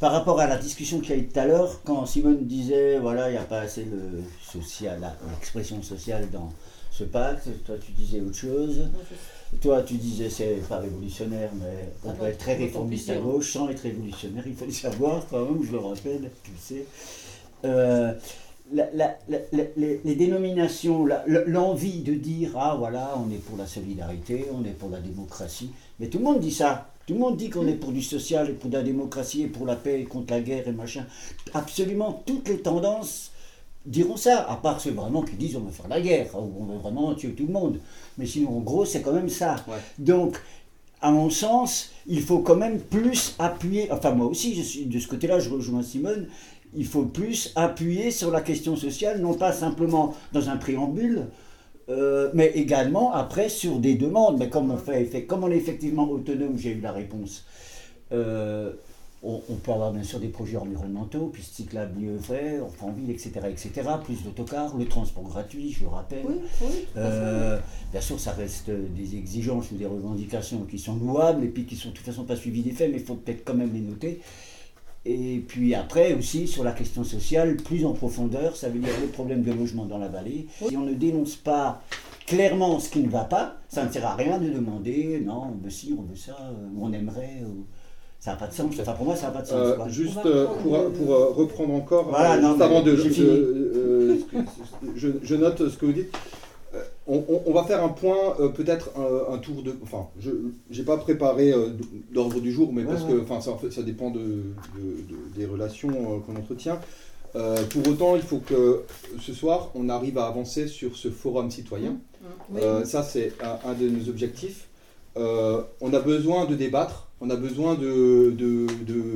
par rapport à la discussion qu'il y a eu tout à l'heure, quand Simone disait, voilà, il n'y a pas assez de social, l'expression sociale dans ce pacte, toi tu disais autre chose. Toi, tu disais c'est pas révolutionnaire, mais on peut être très réformiste à gauche sans être révolutionnaire. Il faut le savoir quand même, je le rappelle, tu le sais. Euh, les, dénominations, l'envie de dire ah voilà, on est pour la solidarité, on est pour la démocratie, mais tout le monde dit ça. Tout le monde dit qu'on est pour du social et pour la démocratie et pour la paix et contre la guerre et machin. Absolument toutes les tendances diront ça, à part ceux vraiment qui disent on veut faire la guerre, ou on veut vraiment tuer tout le monde. Mais sinon, en gros, c'est quand même ça. Donc, à mon sens, il faut quand même plus appuyer, enfin moi aussi, je suis de ce côté-là, je rejoins Simone, il faut plus appuyer sur la question sociale, non pas simplement dans un préambule, euh, mais également après sur des demandes. Mais comme on, fait, comme on est effectivement autonome, j'ai eu la réponse. Euh, on, peut avoir bien sûr des projets environnementaux, puis cyclables mieux en ville, etc., etc., plus d'autocars, le transport gratuit, je le rappelle. Euh, bien sûr, ça reste des exigences ou des revendications qui sont louables et puis qui sont de toute façon pas suivies des faits, mais il faut peut-être quand même les noter. Et puis après aussi sur la question sociale, plus en profondeur, ça veut dire le problème de logement dans la vallée. Si on ne dénonce pas clairement ce qui ne va pas, ça ne sert à rien de demander non, on veut ci, on veut ça, ou on aimerait. Ça n'a pas de sens. Enfin, pour moi, ça n'a pas de sens. Euh, juste euh, pour, pour euh, reprendre encore, avant de. Je, je, note ce que vous dites. On, on, va faire un point, peut-être un, tour de. Enfin, je n'ai pas préparé d'ordre du jour, mais parce que enfin, ça, ça dépend de, des relations qu'on entretient. pour autant, il faut que ce soir, on arrive à avancer sur ce forum citoyen. Mmh. ça, c'est un, un, de nos objectifs. on a besoin de débattre on a besoin de,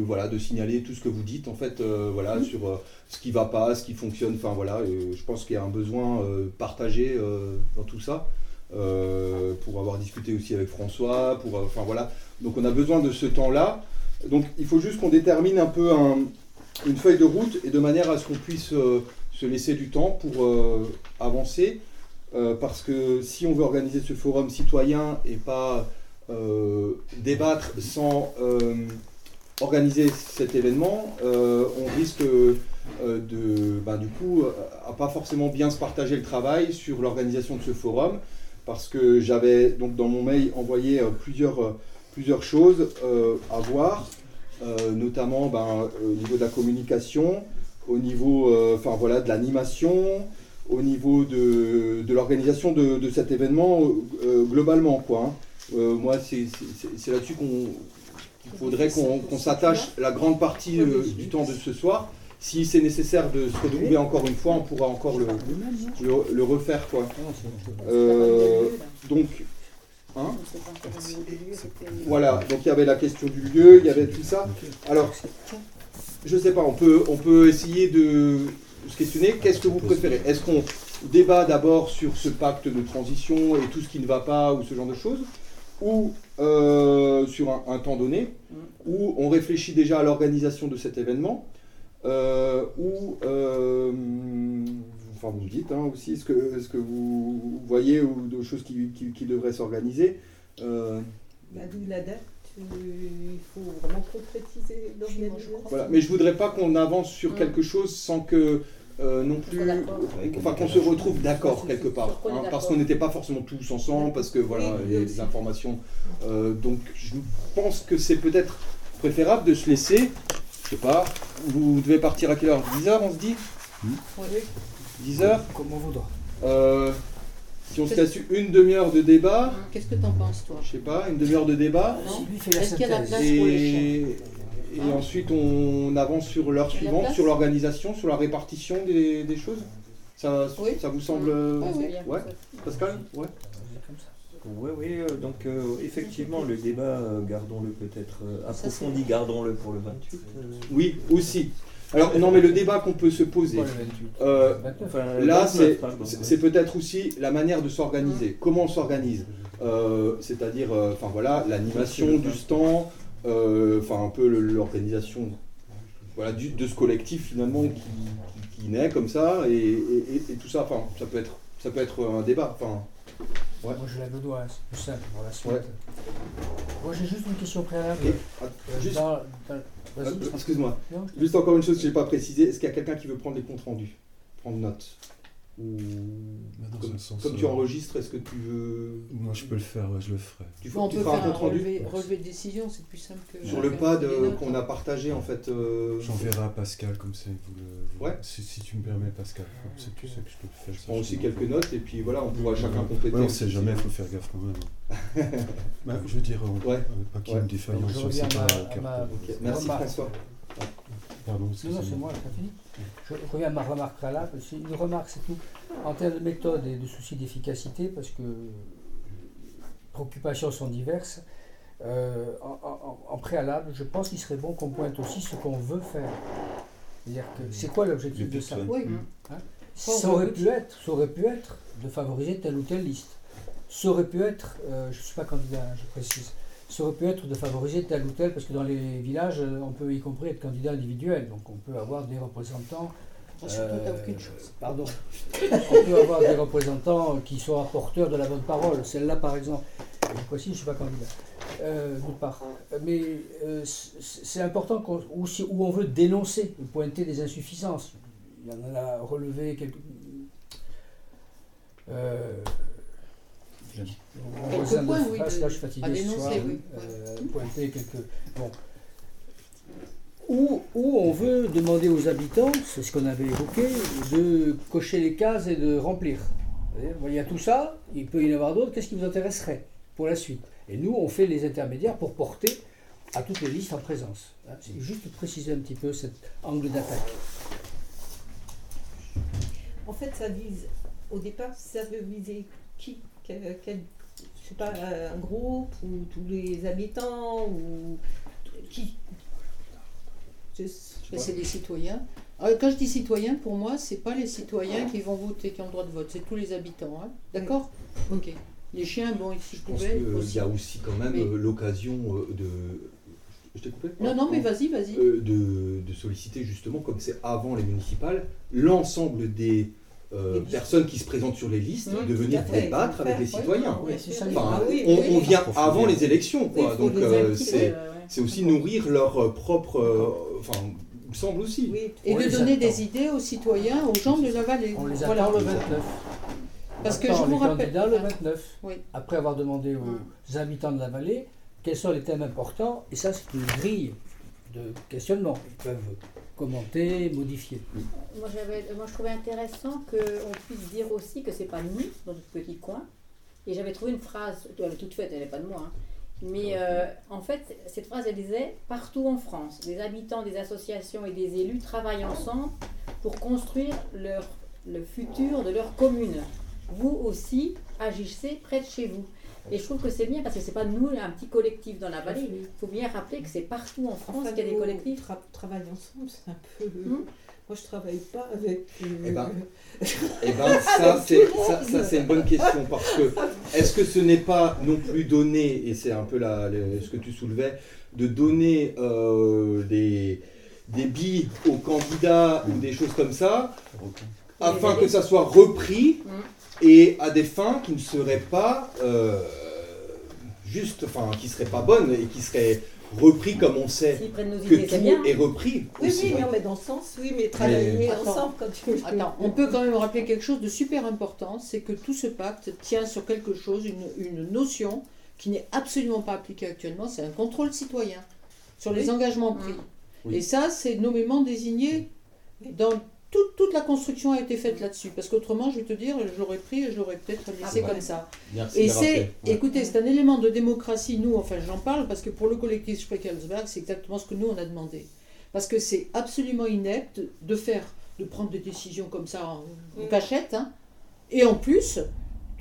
voilà, de signaler tout ce que vous dites, en fait, euh, voilà, mm. sur euh, ce qui va pas, ce qui fonctionne. Enfin, voilà, je pense qu'il y a un besoin euh, partagé dans tout ça, pour avoir discuté aussi avec François, pour, enfin, voilà. Donc, on a besoin de ce temps-là. Donc, il faut juste qu'on détermine un peu une feuille de route et de manière à ce qu'on puisse se laisser du temps pour avancer. parce que si on veut organiser ce forum citoyen et pas débattre sans euh, organiser cet événement, euh, on risque de, bah, du coup, à pas forcément bien se partager le travail sur l'organisation de ce forum, parce que j'avais donc dans mon mail envoyé plusieurs, plusieurs choses à voir, notamment ben, au niveau de la communication, au niveau enfin, voilà, de l'animation, au niveau de, de l'organisation de, de, cet événement globalement. Quoi, hein. Euh, moi, c'est là-dessus qu'il faudrait qu'on s'attache la grande partie euh, du temps de ce soir. Si c'est nécessaire de se retrouver encore une fois, on pourra encore le, le, refaire. Quoi. Euh, donc, hein voilà, donc il y avait la question du lieu, il y avait tout ça. Alors, je sais pas, on peut, on peut essayer de se questionner. Qu'est-ce que vous préférez? Est-ce qu'on débat d'abord sur ce pacte de transition et tout ce qui ne va pas ou ce genre de choses? Ou euh, sur un, temps donné, mm. où on réfléchit déjà à l'organisation de cet événement, euh, ou, euh, enfin vous me dites hein, aussi ce que, ce que vous voyez ou de choses qui, qui, devraient s'organiser. Bah, D'où la date il faut vraiment concrétiser l'organisation. Voilà. Mais je voudrais pas qu'on avance sur mm. quelque chose sans que euh, non plus, enfin qu'on se retrouve d'accord quelque part, hein, parce qu'on n'était pas forcément tous ensemble, parce que voilà, il y a des informations. Euh, donc je pense que c'est peut-être préférable de se laisser, je sais pas, vous devez partir à quelle heure? 10h on se dit? 10h Comme on voudra. Euh, si on se laisse une demi-heure de débat. Qu'est-ce que t'en penses toi? Je sais pas, une demi-heure de débat. Est-ce qu'il y a la place pour les et ensuite, on avance sur l'heure suivante, sur l'organisation, sur la répartition des, choses. Ça, ça vous semble. ouais, Pascal Ouais. Oui, oui, euh, donc euh, effectivement, le débat, euh, gardons-le peut-être approfondi, gardons-le pour le 28. Oui, aussi. Alors, non, mais le débat qu'on peut se poser, là, c'est peut-être aussi la manière de s'organiser. Comment on s'organise? C'est-à-dire, enfin voilà, l'animation du stand, euh, enfin un peu l'organisation voilà, de ce collectif finalement qui, naît comme ça et, tout ça, enfin ça peut être ça peut être un débat. Enfin, Moi je lève le doigt, c'est plus simple pour la suite. Moi j'ai juste une question préalable. Euh, juste... Excuse-moi. Juste encore une chose que je n'ai pas précisé. Est-ce qu'il y a quelqu'un qui veut prendre les comptes rendus Prendre note ou comme, tu euh, enregistres, est-ce que tu veux. Moi je peux le faire, je le ferai. Tu, on peut faire un relevé, relevé, de décision, c'est plus simple que. Sur le pad euh, qu'on a partagé en fait. Euh... J'enverrai à Pascal comme ça. Vous le, ouais. Si, si, tu me permets, Pascal. C'est tu sais que je peux le faire. Je prends aussi quelques notes et puis voilà, on pourra chacun compléter. Ouais, on sait jamais, il faut faire gaffe quand même. bah, je veux dire, ouais. pas qu'il y ait une défaillance sur cette Merci François. Pardon, non, c'est moi, ça fini. Je reviens à ma remarque là. C'est une remarque, c'est tout. En termes de méthode et de soucis d'efficacité, parce que les préoccupations sont diverses, euh, en, préalable, je pense qu'il serait bon qu'on pointe aussi ce qu'on veut faire. C'est-à-dire que c'est quoi l'objectif de ça? Oui. Hein? Ça, aurait pu être, ça aurait pu être de favoriser telle ou telle liste. Ça aurait pu être, euh, je ne suis pas candidat, hein, je précise, ça aurait pu être de favoriser tel ou tel, parce que dans les villages, on peut y compris être candidat individuel, donc on peut avoir des représentants. Euh, aucune chose. Pardon. on peut avoir des représentants qui sont porteurs de la bonne parole. Celle-là, par exemple. Je je ne suis pas candidat. Euh, part. Mais euh, c'est important où, où, on veut dénoncer, pointer des insuffisances. Il y en a relevé quelques. Quelques points, oui. là, je suis fatigué ce soir. Oui. Euh, pointer quelques. Bon. Où, où, on veut demander aux habitants, c'est ce qu'on avait évoqué, de cocher les cases et de remplir. Il y a tout ça, il peut y en avoir d'autres, qu'est-ce qui vous intéresserait pour la suite? Et nous, on fait les intermédiaires pour porter à toutes les listes en présence. Hein, c'est juste préciser un petit peu cet angle d'attaque. En fait, ça vise, au départ, ça veut viser qui? Quel, je sais pas, un groupe ou tous les habitants ou qui C'est des citoyens. Ah, quand je dis citoyens, pour moi, c'est pas les citoyens qui vont voter, qui ont le droit de vote, c'est tous les habitants. Hein. D'accord? Ok. Les chiens, bon, si je, pouvais. Il y a aussi quand même euh, l'occasion euh, de. Je t'ai coupé? Non, non, mais vas-y, vas-y. Euh, de, de, solliciter justement, comme c'est avant les municipales, l'ensemble des euh, personnes qui se présentent sur les listes de venir débattre avec les citoyens. on, vient avant les élections, quoi. Donc euh, c'est aussi nourrir leur euh, propre. enfin, il me semble aussi. Et de donner des idées aux citoyens, aux gens de la vallée. On les attend le 29. Parce que je vous rappelle. le 29. Après avoir demandé aux habitants de la vallée quels sont les thèmes importants, et ça c'est une grille de questionnement. Ils peuvent commenter, modifier. Moi, moi, je trouvais intéressant qu'on puisse dire aussi que c'est pas nous, dans notre petit coin. Et j'avais trouvé une phrase, elle est toute faite, elle n'est pas de moi. Hein. Mais euh, en fait, cette phrase, elle disait Partout en France, les habitants des associations et des élus travaillent ensemble pour construire leur, le futur de leur commune. Vous aussi, agissez près de chez vous. Et je trouve que c'est bien parce que c'est pas nous, un petit collectif dans la vallée. Il faut bien rappeler que c'est partout en France qu'il y a des collectifs. Tra travaillent ensemble, c'est un peu. Hmm moi, je travaille pas avec. Euh, eh ben, eh ben ça, c'est ça, c'est une bonne question parce que est-ce que ce n'est pas non plus donné et c'est un peu la, ce que tu soulevais de donner euh, des des billes aux candidats ou des choses comme ça afin que ça soit repris hmm et à des fins qui ne seraient pas euh, justes, enfin qui ne seraient pas bonnes et qui seraient repris comme on sait que tout est repris. Oui, oui, mais dans ce sens, oui, mais travailler ensemble quand tu Attends, on peut quand même rappeler quelque chose de super important, c'est que tout ce pacte tient sur quelque chose, une, une notion qui n'est absolument pas appliquée actuellement, c'est un contrôle citoyen sur les engagements pris. Et ça, c'est nommément désigné dans toute, la construction a été faite là-dessus. Parce qu'autrement, je vais te dire, je l'aurais pris et je l'aurais peut-être laissé ah comme ça. et c'est, écoutez, c'est un élément de démocratie, nous, enfin j'en parle, parce que pour le collectif Spreckelsberg, c'est exactement ce que nous, on a demandé. Parce que c'est absolument inepte de faire, de prendre des décisions comme ça en, mm. cachette, hein. et en plus,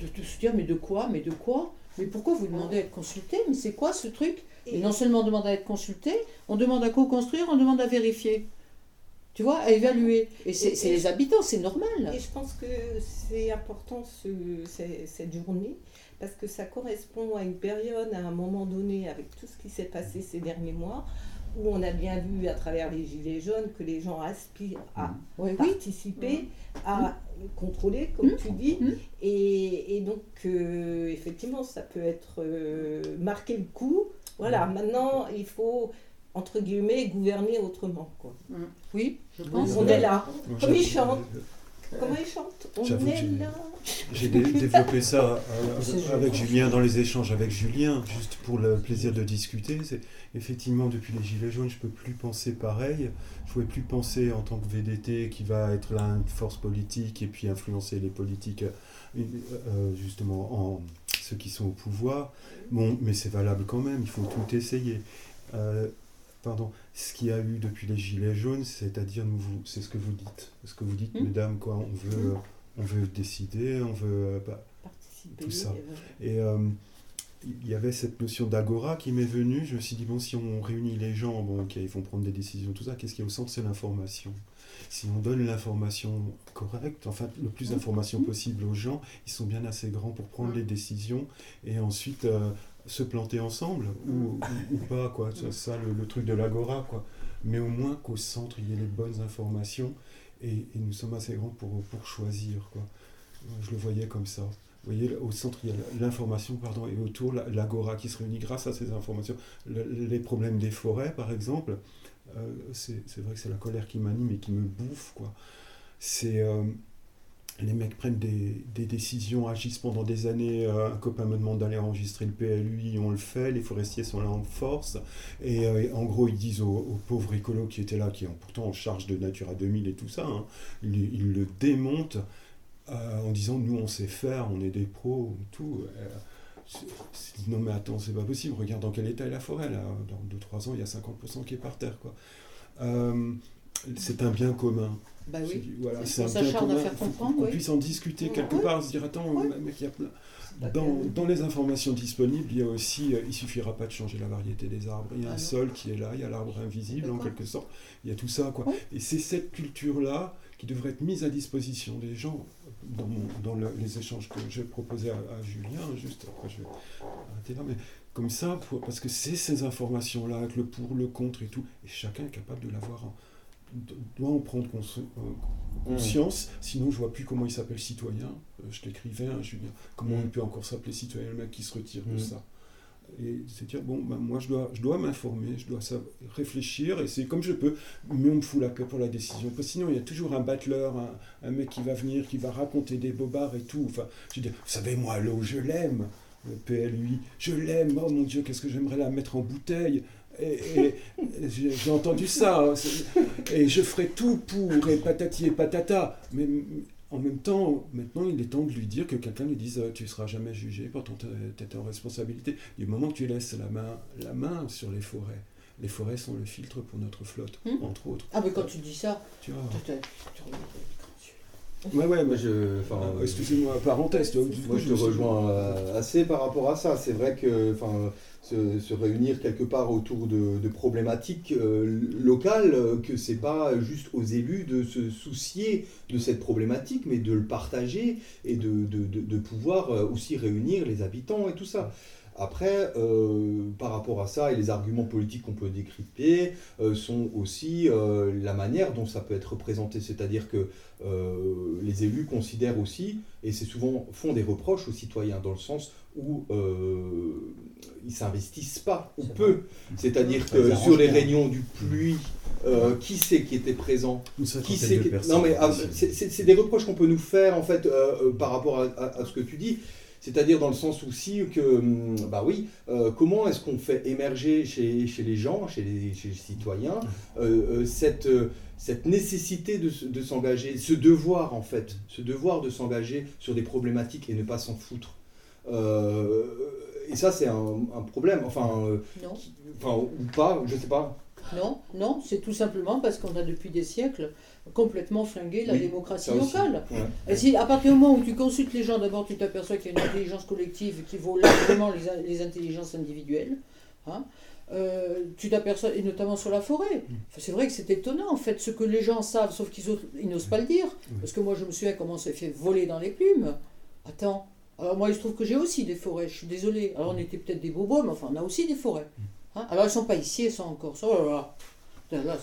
de, se dire, mais de quoi, mais de quoi? Mais pourquoi vous demandez à être consulté? Mais c'est quoi ce truc? Et non seulement on demande à être consulté, on demande à co-construire, on demande à vérifier tu vois, à évaluer. Et c'est les habitants, c'est normal. Et je pense que c'est important ce, cette journée parce que ça correspond à une période, à un moment donné, avec tout ce qui s'est passé ces derniers mois, où on a bien vu à travers les Gilets jaunes que les gens aspirent à participer, à contrôler, comme tu dis. Et, et, donc, euh, effectivement, ça peut être euh, marqué le coup. Voilà, maintenant, il faut entre guillemets, gouverner autrement. Quoi. Mm. Oui, je pense. On est là. Comme il chante. Comment il chante On est là. J'ai développé ça euh, avec Julien dans les échanges avec Julien, juste pour le plaisir de discuter. C'est effectivement depuis les Gilets jaunes, je peux plus penser pareil. Je pouvais plus penser en tant que VDT qui va être là une force politique et puis influencer les politiques euh, euh, justement en ceux qui sont au pouvoir. Bon, mais c'est valable quand même. Il faut tout essayer pardon, ce qu'il y a eu depuis les Gilets jaunes, c'est-à-dire, nous, c'est ce que vous dites, ce que vous dites, hmm. mesdames, quoi, on veut, hmm. on veut décider, on veut euh, bah, participer, tout ça. Et euh, il y avait cette notion d'agora qui m'est venue. Je me suis dit bon, si on réunit les gens, bon, ils vont prendre des décisions, tout ça, qu'est-ce qui est au centre, c'est l'information. Si on donne l'information correcte, enfin le plus hmm. d'informations possible aux gens, ils sont bien assez grands pour prendre les décisions et ensuite euh, se planter ensemble ou, ou, pas, quoi. C'est ça le, truc de l'agora, quoi. Mais au moins qu'au centre, il y ait les bonnes informations et, nous sommes assez grands pour, pour choisir, quoi. Je le voyais comme ça. Vous voyez, au centre, il y a l'information, pardon, et autour, l'agora qui se réunit grâce à ces informations. les problèmes des forêts, par exemple, euh, c'est vrai que c'est la colère qui m'anime et qui me bouffe, quoi. C'est... Euh, les mecs prennent des, décisions, agissent pendant des années. Euh, un copain me demande d'aller enregistrer le PLUI, on le fait. Les forestiers sont là en force. Et euh, en gros, ils disent aux, pauvres écolos qui étaient là, qui ont pourtant en charge de Natura 2000 et tout ça, hein, ils, le démontent euh, en disant Nous, on sait faire, on est des pros, tout. non, mais attends, c'est pas possible. Regarde dans quel état est la forêt, là. Dans 2-3 ans, il y a 50% qui est par terre, quoi. c'est un bien commun. Bah oui. Voilà, c'est un bien faire comprendre. Qu'on puisse en discuter quelque part, se dire attends, mec, il y a plein. Dans, dans, les informations disponibles, il y a aussi, euh, il suffira pas de changer la variété des arbres. Il y a un ah sol qui est là, il y a l'arbre invisible en quelque sorte. Il y a tout ça, quoi. Et c'est cette culture-là qui devrait être mise à disposition des gens dans, dans les échanges que j'ai proposés à, Julien, juste après je vais arrêter là, mais comme ça, parce que c'est ces informations-là, avec le pour, le contre et tout, et chacun est capable de l'avoir en doit en prendre euh, conscience, sinon je vois plus comment il s'appelle citoyen. Euh, je l'écrivais, hein, Julien. Comment il peut encore s'appeler citoyen, le mec qui se retire de ça. Et c'est dire bon ben, moi je dois je dois m'informer je dois réfléchir et c'est comme je peux. Mais on me fout la paix pour la décision parce que sinon il y a toujours un battleur un, mec qui va venir qui va raconter des bobards et tout. Enfin je dis vous savez moi l'eau je l'aime. Le PLUI je l'aime. Oh mon dieu qu'est-ce que j'aimerais la mettre en bouteille et, j'ai entendu ça. Hein, et je ferai tout pour, et patati et patata. Mais en même temps, maintenant, il est temps de lui dire que quelqu'un lui dise Tu ne seras jamais jugé, pourtant tu es en responsabilité. Du moment que tu laisses la main, la main sur les forêts, les forêts sont le filtre pour notre flotte, hmm. entre autres. Ah, mais quand tu dis ça, tu vois. Ouais, ouais, mais je. Ah, excusez-moi, parenthèse. Moi, je te rejoins euh, assez par rapport à ça. C'est vrai que, se, réunir quelque part autour de, problématiques euh, locales, euh, que c'est pas juste aux élus de se soucier de cette problématique, mais de le partager et de, de pouvoir aussi réunir les habitants et tout ça. Après, euh, par rapport à ça, et les arguments politiques qu'on peut décrypter euh, sont aussi euh, la manière dont ça peut être représenté. C'est-à-dire que les élus considèrent aussi, et c'est souvent font des reproches aux citoyens, dans le sens où ils s'investissent pas, ou peu. C'est-à-dire que sur les réunions du pluie, qui c'est qui était présent? Qui c'est Non mais ah, c'est des reproches qu'on peut nous faire en fait par rapport à, ce que tu dis. C'est-à-dire dans le sens aussi que, hum, bah oui, euh, comment est-ce qu'on fait émerger chez, chez, les gens, chez les, chez les citoyens, euh, euh, cette, cette nécessité de, de s'engager, ce devoir en fait, ce devoir de s'engager sur des problématiques et ne pas s'en foutre? et ça, c'est un, un, problème, enfin, enfin, ou pas, je ne sais pas. Non, non, c'est tout simplement parce qu'on a depuis des siècles complètement flingué la démocratie locale. Et si, à partir du moment où tu consultes les gens, d'abord tu t'aperçois qu'il y a une intelligence collective qui vaut largement les, les intelligences individuelles. Hein. Euh, tu t'aperçois, et notamment sur la forêt. C'est vrai que c'est étonnant, en fait, ce que les gens savent, sauf qu'ils n'osent pas le dire. Parce que moi, je me souviens comment on s'est fait voler dans les plumes. Attends, alors moi, il se trouve que j'ai aussi des forêts, je suis désolé. Alors, on était peut-être des bobos, mais enfin, on a aussi des forêts. Hein. alors, elles ne sont pas ici, elles sont encore. Oh là là. là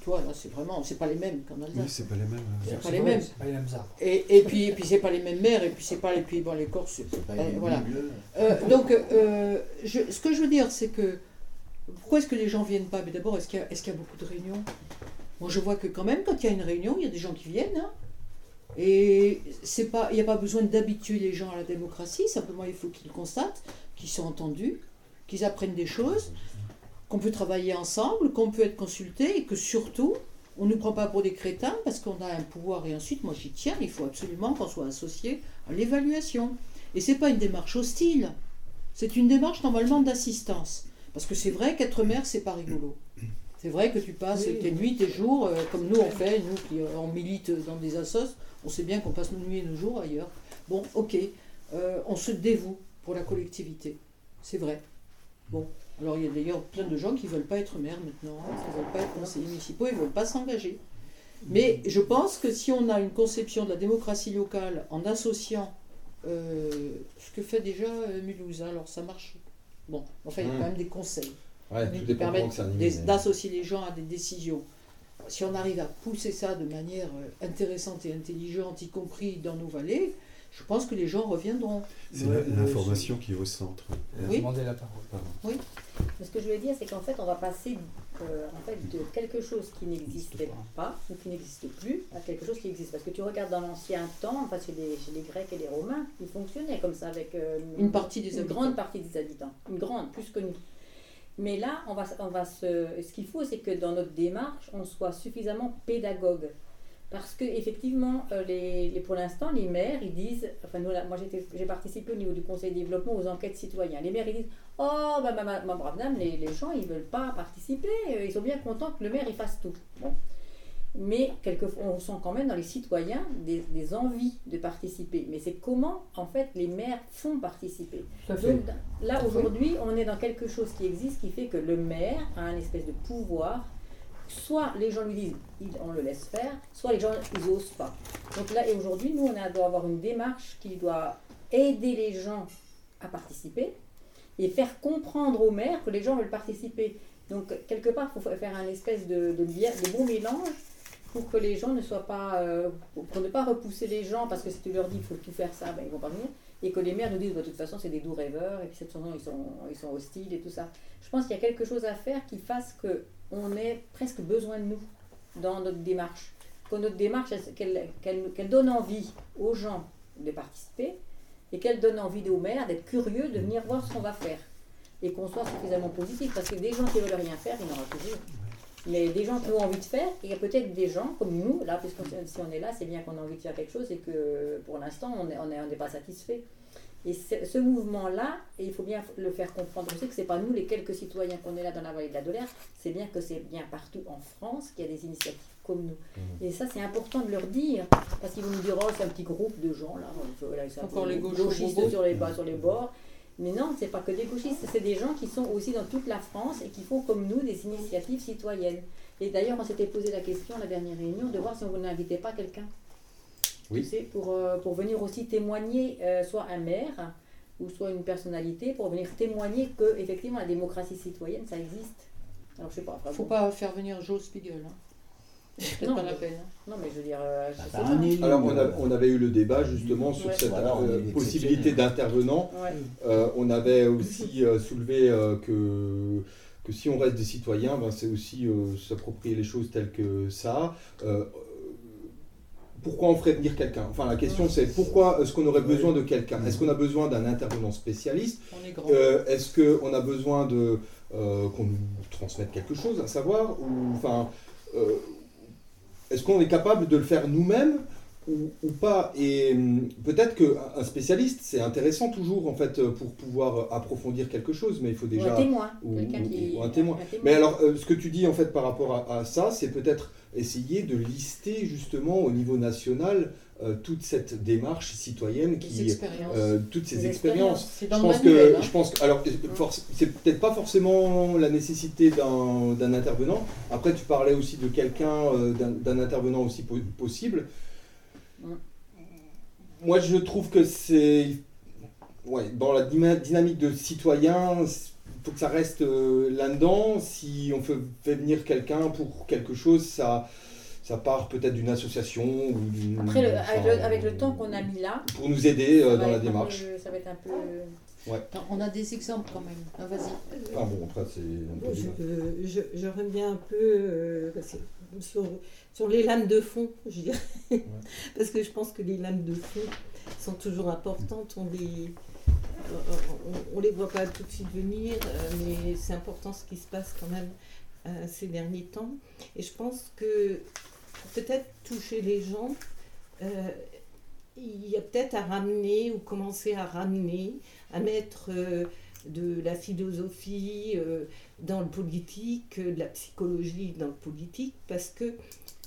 toi, là, c'est vraiment, c'est pas les mêmes qu'en Alsace. Oui, c'est pas les mêmes. C'est pas les mêmes. pas les mêmes Et, et puis, et puis c'est pas les mêmes mers, et puis c'est pas les pays, bon, les Corses, c'est pas les voilà. Euh, donc, euh, je, ce que je veux dire, c'est que pourquoi est-ce que les gens viennent pas? Mais d'abord, est-ce qu'il y, est y, a beaucoup de réunions? Moi, je vois que quand même, quand il y a une réunion, il y a des gens qui viennent. Hein. et il n'y a pas besoin d'habituer les gens à la démocratie, simplement il faut qu'ils constatent qu'ils sont entendus, qu'ils apprennent des choses, qu'on peut travailler ensemble, qu'on peut être consulté et que surtout, on ne nous prend pas pour des crétins parce qu'on a un pouvoir et ensuite, moi j'y tiens, il faut absolument qu'on soit associé à l'évaluation. Et ce n'est pas une démarche hostile, c'est une démarche normalement d'assistance. Parce que c'est vrai qu'être maire, c'est pas rigolo. C'est vrai que tu passes tes nuits, tes jours, euh, comme nous on fait, nous qui euh, on milite dans des assos, on sait bien qu'on passe nos nuits et nos jours ailleurs. Bon, ok, euh, on se dévoue pour la collectivité. C'est vrai. Bon, alors il y a d'ailleurs plein de gens qui ne veulent pas être maire maintenant, hein, qui ne veulent pas être conseillers municipaux, ils ne veulent pas s'engager. Mais je pense que si on a une conception de la démocratie locale en associant ce que fait déjà Mulhouse, hein, alors ça marche Bon, enfin, il y a quand même des conseils qui permettent d'associer les gens à des décisions. Si on arrive à pousser ça de manière euh, intéressante et intelligente, y compris dans nos vallées, je pense que les gens reviendront. C'est l'information qui est au centre. Oui. Demander la parole. Oui. ce que je voulais dire, c'est qu'en fait, on va passer euh, en fait, de quelque chose qui n'existait pas ou qui n'existe plus à quelque chose qui existe. Parce que tu regardes dans l'ancien temps, enfin, chez, les, chez les Grecs et les Romains, ils fonctionnaient comme ça avec euh, une, partie des une grande partie des habitants, une grande, plus que nous. Mais là, on va, on va se, ce qu'il faut, c'est que dans notre démarche, on soit suffisamment pédagogue. Parce que effectivement, euh, les, pour l'instant, les maires, ils disent, enfin nous, moi j'ai participé au niveau du conseil de développement aux enquêtes citoyennes. Les maires, ils disent, oh, bah, ma, ma, brave dame, les, les, gens, ils ne veulent pas participer, euh, ils sont bien contents que le maire, il fasse tout. Mais quelquefois, on sent quand même dans les citoyens des, des envies de participer. Mais c'est comment, en fait, les maires font participer. Donc, là, aujourd'hui, on est dans quelque chose qui existe, qui fait que le maire a un espèce de pouvoir soit les gens lui disent, on le laisse faire, soit les gens, ils n'osent pas. Donc là, et aujourd'hui, nous, on doit avoir une démarche qui doit aider les gens à participer et faire comprendre aux maires que les gens veulent participer. Donc, quelque part, il faut faire un espèce de, de, de, bon mélange pour que les gens ne soient pas. Euh, pour ne pas repousser les gens, parce que si tu leur dis qu'il faut tout faire ça, ben, ils vont pas venir. Et que les maires nous disent, bah, de toute façon, c'est des doux rêveurs, et puis cette façon, ils sont, ils sont hostiles et tout ça. Je pense qu'il y a quelque chose à faire qui fasse que on ait presque besoin de nous dans notre démarche. Que notre démarche, qu'elle donne envie aux gens de participer et qu'elle donne envie aux maires d'être curieux, de venir voir ce qu'on va faire. Et qu'on soit suffisamment positif. Parce que des gens qui veulent rien faire, il y en aura toujours. Mais des gens qui ont envie de faire, il y a peut-être des gens comme nous, là, puisque si on est là, c'est bien qu'on a envie de faire quelque chose et que pour l'instant, on n'est pas satisfait. Et ce mouvement-là, il faut bien le faire comprendre aussi que ce n'est pas nous, les quelques citoyens qu'on est là dans la vallée de la Dolère, c'est bien que c'est bien partout en France qu'il y a des initiatives comme nous. Mmh. Et ça, c'est important de leur dire, parce qu'ils vont nous dire, oh, c'est un petit groupe de gens, là, Encore les gauchistes sur les, sur les bords. Mais non, c'est pas que des gauchistes, c'est des gens qui sont aussi dans toute la France et qui font comme nous des initiatives citoyennes. Et d'ailleurs, on s'était posé la question à la dernière réunion de voir si on n'invitait pas quelqu'un oui. pour, euh, pour venir aussi témoigner, euh, soit un maire ou soit une personnalité, pour venir témoigner que effectivement la démocratie citoyenne, ça existe. Alors je sais pas. Faut pas faire venir Joe Spiegel. Hein. Non, pas la peine. Hein. Non, mais je veux dire. Euh, Alors, on, on, avait eu le débat justement sur cette possibilité d'intervenant. on avait aussi soulevé que, que si on reste des citoyens, ben, c'est aussi s'approprier les choses telles que ça pourquoi on ferait venir quelqu'un? Enfin, la question c'est pourquoi est-ce qu'on aurait besoin de quelqu'un? Est-ce qu'on a besoin d'un intervenant spécialiste? Euh, Est-ce qu'on a besoin de euh, qu'on nous transmette quelque chose à savoir Ou enfin, euh, est-ce qu'on est capable de le faire nous-mêmes? Ou, pas Et hum, peut-être qu'un spécialiste, c'est intéressant toujours en fait pour pouvoir approfondir quelque chose, mais il faut déjà ou un témoin, ou, un, témoin. Mais alors, ce que tu dis en fait par rapport à ça, c'est peut-être essayer de lister justement au niveau national euh, toute cette démarche citoyenne qui euh, toutes ces expériences. Je pense que hein. je pense que, alors c'est peut-être pas forcément la nécessité d'un intervenant. Après tu parlais aussi de quelqu'un euh, d'un intervenant aussi possible. Moi je trouve que c'est ouais, dans la dynamique de citoyen faut que ça reste euh, là-dedans. Si on fait, venir quelqu'un pour quelque chose, ça, ça part peut-être d'une association ou d'une. Après, avec, le, temps qu'on a mis là. Pour nous aider euh, dans la démarche. ça va être un peu. On a des exemples quand même. Ah, vas-y. Ah bon, après, c'est. Je, je, je, reviens un peu euh, sur, sur les lames de fond, je dirais. Parce que je pense que les lames de fond sont toujours importantes. On les, on, on les voit pas tout de suite venir, euh, mais c'est important ce qui se passe quand même euh, ces derniers temps. Et je pense que peut-être toucher les gens, il y a peut-être à ramener ou commencer à ramener, à mettre euh, de la philosophie euh, dans le politique, de la psychologie dans le politique, parce que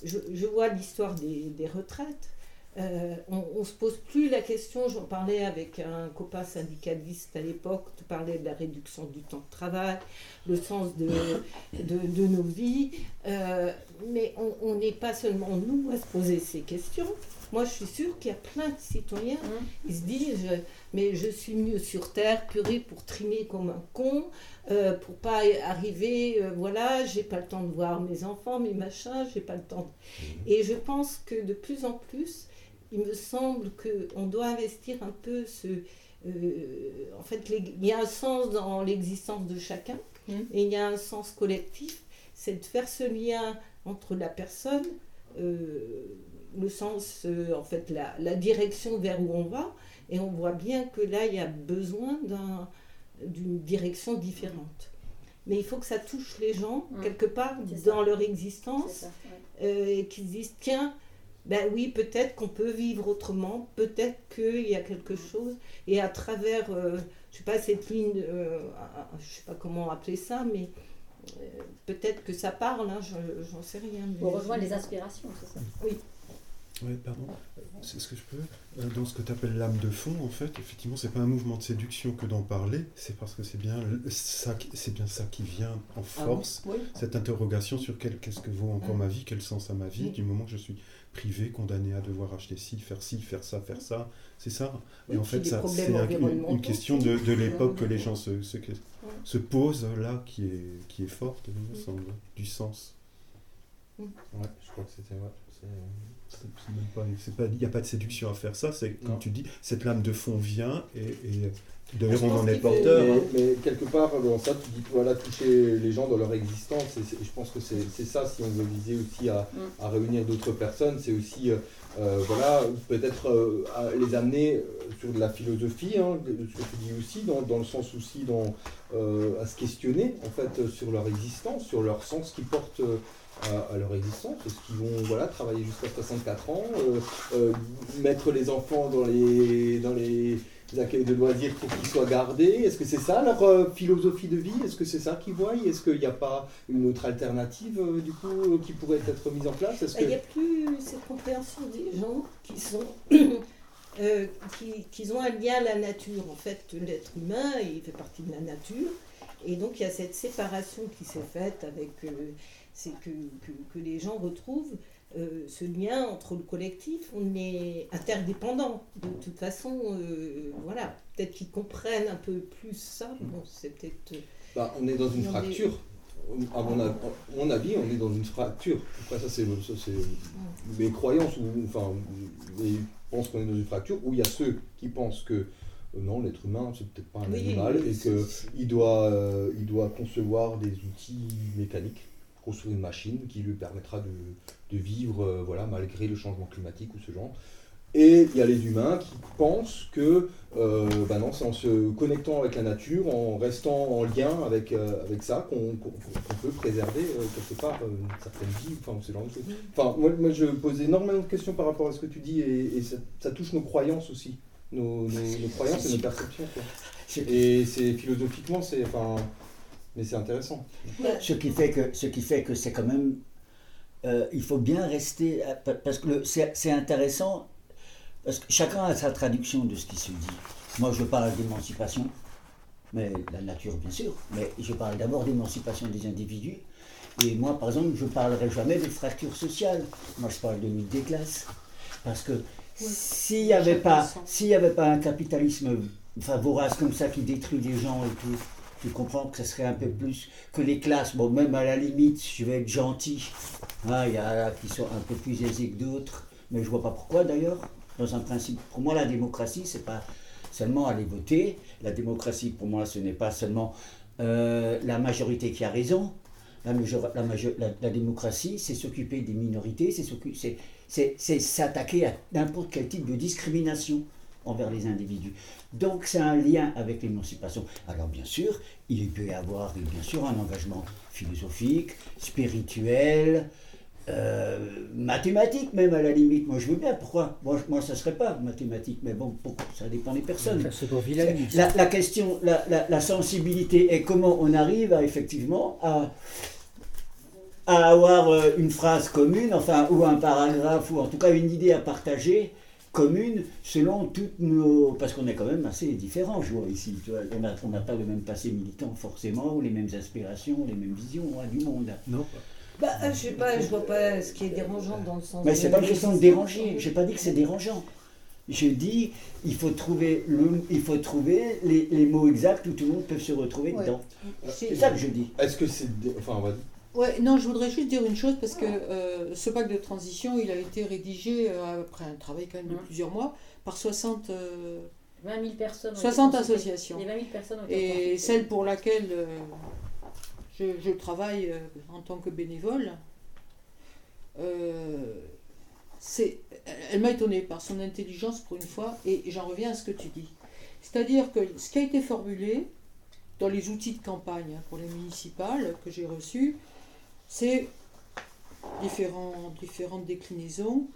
je, vois l'histoire des, retraites. Euh, on ne se pose plus la question, j'en parlais avec un copain syndicaliste à l'époque, tu parlais de la réduction du temps de travail, le sens de, nos vies, mais on n'est pas seulement nous à se poser ces questions, moi, je suis sûre qu'il y a plein de citoyens, hein. ils se disent, mais je suis mieux sur Terre, purée, pour trimer comme un con, euh, pour pas arriver, euh, voilà, j'ai pas le temps de voir mes enfants, mes machins, j'ai pas le temps. Mmh. Et je pense que de plus en plus, il me semble qu'on doit investir un peu ce... Euh, en fait, il y a un sens dans l'existence de chacun, mmh. et il y a un sens collectif, c'est de faire ce lien entre la personne, le sens, euh, en fait, la, la, direction vers où on va. Et on voit bien que là, il y a besoin d'une direction différente. Mais il faut que ça touche les gens, mmh. quelque part, dans leur existence, euh, et qu'ils disent, tiens, ben oui, peut-être qu'on peut vivre autrement, peut-être qu'il y a quelque chose, et à travers, euh, je sais pas, cette ligne, je sais pas comment appeler ça, mais peut-être que ça parle, hein, j'en sais rien. Pour rejoindre les aspirations, c'est ça Oui. Oui, pardon. C'est ce que je peux. Euh, dans ce que tu appelles l'âme de fond, en fait, effectivement, c'est pas un mouvement de séduction que d'en parler, c'est parce que c'est bien ça, bien ça qui vient en ah force, cette interrogation sur qu'est-ce que vaut encore ma vie, quel sens a ma vie, du moment que je suis privé, condamné à devoir acheter ci, faire ci, faire ça, faire ça, c'est ça. Et en fait, c'est une, question de, de l'époque que les gens se, se, se, posent là, qui est, qui est forte, il me semble, du sens. Ouais, je crois que c'était. Il n'y a pas de séduction à faire ça, c'est comme tu dis, cette lame de fond vient et, d'ailleurs on en est porteur. Hein. Mais, quelque part, dans ça, tu dis voilà, toucher les gens dans leur existence, et, je pense que c'est ça, si on veut viser aussi à, mm. réunir d'autres personnes, c'est aussi, euh, euh, voilà, peut-être euh, les amener sur de la philosophie, hein, ce que tu dis aussi, dans, dans le sens aussi dans, à se questionner en fait sur leur existence, sur leur sens qu'ils portent à, leur existence Est-ce qu'ils vont voilà, travailler jusqu'à 64 ans, euh, euh, mettre les enfants dans les, dans les accueils de loisirs pour qu'ils soient gardés Est-ce que c'est ça leur euh, philosophie de vie? Est-ce que c'est ça qu'ils voient? Est-ce qu'il n'y a pas une autre alternative du coup qui pourrait être mise en place? Il n'y a plus cette compréhension des gens qui sont... qui, ont un lien à la nature. En fait, l'être humain, il fait partie de la nature. Et donc, il y a cette séparation qui s'est faite avec c'est que, que, les gens retrouvent euh, ce lien entre le collectif. On est interdépendants. De toute façon, euh, voilà, peut-être qu'ils comprennent un peu plus ça. Bon, c'est peut-être. Euh, bah, on est dans une fracture. À mon, avis, on est dans une fracture. Après, ça, c'est mes croyances, ou enfin, je pense qu'on est dans une fracture où il y a ceux qui pensent que non, l'être humain, c'est peut-être pas un animal et qu'il doit, il doit concevoir des outils mécaniques construire une machine qui lui permettra de, vivre euh, voilà, malgré le changement climatique ou ce genre. Et il y a les humains qui pensent que euh, bah non, c'est en se connectant avec la nature, en restant en lien avec, euh, avec ça, qu'on peut préserver quelque part une certaine vie, enfin ce genre de choses. Enfin, moi, moi, je pose énormément de questions par rapport à ce que tu dis et, ça, touche nos croyances aussi, nos, nos, croyances et nos perceptions. Et c'est philosophiquement, c'est enfin, mais c'est intéressant. Ce qui fait que, ce qui fait que c'est quand même, euh, il faut bien rester, euh, parce que c'est intéressant, parce que chacun a sa traduction de ce qui se dit. Moi, je parle d'émancipation, mais la nature, bien sûr, mais je parle d'abord d'émancipation des individus. Et moi, par exemple, je ne parlerai jamais de fracture sociale. Moi, je parle de lutte des classes. Parce que s'il n'y avait, pas, avait pas un capitalisme enfin, vorace comme ça qui détruit des gens et tout, tu comprends que ce serait un peu plus que les classes. Bon, même à la limite, je vais être gentil. Hein, il y a qui sont un peu plus aisés que d'autres, mais je vois pas pourquoi d'ailleurs. Dans un principe, pour moi, la démocratie, c'est pas seulement aller voter. La démocratie, pour moi, ce n'est pas seulement euh, la majorité qui a raison. La, démocratie, c'est s'occuper des minorités, c'est s'attaquer à n'importe quel type de discrimination envers les individus. Donc c'est un lien avec l'émancipation. Alors bien sûr, il peut y avoir bien sûr un engagement philosophique, spirituel, euh, mathématiques même à la limite. Moi je veux bien, pourquoi? Moi, moi ça serait pas mathématique, mais bon, ça dépend des personnes. La, la, question, la, la, sensibilité et comment on arrive à effectivement à, à avoir euh, une phrase commune, enfin, ou un paragraphe, ou en tout cas une idée à partager commune selon toutes nos... Parce qu'on est quand même assez différents, je vois ici. On n'a pas le même passé militant forcément, ou les mêmes aspirations, les mêmes visions hein, du monde. Non. Bah, je sais pas, je vois pas ce qui est dérangeant dans le sens. Mais c'est pas une question de déranger. J'ai pas dit que c'est dérangeant. Je dis, il faut trouver, le, il faut trouver les, les, mots exacts où tout le monde peut se retrouver dedans. C'est ça que je dis. Est-ce que c'est. Enfin, on va Ouais, non, je voudrais juste dire une chose parce que euh, ce pacte de transition, il a été rédigé euh, après un travail quand même de plusieurs mois par 60, 20 000 personnes 60 associations. Et, 20 000 personnes et celle pour laquelle euh, je, je, travaille en tant que bénévole, c'est, elle m'a étonnée par son intelligence pour une fois et j'en reviens à ce que tu dis. C'est-à-dire que ce qui a été formulé dans les outils de campagne hein, pour les municipales que j'ai reçus, c'est différentes déclinaisons,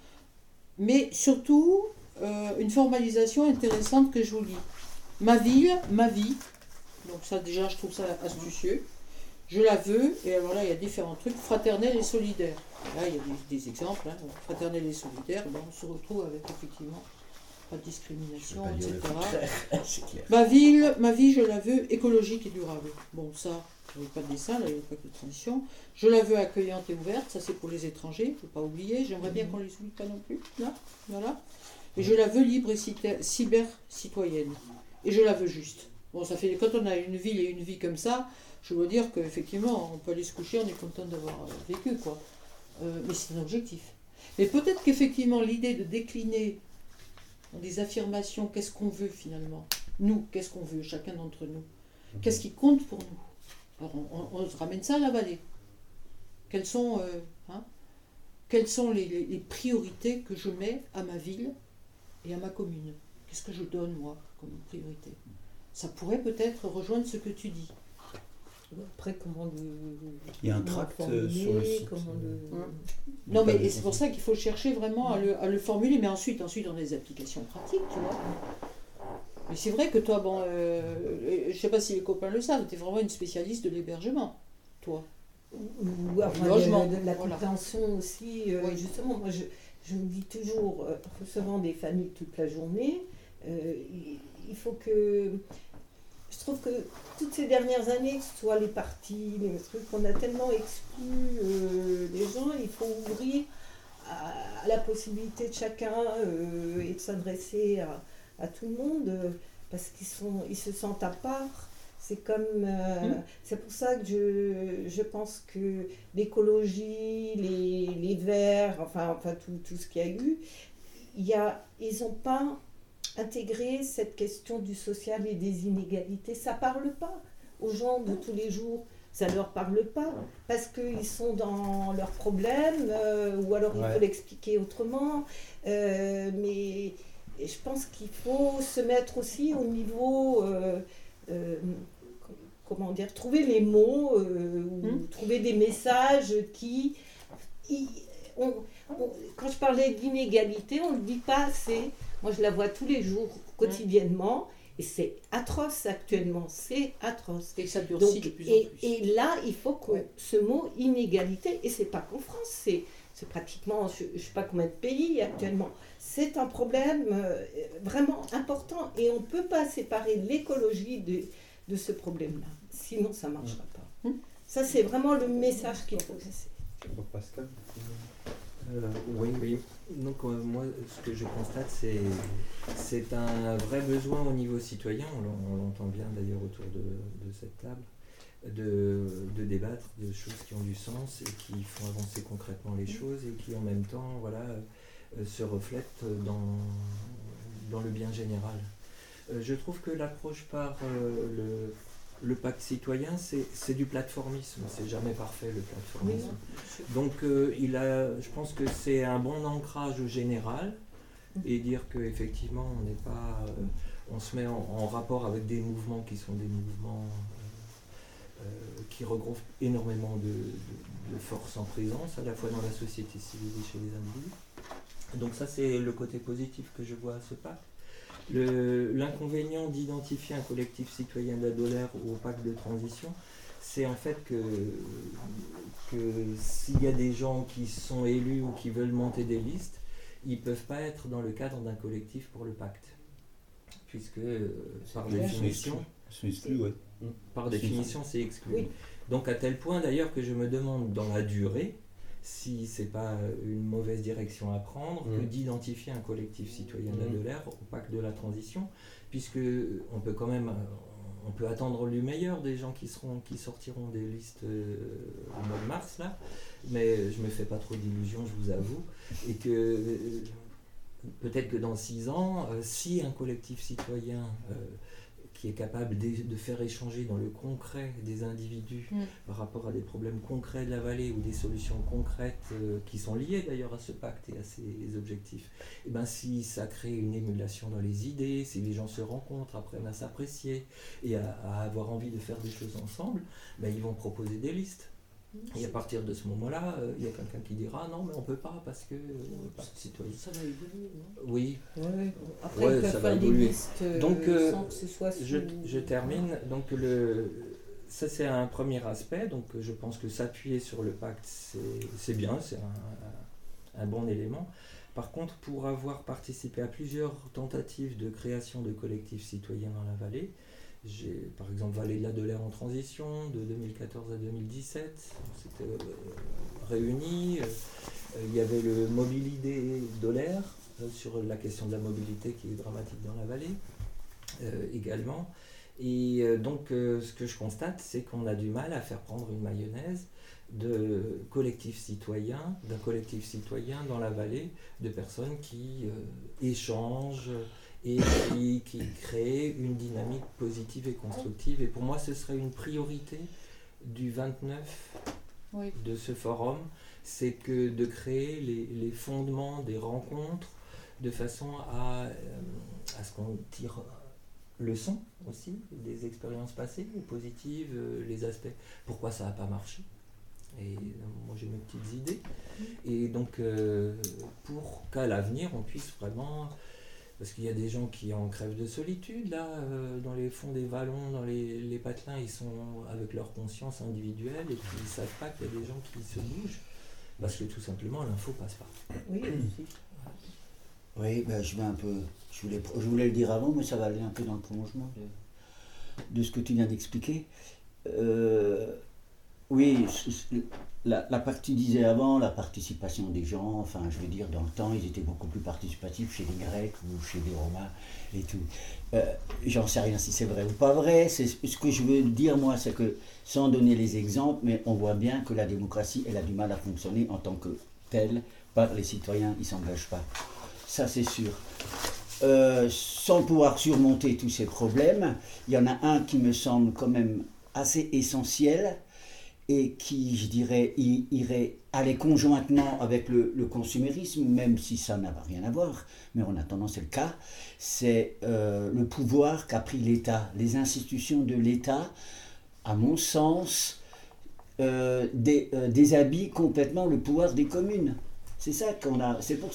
mais surtout euh, une formalisation intéressante que je vous lis. Ma ville, ma vie, donc ça déjà je trouve ça astucieux, je la veux, et alors là il y a différents trucs, fraternel et solidaire. Là il y a des, exemples, hein, fraternel et solidaire, ben, on se retrouve avec effectivement pas de discrimination, etc. ma ville, ma vie, je la veux écologique et durable. Bon, ça, je n'avais pas de dessin, là, il n'y a pas de transition. Je la veux accueillante et ouverte, ça c'est pour les étrangers, il ne faut pas oublier. J'aimerais bien mhm. qu'on ne les oublie pas non plus. Là, voilà. Et je la veux libre et cyber-citoyenne. Et je la veux juste. Bon, ça fait quand on a une ville et une vie comme ça, je veux dire qu'effectivement, on peut aller se coucher, on est content d'avoir euh, vécu, quoi. Euh, mais c'est un objectif. Mais peut-être qu'effectivement, l'idée de décliner des affirmations, qu'est-ce qu'on veut finalement? Nous, qu'est-ce qu'on veut, chacun d'entre nous Qu'est-ce qui compte pour nous? On, se ramène ça à la vallée. Quelles sont, euh, hein, quelles sont les, priorités que je mets à ma ville et à ma commune? Qu'est-ce que je donne, moi, comme priorité? Ça pourrait peut-être rejoindre ce que tu dis. Après, comment le. Il y a un tract sur le site. Hein non, mais c'est pour ça qu'il faut chercher vraiment à le, à le, formuler, mais ensuite, ensuite, a des applications pratiques, tu vois. Mais c'est vrai que toi, bon, euh, je sais pas si les copains le savent, tu es vraiment une spécialiste de l'hébergement, toi. Ou enfin, logement. De, la compréhension aussi. Euh, justement, moi, je, je me dis toujours, euh, recevant des familles toute la journée, euh, il, faut que. Je trouve que toutes ces dernières années, que ce soit les partis, les trucs, on a tellement exclu les gens, il faut ouvrir à, la possibilité de chacun et de s'adresser à à tout le monde euh, parce qu'ils sont, ils se sentent à part. C'est comme, euh, mmh. c'est pour ça que je, je pense que l'écologie, les, les verts, enfin, enfin tout, tout ce qu'il y a eu, il y a, ils n'ont pas intégré cette question du social et des inégalités. Ça parle pas aux gens de tous les jours. Ça ne leur parle pas parce qu'ils sont dans leurs problèmes euh, ou alors il faut l'expliquer autrement. mais et je pense qu'il faut se mettre aussi au niveau, euh, euh, comment dire, trouver les mots, euh, ou hmm. trouver des messages qui... quand je parlais d'inégalité, on ne le dit pas assez. Moi, je la vois tous les jours, quotidiennement. Et c'est atroce actuellement, c'est atroce. Et ça durcit de plus en plus. Et là, il faut que ce mot inégalité, et c'est pas qu'en France, c'est c'est pratiquement, je ne sais pas combien de pays actuellement. C'est un problème euh, vraiment important et on ne peut pas séparer l'écologie de, de, ce problème-là. Sinon, ça ne marchera pas. Hum. Ça, c'est vraiment le message qu'il faut passer. Pascal euh, oui, oui. Donc euh, moi, ce que je constate, c'est c'est un vrai besoin au niveau citoyen. On l'entend bien d'ailleurs autour de, de cette table de, de, débattre de choses qui ont du sens et qui font avancer concrètement les choses et qui en même temps voilà, euh, se reflètent dans, dans le bien général. je trouve que l'approche par le le pacte citoyen, c'est du plateformisme. C'est jamais parfait le plateformisme. Donc, euh, il a, je pense que c'est un bon ancrage général et dire qu'effectivement, on n'est pas. Euh, on se met en, rapport avec des mouvements qui sont des mouvements euh, qui regroupent énormément de, forces en présence, à la fois dans la société civile et chez les individus. Donc, ça, c'est le côté positif que je vois à ce pacte. L'inconvénient d'identifier un collectif citoyen d'adolère ou au pacte de transition, c'est en fait que, que s'il y a des gens qui sont élus ou qui veulent monter des listes, ils ne peuvent pas être dans le cadre d'un collectif pour le pacte. Puisque, euh, par définition, par définition, c'est exclu. Donc à tel point d'ailleurs que je me demande dans la durée, si c'est pas une mauvaise direction à prendre, que mm. d'identifier un collectif citoyen de l'air au pacte de la transition, puisque on peut quand même, on peut attendre le meilleur des gens qui seront, qui sortiront des listes euh, au mois de mars là, mais je me fais pas trop d'illusions, je vous avoue, et que euh, peut-être que dans six ans, euh, si un collectif citoyen qui est capable de, faire échanger dans le concret des individus mm. par rapport à des problèmes concrets de la vallée ou des solutions concrètes euh, qui sont liées d'ailleurs à ce pacte et à ses objectifs. Et eh ben si ça crée une émulation dans les idées, si les gens se rencontrent, apprennent à s'apprécier et à, avoir envie de faire des choses ensemble, ben ils vont proposer des listes. Et à partir de ce moment-là, euh, il y a quelqu'un qui dira non, mais on ne peut pas parce que euh, citoyen. Ça va évoluer, non? Oui. Après, ouais, ça va évoluer. Euh, donc, je, je, termine. Donc, le, ça, c'est un premier aspect. Donc, je pense que s'appuyer sur le pacte, c'est bien, c'est un, un, bon élément. Par contre, pour avoir participé à plusieurs tentatives de création de collectifs citoyens dans la vallée, j'ai par exemple Vallée de la Dolaire en transition de 2014 à 2017. C'était euh, réuni. Euh, il y avait le Mobilité Dolaire euh, sur la question de la mobilité qui est dramatique dans la vallée également. Et donc ce que je constate, c'est qu'on a du mal à faire prendre une mayonnaise de collectifs citoyens, d'un collectif citoyen dans la vallée, de personnes qui échangent, et qui, qui, crée une dynamique positive et constructive. Et pour moi, ce serait une priorité du 29 de ce forum, c'est que de créer les, fondements des rencontres de façon à, euh, à ce qu'on tire leçon aussi des expériences passées, positives, euh, les aspects, pourquoi ça n'a pas marché? Et euh, moi j'ai mes petites idées. Et donc pour qu'à l'avenir on puisse vraiment parce qu'il y a des gens qui en crèvent de solitude, là, euh, dans les fonds des vallons, dans les, les, patelins, ils sont avec leur conscience individuelle et puis ils ne savent pas qu'il y a des gens qui se bougent, parce que tout simplement, l'info passe pas. Oui, Oui, ben, je vais un peu. Je voulais, je voulais le dire avant, mais ça va aller un peu dans le prolongement de, de ce que tu viens d'expliquer. Euh, oui, la, partie disait avant, la participation des gens, enfin je veux dire, dans le temps, ils étaient beaucoup plus participatifs chez les Grecs ou chez les Romains et tout. Euh, j'en sais rien si c'est vrai ou pas vrai. Ce que je veux dire, moi, c'est que, sans donner les exemples, mais on voit bien que la démocratie, elle a du mal à fonctionner en tant que telle, par les citoyens, ils ne s'engagent pas. Ça, c'est sûr. Euh, sans pouvoir surmonter tous ces problèmes, il y en a un qui me semble quand même assez essentiel, et qui, je dirais, irait aller conjointement avec le, consumérisme, même si ça n'a rien à voir, mais en attendant c'est le cas, c'est euh, le pouvoir qu'a pris l'État. Les institutions de l'État, à mon sens, euh, euh, déshabillent complètement le pouvoir des communes. C'est ça qu'on a. C'est pour,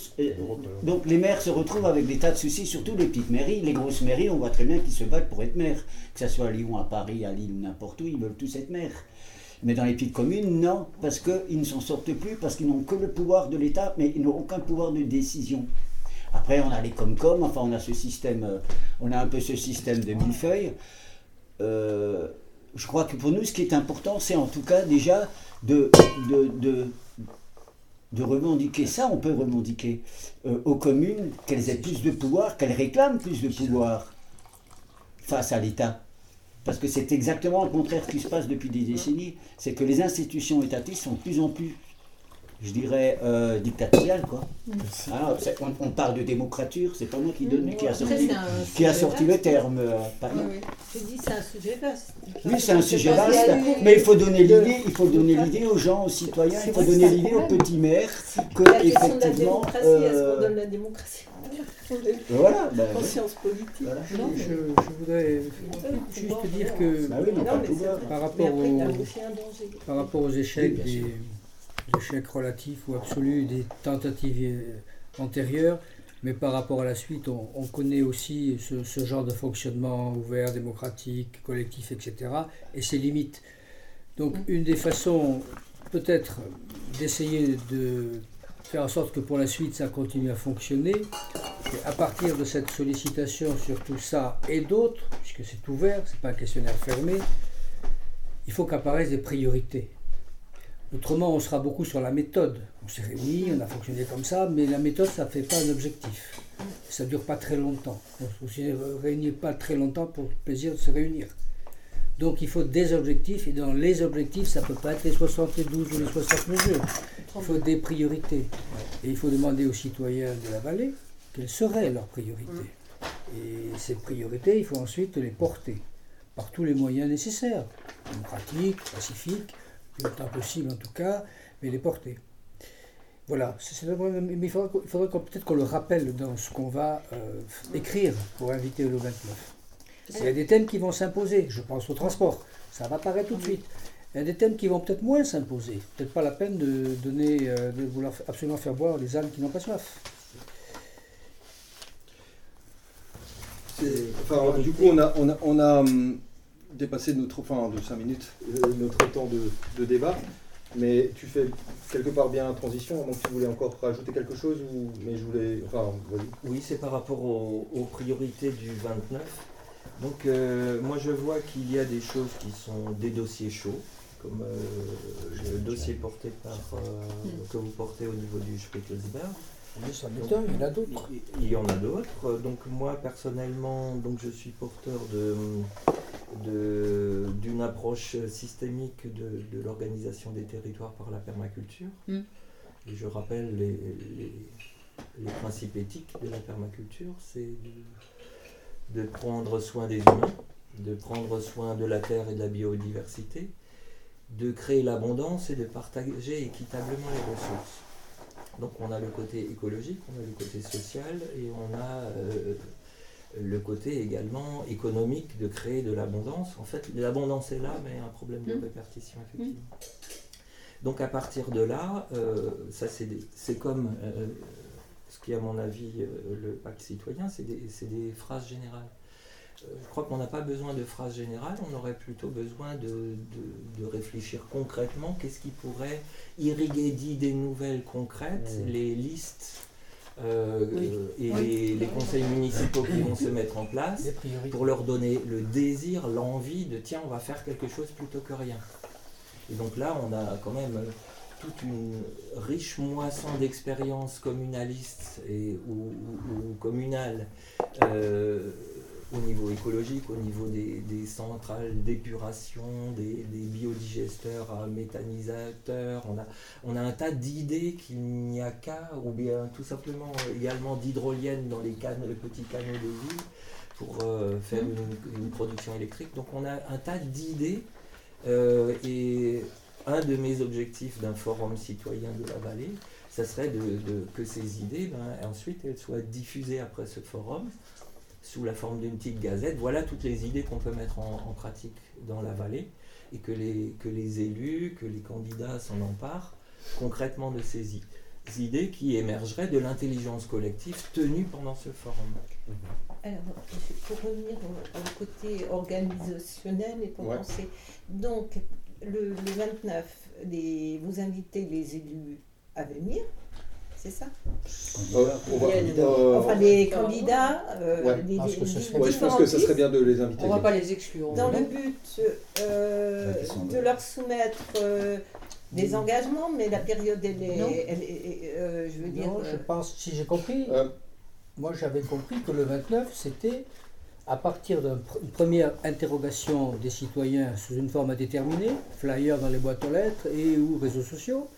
donc les maires se retrouvent avec des tas de soucis, surtout les petites mairies. Les grosses mairies, on voit très bien qu'ils se battent pour être maires. Que ce soit à Lyon, à Paris, à Lille ou n'importe où, ils veulent tous être maires. Mais dans les petites communes, non, parce qu'ils ne s'en sortent plus, parce qu'ils n'ont que le pouvoir de l'État, mais ils n'ont aucun pouvoir de décision. Après, on a les Comcom, enfin, on a ce système, euh, on a un peu ce système de millefeuille. Euh, je crois que pour nous, ce qui est important, c'est en tout cas déjà de, de, de, revendiquer ça, on peut revendiquer euh, aux communes qu'elles aient plus de pouvoir, qu'elles réclament plus de pouvoir face à l'État. Parce que c'est exactement le contraire qui se passe depuis des décennies. C'est que les institutions étatiques sont de plus en plus je dirais, euh, dictatorial, quoi. Alors, on, parle de démocrature, c'est pas moi qui, donne, qui a sorti, qui a sorti le terme. Euh, oui, Je dis c'est un sujet vaste. Oui, c'est un sujet vaste, mais il faut donner l'idée, il faut donner l'idée aux gens, aux citoyens, il faut donner l'idée aux petits maires que la effectivement. De la démocratie, est-ce qu'on euh, donne la démocratie voilà, ben, conscience politique. Je, je, voudrais juste dire que bah par, rapport par rapport aux échecs des, l'échec relatif ou absolu des tentatives euh, antérieures, mais par rapport à la suite, on, connaît aussi ce, genre de fonctionnement ouvert, démocratique, collectif, etc., et ses limites. Donc une des façons, peut-être, d'essayer de faire en sorte que pour la suite ça continue à fonctionner, à partir de cette sollicitation sur tout ça et d'autres, puisque c'est ouvert, c'est pas un questionnaire fermé, il faut qu'apparaissent des priorités. Autrement, on sera beaucoup sur la méthode. On s'est réunis, on a fonctionné comme ça, mais la méthode, ça ne fait pas un objectif. Ça ne dure pas très longtemps. On ne se réunit pas très longtemps pour le plaisir de se réunir. Donc il faut des objectifs, et dans les objectifs, ça ne peut pas être les 72 ou les 60 mesures. Il faut des priorités. Et il faut demander aux citoyens de la vallée quelles seraient leurs priorités. Et ces priorités, il faut ensuite les porter par tous les moyens nécessaires, démocratiques, pacifiques, le temps possible en tout cas, mais les porter. Voilà, mais il faudrait, peut-être qu'on le rappelle dans ce qu'on va euh, écrire pour inviter le 29. Il y a des thèmes qui vont s'imposer, je pense au transport, ça va apparaître tout de suite. Il y a des thèmes qui vont peut-être moins s'imposer. Peut-être pas la peine de donner, euh, de vouloir absolument faire boire les âmes qui n'ont pas soif. Du coup, on a, a dépasser notre, enfin de 5 minutes, euh, notre temps de, débat. Mais tu fais quelque part bien la transition, donc tu voulais encore rajouter quelque chose ou mais je voulais enfin oui, c'est par rapport aux, priorités du 29. Donc euh, moi je vois qu'il y a des choses qui sont des dossiers chauds, comme euh, le dossier porté par que vous portez au niveau du m'étonne, il y en a d'autres. Il y en a d'autres. Donc moi personnellement, donc je suis porteur de d'une approche systémique de, l'organisation des territoires par la permaculture. Mm. Et je rappelle les, les, principes éthiques de la permaculture, c'est de, de, prendre soin des humains, de prendre soin de la terre et de la biodiversité, de créer l'abondance et de partager équitablement les ressources. Donc on a le côté écologique, on a le côté social et on a euh, le côté également économique de créer de l'abondance. En fait, l'abondance est là, mais un problème de mmh. répartition, effectivement. Donc à partir de là, euh, ça c'est comme euh, ce qui, à mon avis, euh, le pacte citoyen, c'est des, des, phrases générales. je crois qu'on n'a pas besoin de phrases générales, on aurait plutôt besoin de, de, réfléchir concrètement qu'est-ce qui pourrait irriguer d'idées nouvelles concrètes, mmh. les listes euh, et Les, conseils municipaux qui vont se mettre en place pour leur donner le désir, l'envie de tiens, on va faire quelque chose plutôt que rien. Et donc là, on a quand même toute une riche moisson d'expériences communalistes et, ou, ou, communales euh, au niveau écologique, au niveau des, centrales d'épuration, des, biodigesteurs à méthanisateurs. On a, on a un tas d'idées qu'il n'y a qu'à, ou bien tout simplement également d'hydroliennes dans les, cannes, les petits canaux de ville pour euh, faire une, production électrique. Donc on a un tas d'idées euh, et un de mes objectifs d'un forum citoyen de la vallée, ça serait de, que ces idées, ben, ensuite, elles soient diffusées après ce forum sous la forme d'une petite gazette. Voilà toutes les idées qu'on peut mettre en, pratique dans la vallée et que les, que les élus, que les candidats s'en emparent concrètement de ces idées qui émergeraient de l'intelligence collective tenue pendant ce forum. Alors, pour revenir au, côté organisationnel et pour penser, donc le, 29, les, vous invitez les élus à venir, c'est ça euh, Enfin, les candidats, euh, je pense que ce serait bien de les inviter. On ne va pas les exclure. Dans le but euh, de leur soumettre des engagements, mais la période, elle est. je veux dire. Non, je pense, si j'ai compris, moi j'avais compris que le 29, c'était à partir d'une première interrogation des citoyens sous une forme à déterminer, flyer dans les boîtes aux lettres et ou réseaux sociaux,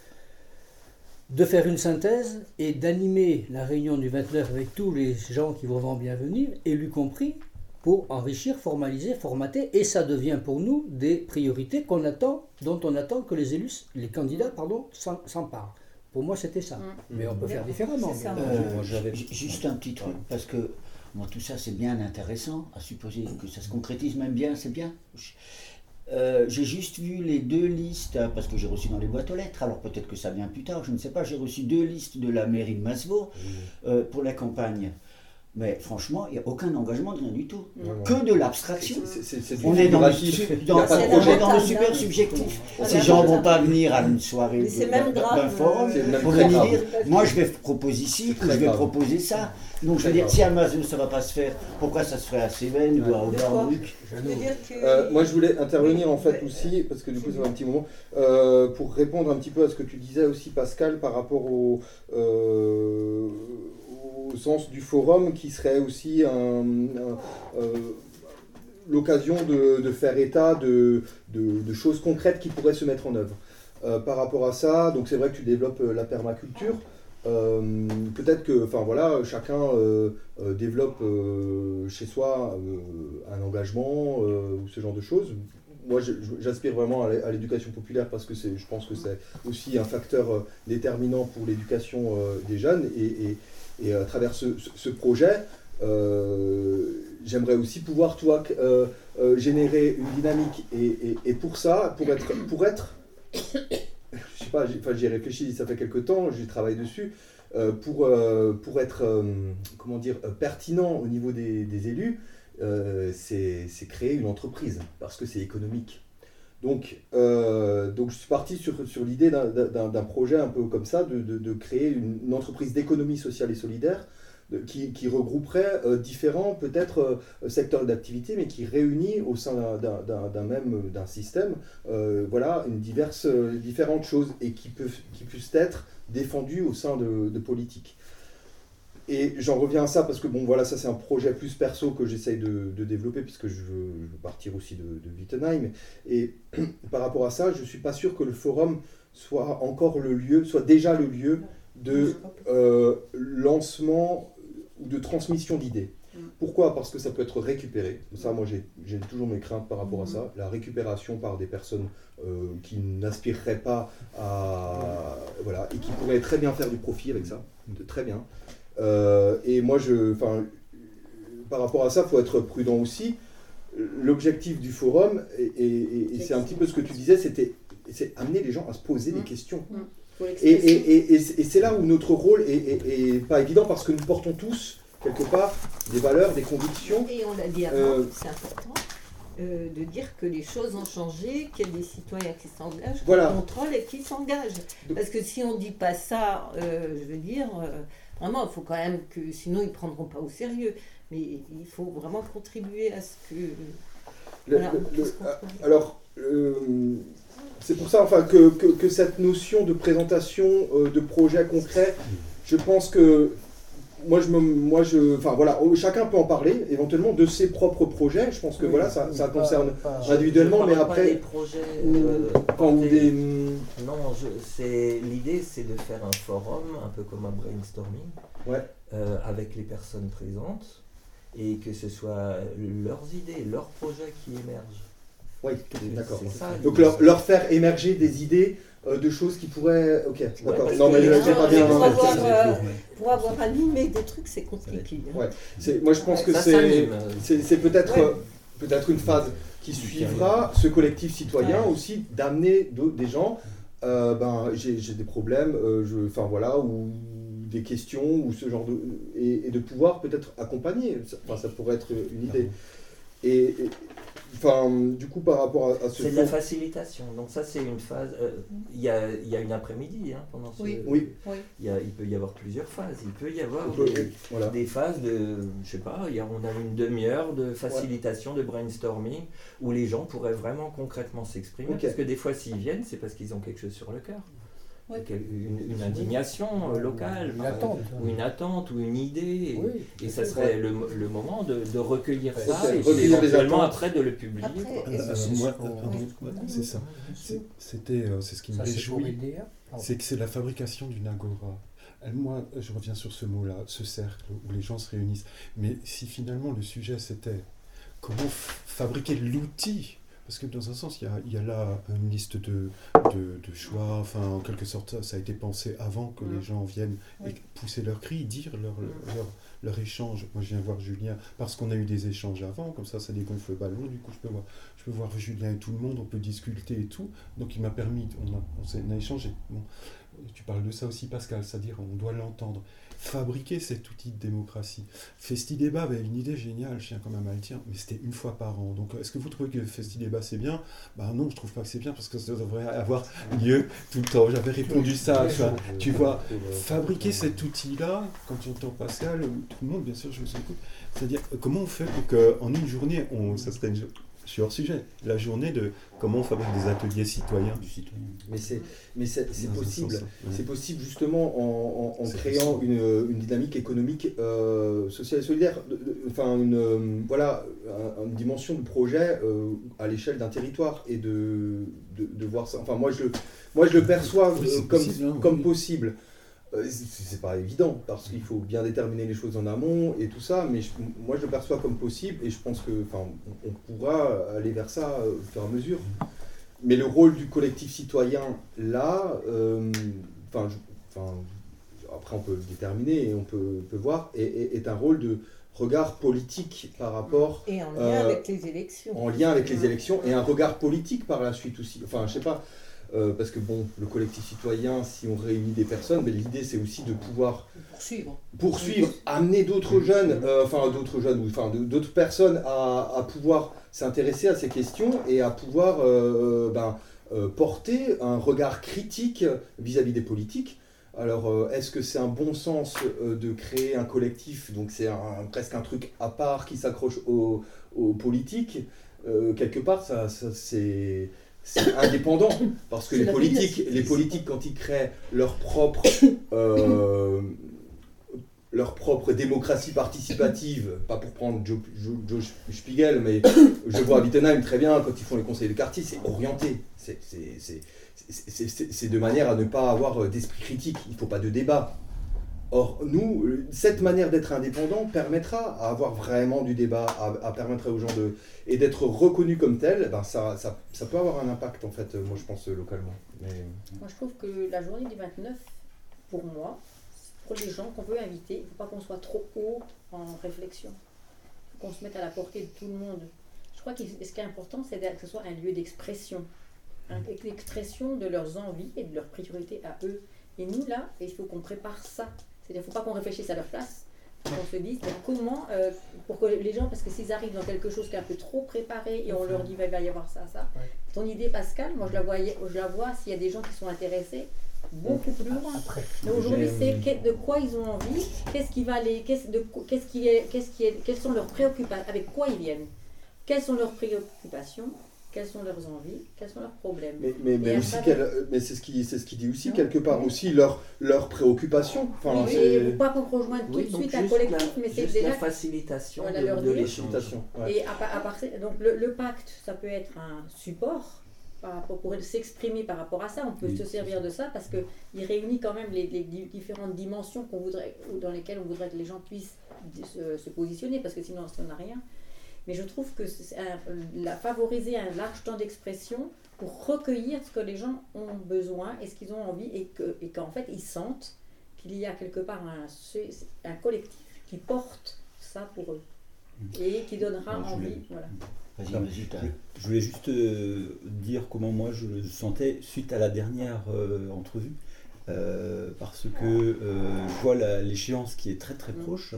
de faire une synthèse et d'animer la réunion du 29 avec tous les gens qui vont bien venir, élus compris, pour enrichir, formaliser, formater, et ça devient pour nous des priorités qu'on attend, dont on attend que les élus, les candidats, pardon, s'emparent. Pour moi, c'était ça. Mm. Mais on peut faire différemment. Euh, juste un petit truc, parce que moi, tout ça, c'est bien intéressant, à supposer que ça se concrétise même bien, c'est bien. Euh, j'ai juste vu les deux listes, hein, parce que j'ai reçu dans les boîtes aux lettres, alors peut-être que ça vient plus tard, je ne sais pas, j'ai reçu deux listes de la mairie de Masvaux euh, pour la campagne. Mais franchement, il n'y a aucun engagement de rien du tout. Que de l'abstraction. On est dans le, dans, dans le super subjectif. Ces gens ne vont pas venir à une soirée d'un forum pour venir dire moi je vais proposer ici, je vais proposer ça. Donc je veux dire, si à Mazou ça ne va pas se faire, pourquoi ça se ferait à Cévennes ou à Auberluc euh, Moi je voulais intervenir en fait aussi, parce que du coup ça va un petit moment, euh, pour répondre un petit peu à ce que tu disais aussi Pascal par rapport au. Euh, au sens du forum qui serait aussi euh, l'occasion de, faire état de, choses concrètes qui pourraient se mettre en œuvre. Euh, par rapport à ça, donc c'est vrai que tu développes euh, la permaculture. Peut-être que, enfin voilà, chacun développe chez soi un engagement ou ce genre de choses. Moi, j'aspire vraiment à l'éducation populaire parce que je pense que c'est aussi un facteur déterminant pour l'éducation des jeunes et et à travers ce, projet, euh, j'aimerais aussi pouvoir, toi, euh, euh, générer une dynamique. Et, pour ça, pour être, pour être je sais pas, j'y ai réfléchi, ça fait quelques temps, j'y travaille dessus, pour, pour être, comment dire, pertinent au niveau des, élus, c'est créer une entreprise, parce que c'est économique. Donc, euh, donc je suis parti sur, sur l'idée d'un projet un peu comme ça, de, de, créer une, entreprise d'économie sociale et solidaire qui, qui, regrouperait euh, différents peut-être euh, secteurs d'activité, mais qui réunit au sein d'un même d'un système voilà, une diverse, différentes choses et qui, peuvent, qui puissent être défendues au sein de, de politiques. Et j'en reviens à ça parce que bon voilà ça c'est un projet plus perso que j'essaye de, développer puisque je veux, partir aussi de, de, Wittenheim et par rapport à ça je suis pas sûr que le forum soit encore le lieu soit déjà le lieu de euh, lancement ou de transmission d'idées. Mm. Pourquoi? Parce que ça peut être récupéré. Ça, moi, j'ai toujours mes craintes par rapport à ça. Mm. La récupération par des personnes euh, qui n'aspireraient pas à. Voilà, et qui pourraient très bien faire du profit avec ça. Très bien. Euh, et moi, je, par rapport à ça, il faut être prudent aussi. L'objectif du forum, et, c'est un petit peu ce que tu disais, c'était c'est amener les gens à se poser des mmh. questions. Et, c'est là où notre rôle est, pas évident parce que nous portons tous, quelque part, des valeurs, des convictions. Et on l'a dit avant, euh, c'est important. Euh, de dire que les choses ont changé, qu'il y a des citoyens qui s'engagent, qui contrôlent et qui s'engagent. Parce que si on ne dit pas ça, je veux dire, Vraiment, il faut quand même que, sinon ils ne prendront pas au sérieux. Mais il faut vraiment contribuer à ce que. alors, euh, c'est pour ça enfin, que, que, cette notion de présentation euh, de projets concrets, je pense que moi, je me, moi, je, enfin voilà, chacun peut en parler éventuellement de ses propres projets. Je pense que voilà, ça, ça concerne individuellement, mais après, des projets, euh, des... non, c'est l'idée, c'est de faire un forum, un peu comme un brainstorming, ouais. euh, avec les personnes présentes et que ce soit leurs idées, leurs projets qui émergent. Oui, d'accord. Donc leur, leur, faire émerger des idées euh, de choses qui pourraient. Ok, d'accord. non, mais pas bien. Pour avoir, euh, pour avoir animé des trucs, c'est compliqué. Hein. Ouais. Moi, je pense que c'est c'est peut-être euh, peut-être une phase qui suivra ce collectif citoyen aussi d'amener des gens. ben, j'ai des problèmes, je, enfin voilà, ou des questions ou ce genre de et, de pouvoir peut-être accompagner. Enfin, ça pourrait être une idée. et Enfin, du coup, par rapport à, ce. C'est de la facilitation. Donc, ça, c'est une phase. Euh, il y, a, y, a, une après-midi hein, pendant ce. Oui. oui. Y a, il peut y avoir plusieurs phases. Il peut y avoir des, phases de. Je sais pas, y a, on a une demi-heure de facilitation, de brainstorming, où les gens pourraient vraiment concrètement s'exprimer. Parce que des fois, s'ils viennent, c'est parce qu'ils ont quelque chose sur le cœur. Une, indignation euh, locale, une attente, ou une attente, ou une idée. et, ça serait le, le, moment de, de recueillir ça et éventuellement après de le publier. c'est ça. C'était, c'est ce qui me réjouit. C'est que c'est la fabrication d'une agora. Moi, je reviens sur ce mot-là, ce cercle où les gens se réunissent. Mais si finalement le sujet c'était comment fabriquer l'outil parce que dans un sens, il y a, il y a là une liste de, de, de, choix. Enfin, en quelque sorte, ça a été pensé avant que les mm. gens viennent et pousser leur cri, dire leur, mm. leur, leur, échange. Moi, je viens voir Julien parce qu'on a eu des échanges avant, comme ça, ça dégonfle le ballon. Du coup, je peux voir, je peux voir Julien et tout le monde, on peut discuter et tout. Donc, il m'a permis, on a, on, a échangé. Bon. Tu parles de ça aussi, Pascal, c'est-à-dire on doit l'entendre fabriquer cet outil de démocratie. Festi Débat avait une idée géniale, je tiens quand même à le dire, mais c'était une fois par an. Donc est-ce que vous trouvez que Festi Débat c'est bien? Ben non, je trouve pas que c'est bien parce que ça devrait avoir lieu tout le temps. J'avais répondu ça. Tu vois, fabriquer cet outil-là, quand j'entends Pascal, tout le monde, bien sûr, je vous écoute, c'est-à-dire comment on fait pour qu'en une journée, on, ça serait une, je suis hors sujet. La journée de comment on fabrique des ateliers citoyens du citoyen. Mais c'est, mais c'est, possible. C'est possible justement en, en, créant une, une, dynamique économique euh, sociale et solidaire. Enfin, une, euh, voilà, une dimension de projet euh, à l'échelle d'un territoire et de, de, de, voir ça. Enfin, moi je, moi, je le perçois comme, hein, comme possible. Euh, c'est pas évident parce qu'il faut bien déterminer les choses en amont et tout ça, mais moi je le perçois comme possible et je pense que on, on pourra aller vers ça euh, au fur et à mesure. Mais le rôle du collectif citoyen là, euh, enfin, après on peut le déterminer et on peut, peut voir, est, est, un rôle de regard politique par rapport. Et en lien avec les élections. En lien avec les élections et un regard politique par la suite aussi. Enfin, je sais pas. Euh, parce que bon, le collectif citoyen, si on réunit des personnes, mais l'idée c'est aussi de pouvoir poursuivre, poursuivre amener d'autres jeunes, euh, enfin d'autres jeunes, enfin d'autres personnes à, pouvoir s'intéresser à ces questions et à pouvoir euh, ben, porter un regard critique vis-à-vis des politiques. Alors, est-ce que c'est un bon sens de créer un collectif? Donc, c'est presque un truc à part qui s'accroche aux, politiques. quelque part, ça c'est c'est indépendant parce que les politiques, les politiques quand ils créent leur propre euh, leur propre démocratie participative, pas pour prendre Joe, Spiegel, mais je vois à Wittenheim très bien quand ils font les conseils de quartier, c'est orienté, c'est de manière à ne pas avoir d'esprit critique, il ne faut pas de débat. Or, nous, cette manière d'être indépendant permettra à avoir vraiment du débat, à, permettre aux gens de. et d'être reconnus comme tels, ben ça, ça, ça, peut avoir un impact, en fait, moi je pense, localement. Moi je trouve que la journée du 29, pour moi, pour les gens qu'on veut inviter, il ne faut pas qu'on soit trop haut en réflexion. Il faut qu'on se mette à la portée de tout le monde. Je crois que ce qui est important, c'est que ce soit un lieu d'expression. L'expression de leurs envies et de leurs priorités à eux. Et nous, là, il faut qu'on prépare ça. C'est-à-dire qu'il ne faut pas qu'on réfléchisse à leur place, qu'on se dise comment, euh, pour que les gens, parce que s'ils arrivent dans quelque chose qui est un peu trop préparé et on leur dit il va y avoir ça, ça, ton idée Pascal, moi je la, voyais, je la vois s'il y a des gens qui sont intéressés beaucoup plus loin. Mais aujourd'hui, c'est de quoi ils ont envie, qu'est-ce qui va les, qu'est-ce, qu'est-ce qui est, qu'est-ce qui est, quelles sont leurs préoccupations, avec quoi ils viennent, quelles sont leurs préoccupations, quelles sont leurs envies, quels sont leurs problèmes. Mais, mais, mais aussi mais c'est ce qui c'est ce qui dit aussi quelque part aussi leurs leurs préoccupations. Enfin, oui, pas qu'on rejoigne tout de suite un collectif, mais c'est déjà la facilitation de, de l'échange. Et à, à donc le, le, pacte, ça peut être un support. Pour s'exprimer par rapport à ça, on peut se servir de ça parce qu'il réunit quand même les, les différentes dimensions qu'on voudrait, dans lesquelles on voudrait que les gens puissent se, se positionner, parce que sinon ça n'a rien. Mais je trouve que c'est la, favoriser un large temps d'expression pour recueillir ce que les gens ont besoin et ce qu'ils ont envie et qu'en et fait ils sentent qu'il y a quelque part un, un collectif qui porte ça pour eux et qui donnera envie. Voilà. Je, voulais juste euh, dire comment moi je le sentais suite à la dernière euh, entrevue, euh, parce que je vois l'échéance qui est très très mm. proche,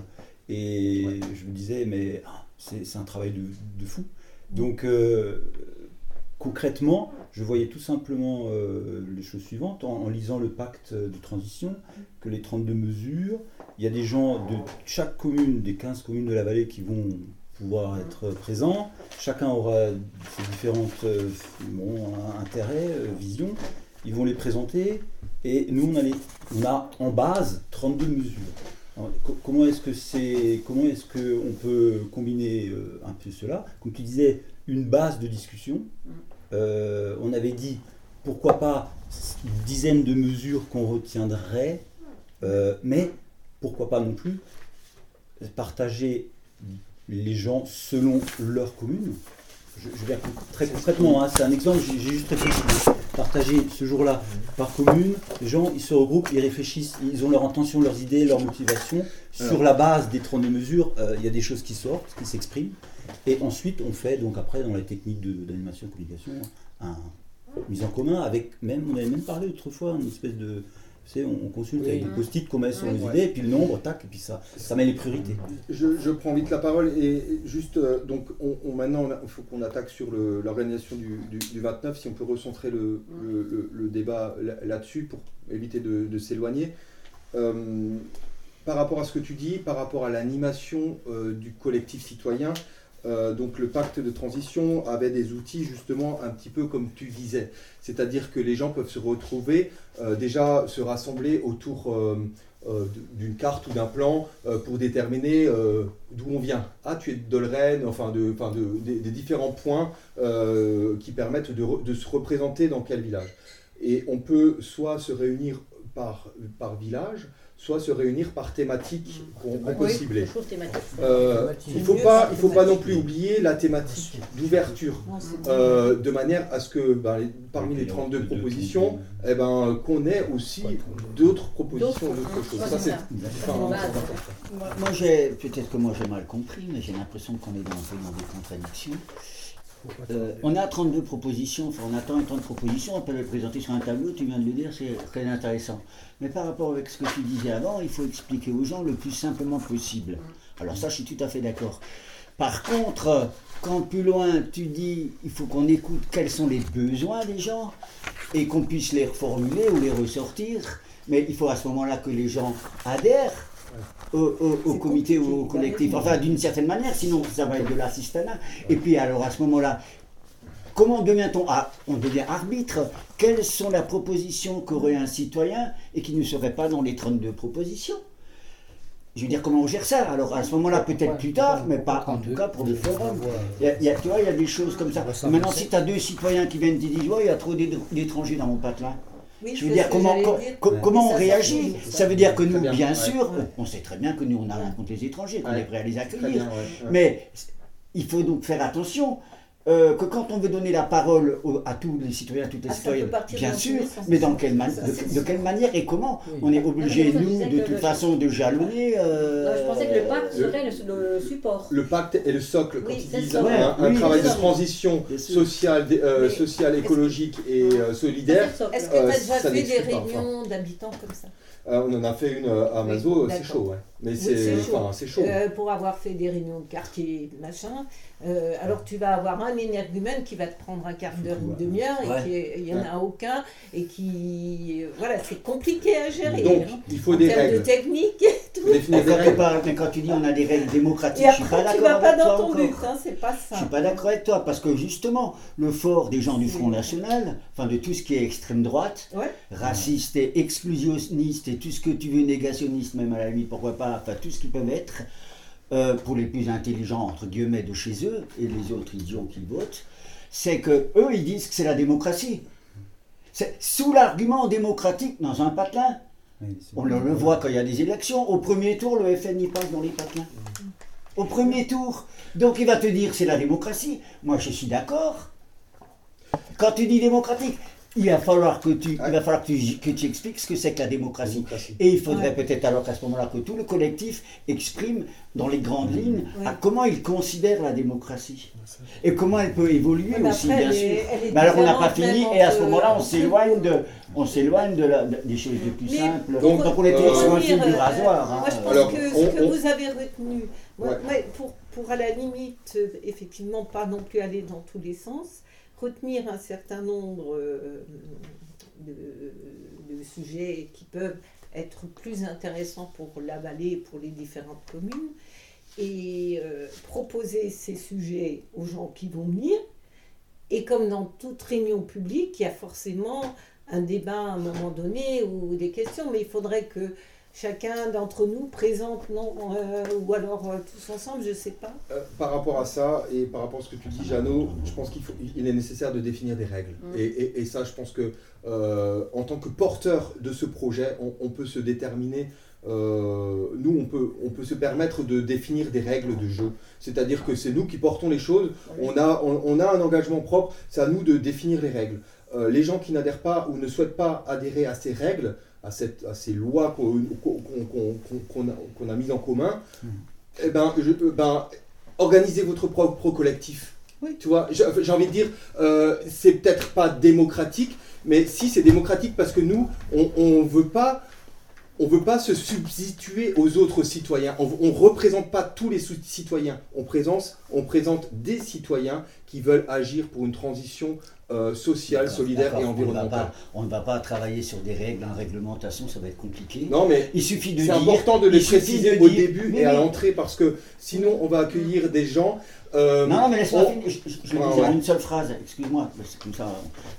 et je me disais, mais ah, c'est un travail de, fou. Donc, euh, concrètement, je voyais tout simplement euh, les choses suivantes en, lisant le pacte de transition, que les 32 mesures, il y a des gens de chaque commune, des 15 communes de la vallée qui vont pouvoir être présents. Chacun aura ses différents euh, intérêts, visions. ils vont les présenter, et nous, on a en base 32 mesures. Comment est-ce que c'est, comment est-ce que on peut combiner euh, un peu cela? Comme tu disais, une base de discussion. Euh, on avait dit pourquoi pas une dizaine de mesures qu'on retiendrait, euh, mais pourquoi pas non plus partager les gens selon leur commune. Je, vais très concrètement, hein, c'est un exemple, j'ai juste réfléchi. Partager ce jour-là par commune, les gens ils se regroupent, ils réfléchissent, ils ont leur intention, leurs idées, leurs motivations. Sur la base des 32 mesures, euh, il y a des choses qui sortent, qui s'expriment. Et ensuite, on fait, donc après, dans les techniques d'animation communication, un mise en commun avec même, on avait même parlé autrefois, une espèce de, on, consulte avec des post-it qu'on met sur les idées, et puis le nombre, tac, et puis ça, ça met les priorités. Je, prends vite la parole, et juste, euh, donc, on, maintenant, il faut qu'on attaque sur l'organisation du, du, 29, si on peut recentrer le, le, débat là-dessus pour éviter de, s'éloigner. Euh, par rapport à ce que tu dis, par rapport à l'animation euh, du collectif citoyen, euh, donc le pacte de transition avait des outils justement un petit peu comme tu disais, c'est-à-dire que les gens peuvent se retrouver, euh, déjà se rassembler autour euh, d'une carte ou d'un plan pour déterminer d'où on vient. Ah, tu es de Dolren, enfin, de, des, différents points qui permettent de, se représenter dans quel village. Et on peut soit se réunir par village, soit se réunir par thématique qu'on peut cibler. Euh, il ne faut, pas, il faut pas non plus oublier la thématique d'ouverture, euh, de manière à ce que ben, parmi les 32 propositions, eh ben, qu'on ait aussi d'autres propositions, d'autres choses. Ça, c'est Moi, j'ai peut-être que moi j'ai mal compris, mais j'ai l'impression qu'on est dans, dans des contradictions. Euh, on a 32 propositions, enfin on attend 30 propositions, on peut les présenter sur un tableau, tu viens de le dire, c'est très intéressant. Mais par rapport avec ce que tu disais avant, il faut expliquer aux gens le plus simplement possible. Alors ça, je suis tout à fait d'accord. Par contre, quand plus loin tu dis il faut qu'on écoute quels sont les besoins des gens et qu'on puisse les reformuler ou les ressortir, mais il faut à ce moment-là que les gens adhèrent au, comité ou au collectif, enfin d'une certaine manière, sinon ça va être de l'assistanat. Et puis alors à ce moment-là, comment devient-on ah, On devient arbitre? Quelles sont les propositions qu'aurait un citoyen et qui ne serait pas dans les 32 propositions? Je veux dire, comment on gère ça? Alors, à ce moment-là, peut-être plus tard, mais pas en tout cas pour le forum. Il y a, tu vois, il y a des choses comme ça. Maintenant, si tu as deux citoyens qui viennent te dire, il y a trop d'étrangers dans mon patelin, je veux dire, comment, comment on réagit Ça veut dire que nous, bien. sûr, on sait très bien que nous, on n'a rien contre les étrangers, qu'on est prêt à les accueillir. Mais il faut donc faire attention. Euh, que quand on veut donner la parole à tous les citoyens, à toutes les ah, citoyennes, bien sûr, mais dans quelle de, quelle manière et comment On est obligé, nous, de toute façon, de jalonner. Euh, je pensais que le pacte serait le, support. Le pacte est le socle quand ils disent un, travail de transition sociale, euh, sociale écologique et solidaire. Est-ce que tu as déjà fait des réunions d'habitants comme ça? On en a fait une à Mazo, c'est chaud, ouais. Mais c'est chaud. pour avoir fait des réunions de quartier, machin, euh, alors tu vas avoir un énergumène qui va te prendre un quart d'heure, une demi-heure, et il n'y en a aucun, et qui. Voilà, c'est compliqué à gérer. Donc, hein. il faut des règles. de technique tout. Mais quand tu dis on a des règles démocratiques, je suis pas d'accord. Tu vas pas dans ton but, hein, c'est pas ça. Je suis pas d'accord avec toi, parce que justement, le fort des gens du Front National, enfin de tout ce qui est extrême droite, raciste et exclusionniste, et tout ce que tu veux, négationniste, même à la limite, pourquoi pas, enfin tout ce qui peut être euh, pour les plus intelligents, entre guillemets, de chez eux, et les autres idiots qui votent, c'est que eux, ils disent que c'est la démocratie. C'est sous l'argument démocratique dans un patelin. on le, voit quand il y a des élections. Au premier tour, le FN y passe dans les patelins. Au premier tour. Donc il va te dire c'est la démocratie. Moi je suis d'accord. Quand tu dis démocratique, il va falloir que tu, il va falloir que tu, que tu expliques ce que c'est que la démocratie. Et il faudrait peut-être alors qu'à ce moment-là que tout le collectif exprime dans les grandes lignes à comment il considère la démocratie et comment elle peut évoluer aussi, bien sûr. Mais alors on n'a pas fini et à ce moment-là on s'éloigne de, on s'éloigne de, des choses les plus simples. Donc, on est toujours sur un fil du rasoir. Hein. Moi je pense que ce que vous avez retenu, pour, pour à la limite effectivement pas non plus aller dans tous les sens retenir un certain nombre euh, de, sujets qui peuvent être plus intéressants pour la vallée pour les différentes communes, et euh, proposer ces sujets aux gens qui vont venir. Et comme dans toute réunion publique, il y a forcément un débat à un moment donné ou des questions, mais il faudrait que chacun d'entre nous présente, non euh, Ou alors euh, tous ensemble, je ne sais pas. Euh, par rapport à ça, et par rapport à ce que tu dis, Jeannot, je pense qu'il il est nécessaire de définir des règles. Mm. Et, et, ça, je pense que en tant que porteur de ce projet, on, peut se déterminer. nous, on peut, on peut se permettre de définir des règles de jeu. C'est-à-dire que c'est nous qui portons les choses. On a, on a un engagement propre. C'est à nous de définir les règles. les gens qui n'adhèrent pas ou ne souhaitent pas adhérer à ces règles, à, cette, à ces lois qu'on a, mises en commun, hmm. eh ben, je, euh, ben, organisez votre propre collectif. Oui. Tu vois, j'ai envie de dire, euh, c'est peut-être pas démocratique, mais si c'est démocratique parce que nous, on ne veut pas on veut pas se substituer aux autres citoyens. On ne représente pas tous les citoyens. On présente, on présente des citoyens qui veulent agir pour une transition euh, sociale, solidaire et environnementale. On ne va pas travailler sur des règles, en réglementation, ça va être compliqué. Non, mais il suffit de C'est important de les préciser au début et à l'entrée parce que sinon on va accueillir des gens. Euh, non, mais laisse-moi finir. Je, je, vais dire une seule phrase. Excuse-moi, c'est comme ça,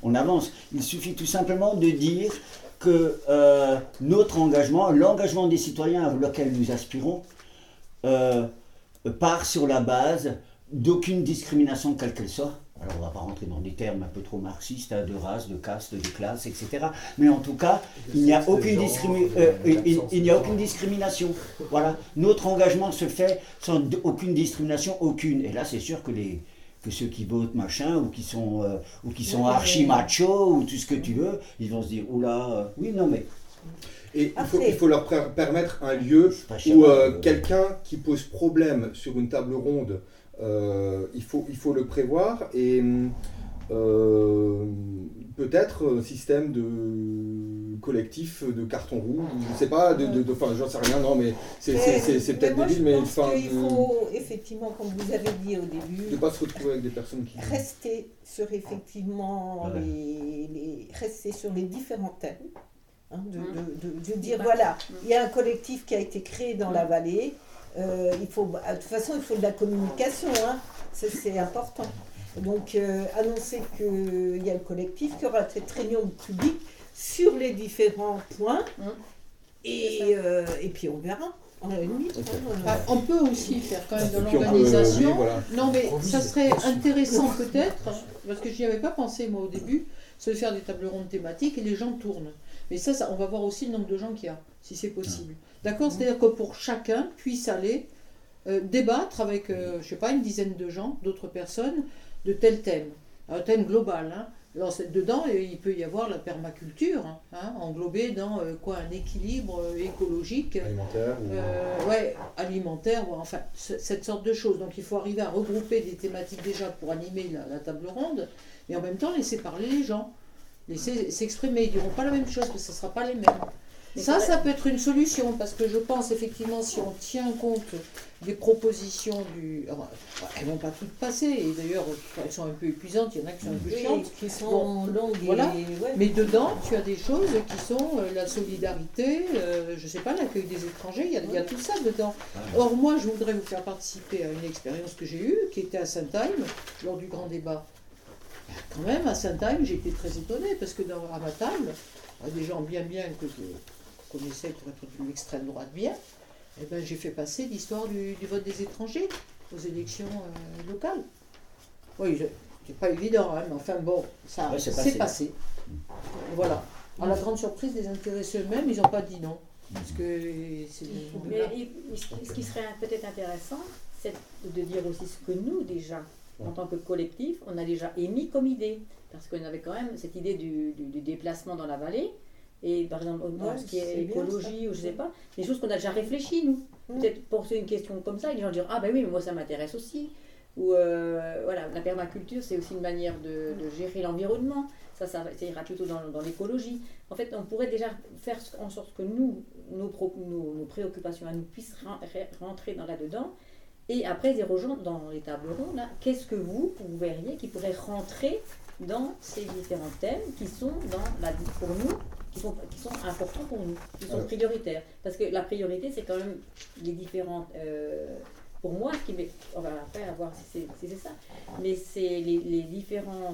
on avance. Il suffit tout simplement de dire que euh, notre engagement, l'engagement des citoyens auquel nous aspirons, part sur la base d'aucune discrimination quelle qu'elle soit alors on ne va pas rentrer dans des termes un peu trop marxistes, hein, de race, de caste, de classe, etc. Mais en tout cas, il n'y a, aucune, euh, il, n'y a aucune discrimination. Voilà. Notre engagement se fait sans aucune discrimination, aucune. Et là, c'est sûr que, les, que ceux qui votent machin, ou qui sont, euh, ou qui sont archi-macho, ou tout ce que tu veux, ils vont se dire, oula, euh, oui, non mais... Et il faut, il faut, leur permettre un lieu où quelqu'un qui pose problème sur une table ronde euh, il, faut, il faut le prévoir et euh, peut-être un système de collectif de carton rouge, je ne sais pas, de, de, enfin j'en sais rien, non mais c'est peut-être débile, mais enfin... Il faut effectivement, comme vous avez dit au début... De ne pas se retrouver avec des personnes qui... Rester sur effectivement les, rester sur les différents thèmes. Hein, de, de, de, dire, voilà, il y a un collectif qui a été créé dans la vallée, euh, il faut, de toute façon, il faut de la communication, hein. c'est important. Donc, euh, annoncer qu'il y a le collectif, qu'il y aura cette réunion publique sur les différents points, mmh. et, euh, et puis on verra. On, ah, on peut aussi faire quand même de l'organisation. Non, mais ça serait intéressant peut-être, parce que je n'y avais pas pensé moi au début, c'est de faire des tables rondes thématiques et les gens tournent. Mais ça, ça on va voir aussi le nombre de gens qu'il y a, si c'est possible. D'accord C'est-à-dire que pour chacun puisse aller euh, débattre avec, euh, je sais pas, une dizaine de gens, d'autres personnes, de tel thème. Un thème global. Hein. Alors, dedans, il peut y avoir la permaculture, hein, hein englobée dans euh, quoi un équilibre écologique. Alimentaire Ouais, alimentaire, enfin, cette sorte de choses. Donc, il faut arriver à regrouper des thématiques déjà pour animer la, la table ronde, mais en même temps, laisser parler les gens, laisser s'exprimer. Ils ne diront pas la même chose, parce que ce ne sera pas les mêmes. Ça, ça peut être une solution parce que je pense effectivement si on tient compte des propositions du. elles ne vont pas toutes passer et d'ailleurs elles sont un peu épuisantes, il y en a qui sont un peu chiantes. Qui sont longues voilà. Mais dedans, tu as des choses qui sont euh, la solidarité, euh, je ne sais pas, l'accueil des étrangers, il y, a, il y, a, tout ça dedans. Or, moi, je voudrais vous faire participer à une expérience que j'ai eue qui était à Saint-Heim lors du grand débat. Quand même, à Saint-Heim, j'ai été très étonnée parce que dans, à ma table, des gens bien bien que connaissais pour être d'une extrême droite bien, eh ben, j'ai fait passer l'histoire du, vote des étrangers aux élections euh, locales. Oui, c'est pas évident, hein, mais enfin bon, ça s'est passé. Voilà. À la grande surprise des intéressés eux-mêmes, ils n'ont pas dit non. Parce que mais ce qui serait peut-être intéressant, c'est de dire aussi ce que nous, déjà, en tant que collectif, on a déjà émis comme idée. Parce qu'on avait quand même cette idée du déplacement dans la vallée. Et par exemple, ce qui est, écologie ou je sais pas, des choses qu'on a déjà réfléchi, nous. Peut-être poser une question comme ça, et les gens dire Ah ben oui, mais moi ça m'intéresse aussi. Ou euh, voilà, la permaculture, c'est aussi une manière de, gérer l'environnement. Ça, ça, ira plutôt dans, dans l'écologie. En fait, on pourrait déjà faire en sorte que nous, nos, nos, nos préoccupations à nous puissent rentrer dans là-dedans. Et après, dire aux gens dans les tables rondes, qu'est-ce que vous, vous verriez qui pourrait rentrer dans ces différents thèmes qui sont dans la, pour nous qui sont, qui sont importants pour nous, qui sont prioritaires. Parce que la priorité, c'est quand même les différentes. Euh, pour moi, ce qui on va après voir si c'est ça, mais c'est les, différents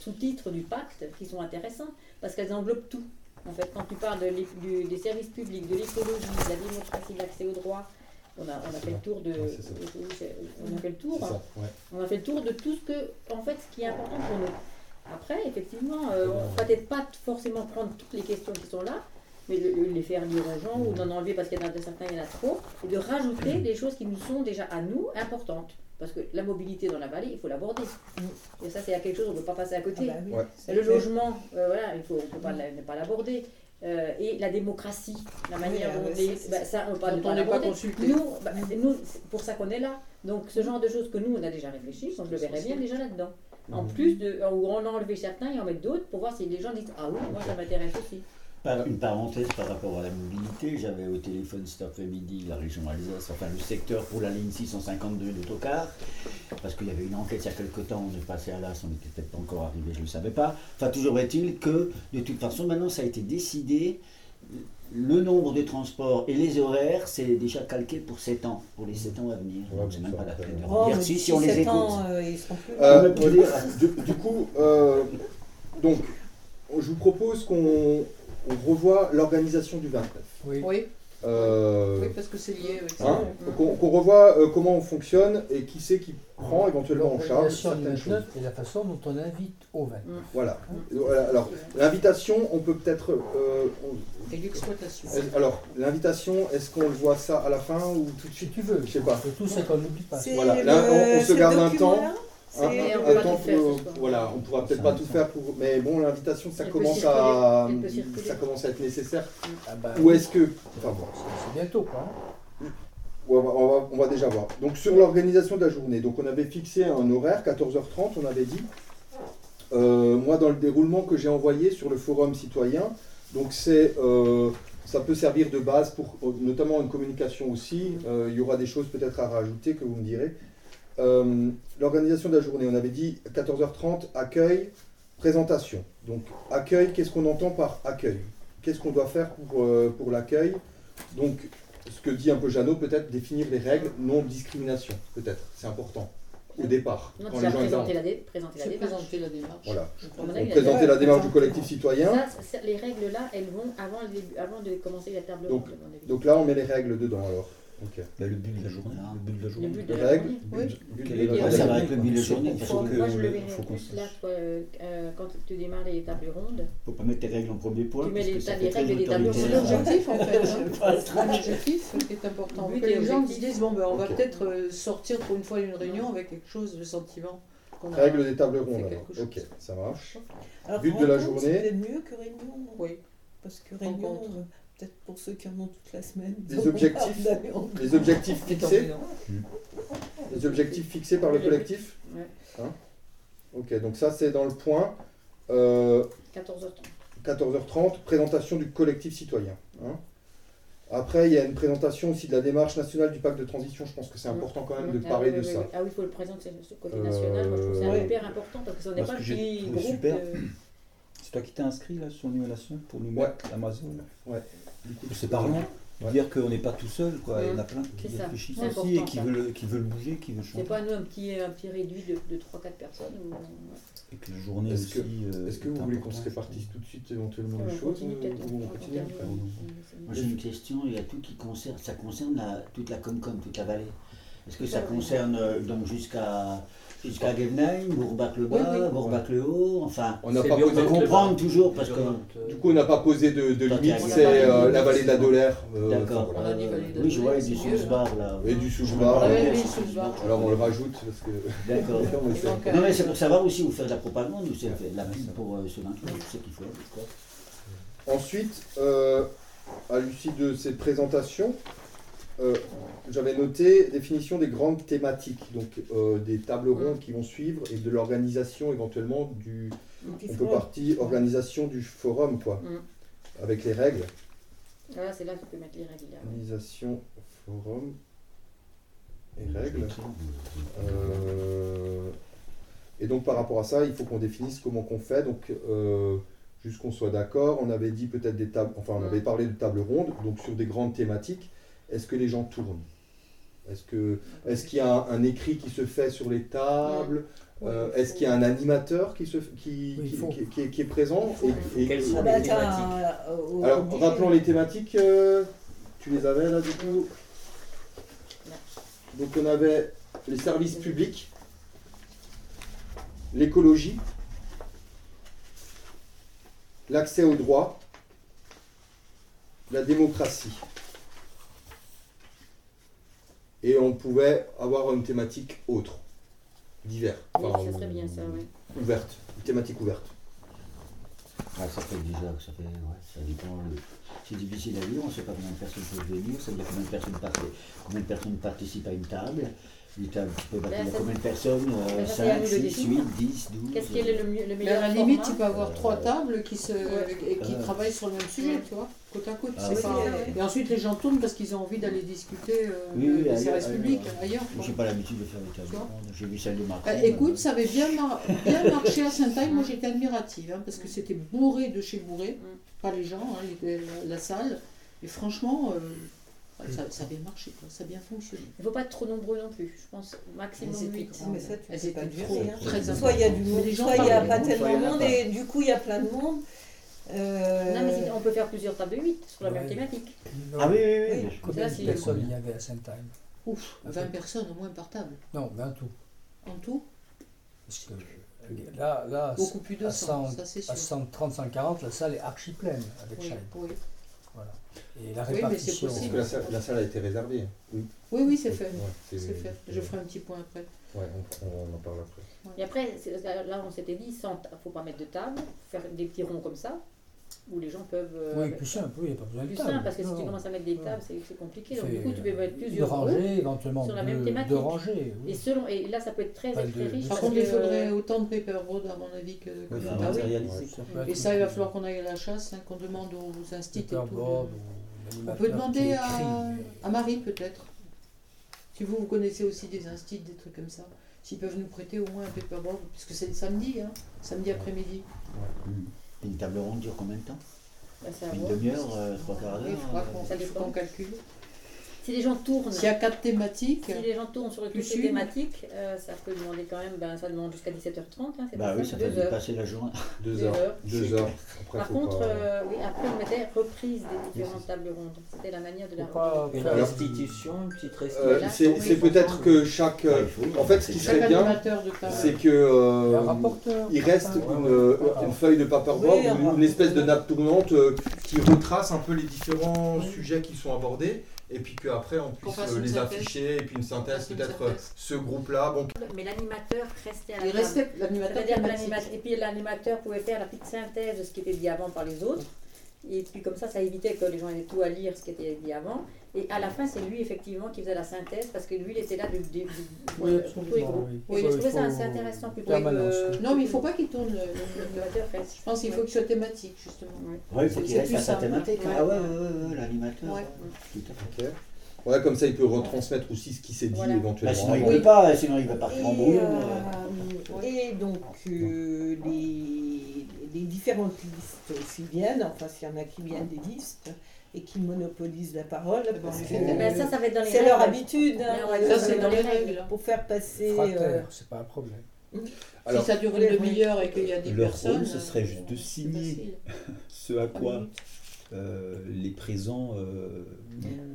sous-titres du pacte qui sont intéressants parce qu'elles englobent tout. En fait, quand tu parles de des services publics, de l'écologie, de la démocratie, de l'accès au droit, on a, on a fait le tour de. on a fait le tour. On a fait le tour de tout ce que, en fait, ce qui est important pour nous. Après, effectivement, euh, on va peut-être pas forcément prendre toutes les questions qui sont là, mais les faire lire aux gens ou d'en enlever parce qu'il y en a de certains, il y en a trop, et de rajouter des choses qui nous sont déjà à nous importantes. Parce que la mobilité dans la vallée, il faut l'aborder. Et ça, c'est quelque chose, on ne peut pas passer à côté. Ah bah le logement, euh, voilà, il faut, on ne peut pas, ne pas l'aborder. Euh, et la démocratie, la manière dont les, bah, ça, on parle pas, pas consulté. Nous, bah, nous c'est pour ça qu'on est là. Donc, ce genre de choses que nous, on a déjà réfléchi, on le verrait bien déjà là-dedans. En mhm. plus de, où on a enlevé certains et en met d'autres pour voir si les gens disent Ah oui, moi ça m'intéresse aussi. Une parenthèse par rapport à la mobilité, j'avais au téléphone cet après-midi la région Alsace, enfin le secteur pour la ligne 652 d'autocar, parce qu'il y avait une enquête il y a quelque temps, on est passé à l'As, on n'était peut-être pas encore arrivé, je ne le savais pas. Enfin, toujours est-il que, de toute façon, maintenant ça a été décidé, le nombre de transports et les horaires, c'est déjà calqué pour 7 ans, pour les 7 ans à venir. c'est même pas la peine de oh, dire si, si on les écoute. Ans, euh, ils seront plus... Euh, du, coup, euh, donc, je vous propose qu'on on revoit l'organisation du 29. Oui. oui. Euh, oui, parce que c'est lié. Hein, qu'on revoit euh, comment on fonctionne et qui c'est qui prend éventuellement en charge certaines choses. Et la façon dont on invite au 29. Mmh. Voilà. Alors, l'invitation, on peut peut-être. Euh, et l'exploitation. Alors, l'invitation, est-ce qu'on le voit ça à la fin ou tout de suite Si tu veux. Je sais pas. Tout ça qu'on n'oublie pas. Voilà. Là, on, se garde un temps. Hein, voilà, on pourra peut-être pas tout faire pour, mais bon, l'invitation, ça commence à, ça commence à être nécessaire. Ah bah Ou est-ce que, enfin bon, c'est bientôt quoi. On va, on va, déjà voir. Donc sur l'organisation de la journée, donc on avait fixé un horaire 14h30, on avait dit. Euh, moi, dans le déroulement que j'ai envoyé sur le forum citoyen, donc c'est euh, ça peut servir de base pour notamment une communication aussi. Euh, il y aura des choses peut-être à rajouter que vous me direz. Euh, l'organisation de la journée, on avait dit 14h30, accueil, présentation. Donc accueil, qu'est-ce qu'on entend par accueil? Qu'est-ce qu'on doit faire pour, euh, pour l'accueil? Donc ce que dit un peu Jeannot, peut-être définir les règles, non discrimination, peut-être, c'est important au départ. Non, quand les gens présenter, la, présenter, la démarche. présenter la démarche. Voilà. présenter la démarche du collectif citoyen. Ça, les règles là, elles vont avant, avant de commencer la table donc, ronde. Donc là, on met les règles dedans alors. Bah, le but de la journée. Le but de la journée. Le but de la journée. Oui. Ça va être le but de la journée. Moi, je le plus là, toi, euh, quand tu démarres les tables rondes. Faut pas mettre tes règles en premier point. Tu mets les, les règles des tables rondes. C'est l'objectif en fait. Hein. L'objectif est important. Que les gens se disent bon, ben, on va peut-être euh, sortir pour une fois d'une réunion avec quelque chose de sentiment. Règle des tables rondes. Ok, ça marche. But de la journée. C'est mieux que réunion. Oui. Parce que réunion peut-être pour ceux qui en ont toute la semaine. Des objectifs, les objectifs fixés Les objectifs fixés par le collectif hein Ok, donc ça c'est dans le point. 14h30. Euh, 14h30, présentation du collectif citoyen. Hein après, il y a une présentation aussi de la démarche nationale du pacte de transition. Je pense que c'est important quand même de ah parler de ça. Ah oui, il faut le présenter, ce côté national. Moi, je trouve que c'est hyper important parce que ce n'est pas le groupe. Super. C'est toi qui t'es inscrit là sur l'animation pour nous mettre Amazon Ouais. C'est parlant. Dire qu'on n'est pas tout seul, quoi. Il y en a plein qui réfléchissent aussi et qui veulent, qui veulent bouger, qui veulent changer. C'est pas nous un petit, un petit réduit de, de 3-4 personnes. Et que la journée est-ce Que, euh, est-ce que vous voulez qu'on se répartisse tout de suite éventuellement les choses ou on continue Moi j'ai une question, il y a tout qui concerne, ça concerne toute la Comcom, toute la vallée. Est-ce que ça concerne euh, donc jusqu'à jusqu'à Gevenheim, Bourbach-le-Bas, Bourbach-le-Haut, enfin, on n'a pas posé de comprendre toujours parce que... Du coup, on n'a pas posé de, de limite, c'est euh, la vallée de la Dolère. Euh, D'accord. Oui, je vois, et du Sousbar là. Et du Sousbar. Alors on le rajoute parce que... D'accord. non mais c'est pour savoir aussi où faire de la propagande, ou c'est de la pub pour euh, ce 28, c'est qu'il faut. Ensuite, à l'issue de ces présentations, euh, j'avais noté définition des grandes thématiques, donc euh, des tables rondes qui vont suivre et de l'organisation éventuellement du. On peut partir organisation du forum, quoi, mm. avec les règles. Voilà, c'est là que tu peux mettre les règles. Organisation, forum et règles. Euh, et donc par rapport à ça, il faut qu'on définisse comment qu'on fait. Donc juste qu'on soit d'accord, on avait dit peut-être des tables, enfin on mm. avait parlé de tables rondes, donc sur des grandes thématiques est-ce que les gens tournent? Est-ce que est-ce qu'il y a un, écrit qui se fait sur les tables? Euh, Est-ce qu'il y a un animateur qui, se, qui, qui, qui, est, présent? Et, Quelles sont les thématiques? Alors, rappelons les thématiques. tu les avais là du coup? Donc on avait les services publics, l'écologie, l'accès aux droits, la démocratie. Et on pouvait avoir une thématique autre, divers. Enfin, ça serait bien ça, oui. Ouverte, une thématique ouverte. Ah, ça fait déjà, ça fait, ouais, ça dépend. Euh, c'est difficile à dire, on ne sait pas combien de personnes peuvent venir, ça veut dire combien de personnes, combien de personnes participent à une table. Il tu peux battre combien de personnes 5, 6, 8, 10, 12 Qu'est-ce qui est le, le meilleur À la limite, tu peux avoir trois tables qui, se, qui travaillent sur le même sujet, tu vois, côte à côte. Ah, Et ensuite, les gens tournent parce qu'ils ont envie d'aller discuter euh, des services publics ailleurs. Je n'ai pas l'habitude de faire des tables J'ai vu celle de Macron. Euh, écoute, ça avait bien, bien marché à Saint-Aïe. Moi, j'étais admirative hein, parce que c'était bourré de chez bourré. Mm. Pas les gens, hein, la salle. Et franchement. Ça, ça, a bien marché, quoi. ça a bien fonctionné. Il ne faut pas être trop nombreux non plus, je pense maximum 8. Mais ça, tu pas trop, hein. très Soit il y a du monde, soit il n'y a pas tellement de monde, et du coup il y a plein de monde. Euh... Non, mais on peut faire plusieurs tables de 8 sur la même thématique. Ah oui, oui, oui. Combien de personnes il y avait à Saint-Time Ouf, 20 personnes au moins par table. Non, mais en tout. En tout Parce que là, là Beaucoup plus de 100, ça c'est sûr. À 130, 140, la salle est archi pleine avec oui, Oui. Et la répartition. Parce que la salle, la salle, a été réservée. Oui, oui, oui c'est fait. c'est fait. Je ferai un petit point après. Ouais, on, on en parle après. Et après, là, on s'était dit, il ne faut pas mettre de table, faire des petits ronds comme ça, où les gens peuvent. Euh, oui, plus simple, oui, il n'y a pas besoin de table. Plus simple, parce que si tu commences à mettre des tables, c'est compliqué. Donc, du coup, tu peux mettre plusieurs rangées, éventuellement. Sur la même thématique. De rangées. Et, selon, et là, ça peut être très, très riche. Par contre, il faudrait autant de paperboard, à mon avis, que. que ah, oui. Et ça, il va falloir qu'on aille à la chasse, hein, qu'on demande aux instituts et tout. On peut demander à, à Marie, peut-être. Si vous, vous connaissez aussi des instituts, des trucs comme ça. S'ils peuvent nous prêter au moins un paperboard, puisque c'est le samedi, hein, samedi après-midi. Une table ronde dure combien de temps? Bah, Une demi-heure, euh, trois quarts d'heure Ça euh, dépend qu'on calcule. Si les gens tournent. S'il y a quatre thématiques. Si les gens tournent sur toutes les thématiques, euh, ça peut demander quand même, ben, ça demande jusqu'à 17h30. Hein, bah oui, ça fait passer la journée. Deux, heures. Deux heures. Par contre, euh, oui, après on mettait reprise des différentes tables rondes. C'était la manière de la pas Une restitution, une petite euh, restitution. c'est peut-être que chaque. en fait, ce qui serait bien, c'est que il reste une, feuille de paperboard ou une espèce de nappe tournante qui retrace un peu les différents sujets qui sont abordés et puis qu'après on puisse euh, les afficher, et puis une synthèse, peut-être euh, ce groupe-là. Bon. Mais l'animateur restait à la Il restait l'animateur. Et puis l'animateur pouvait faire la petite synthèse de ce qui était dit avant par les autres. Et puis comme ça, ça évitait que les gens aient tout à lire ce qui était dit avant. Et à la fin, c'est lui effectivement qui faisait la synthèse parce que lui, il était là du, du, oui, pour tous les groupes. Oui, je trouvais ça assez intéressant plutôt que. Non, mais il ne faut pas qu'il tourne l'animateur. Je pense qu'il faut qu'il soit thématique justement. Oui, il faut qu'il reste à sa thématique. Ah ouais, ouais, ouais, l'animateur. Ouais. comme ça, il peut retransmettre aussi ce qui s'est dit éventuellement. Bah, sinon, il ne peut pas, sinon il va partir en brouille. Et donc, euh, les, les différentes listes aussi viennent, enfin, s'il y en a qui viennent des listes, et qui monopolisent la parole. c'est leur habitude. Ça, c'est dans les règles. Pour faire passer. Euh... c'est pas un problème. Alors, si ça dure une demi-heure et qu'il y a des leur personnes. Rôle, ce serait juste de signer ce à quoi euh, les présents euh,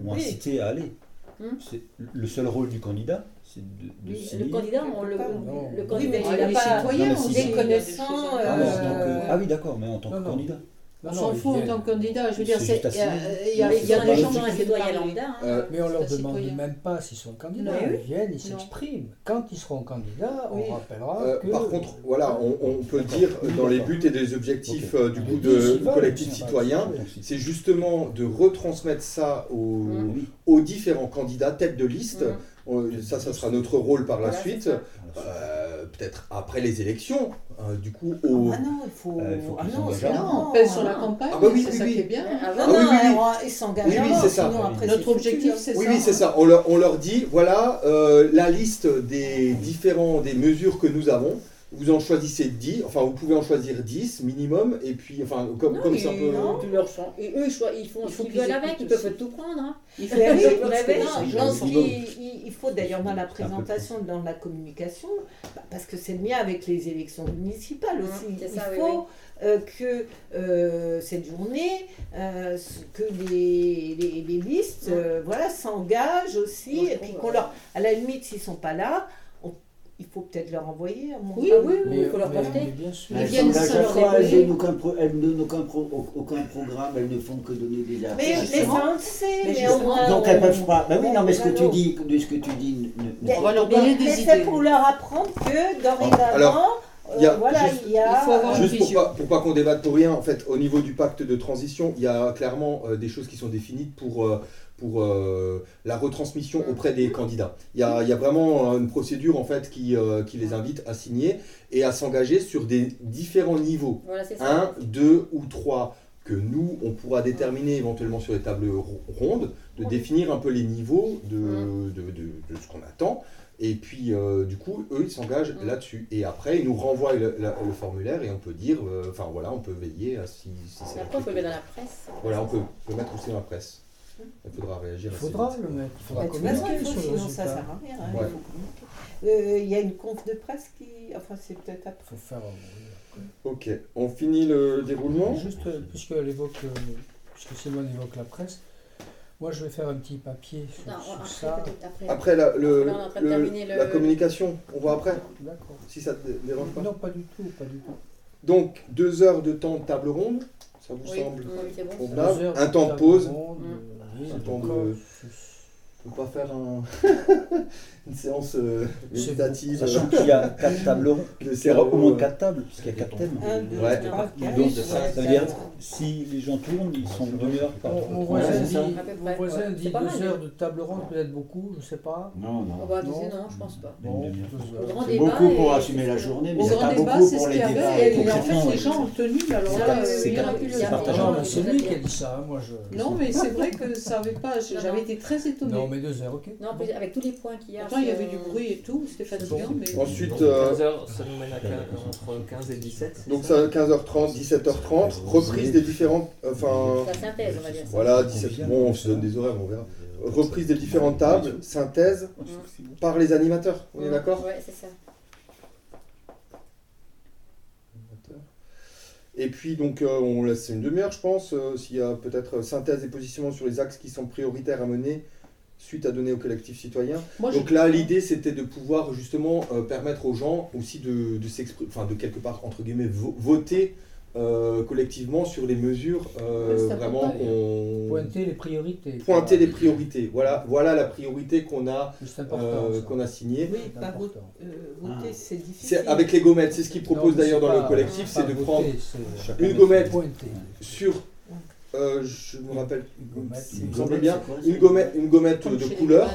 ont incité à aller. Hum. C'est le seul rôle du candidat, c'est de, de signer. Le candidat, on le, le candidat, oui, il n'a pas citoyens, on est connaissant. Ah oui, d'accord, mais en tant que candidat. On s'en fout en tant que candidat. Je veux dire, il y a, y a des gens qui citoyens lambda. Hein. Euh, mais on ne leur demande même pas s'ils sont candidats. Ils viennent, ils s'expriment. Quand ils seront candidats, on rappellera euh, que... Par contre, voilà, on, peut dire dans les buts et les objectifs euh, du coup de collectif citoyen, c'est justement de retransmettre ça aux, mmh. aux différents candidats, tête de liste. Mmh. Ça, ça sera notre rôle par la suite. Peut-être après les élections, euh, du coup, au... Ah non, il faut. Euh, il faut ah non, non, on pèse sur la campagne. Ah bah oui, c'est ça qui est bien. Ah, bah ah, oui, oui, oui. Ils s'engagent. Oui, oui, c'est ça. Notre objectif, c'est ça. Oui, oui, c'est ça. On leur, on leur dit voilà euh, la liste des différents des mesures que nous avons vous en choisissez 10, enfin vous pouvez en choisir 10 minimum, et puis, enfin, comme, non, comme ça peut. Non, tu leur sens. Et eux, ils font ce qu'ils veulent avec, ils peuvent tout prendre. Hein. Ils, font, ils, non, il il faut d'ailleurs dans la présentation, dans la communication, bah, parce que c'est le lien avec les élections municipales mmh, aussi. il faut euh, que euh, cette journée, euh, que les, les, listes mmh. voilà, s'engagent aussi, et puis qu'on leur, à la limite, s'ils ne sont pas là, il faut peut-être leur envoyer. oui, oui, oui, il faut leur porter. Ils viennent elles n'ont aucun, aucun, programme, elles ne font que donner des affaires. Mais, mais ça, on sait. Mais Donc elles peuvent pas. Ben oui, non, mais ce que tu dis, de ce que tu dis, on va leur donner des idées. C'est pour leur apprendre que dorénavant. Il y a, voilà, juste, il y a... juste pour pas, pour pas qu'on débatte pour rien, en fait, au niveau du pacte de transition, il y a clairement euh, des choses qui sont définies pour euh, pour euh, la retransmission auprès des candidats. Il y a, il y a vraiment une procédure en fait qui, euh, qui, les invite à signer et à s'engager sur des différents niveaux. un, deux ou trois que nous, on pourra déterminer éventuellement sur les tables rondes, de définir un peu les niveaux de, de, de, ce qu'on attend. Et puis, euh, du coup, eux, ils s'engagent là-dessus. Et après, ils nous renvoient le, formulaire et on peut dire, enfin voilà, on peut veiller à si, si c'est. Après, on peut mettre dans la presse. Voilà, on peut, peut mettre aussi dans la presse. Il faudra réagir. Il faudra le mettre. Il faudra communiquer sur sinon ça sert à rien. Hein, euh, il y a une conf de presse qui. Enfin, c'est peut-être après. Il faut faire. Ok, on finit le déroulement. Juste, euh, puisqu'elle évoque, euh, puisque Simone évoque la presse, moi je vais faire un petit papier sur, non, après, ça. Après, la, le, la communication, on voit après D'accord. Si ça te dérange pas Non, pas du tout, pas du tout. Donc, deux heures de temps de table ronde, ça vous semble convenable Un temps de pause. Oui, euh, on peut pas faire un une séance euh, méditative. Sachant qu'il y a quatre tables rondes. Il y aura au moins quatre tables, parce qu'il y a quatre thèmes. Ouais. Donc ça veut dire si les gens tournent, ils sont deux heures par Mon voisin dit, mon voisin dit deux heures de table ronde, peut-être beaucoup, je sais pas. Non, non. Non, je pense pas. C'est beaucoup pour assumer la journée, mais c'est pas beaucoup pour les débats. Et en fait, les gens ont tenu, alors là, y a plus C'est lui qui a dit ça, hein, moi je. Non, mais c'est vrai que ça avait pas. J'avais été très étonnée. Non, mais deux heures, ok. Non, avec tous les points qu'il y a il y avait du bruit et tout, c'était fatigant. Mais... Ensuite, 15 euh, ça nous mène à 15, entre 15 et 17. Donc ça, 15h30, 17h30, reprise des différentes. Enfin. La synthèse, on va dire. Voilà, 17. Bon, on se donne des horaires, on verra. Reprise des différentes tables, synthèse par les animateurs. On est d'accord Ouais, c'est ça. Et puis donc euh, on laisse une demi-heure je pense, euh, s'il y a peut-être synthèse et positionnement sur les axes qui sont prioritaires à mener suite à donner au collectif citoyen. Donc là, l'idée, c'était de pouvoir justement euh, permettre aux gens aussi de, de s'exprimer, enfin de quelque part, entre guillemets, voter euh, collectivement sur les mesures euh, vraiment qu'on... Pointer les priorités. Pointer les priorités. Voilà, voilà la priorité qu'on a, qu'on a signée. Oui, pas voter, c'est difficile. Avec les gommettes, c'est ce qu'ils proposent d'ailleurs dans le collectif, c'est de prendre une gommette sur euh, je me rappelle, il me semble bien, une gommette, une gommette de couleur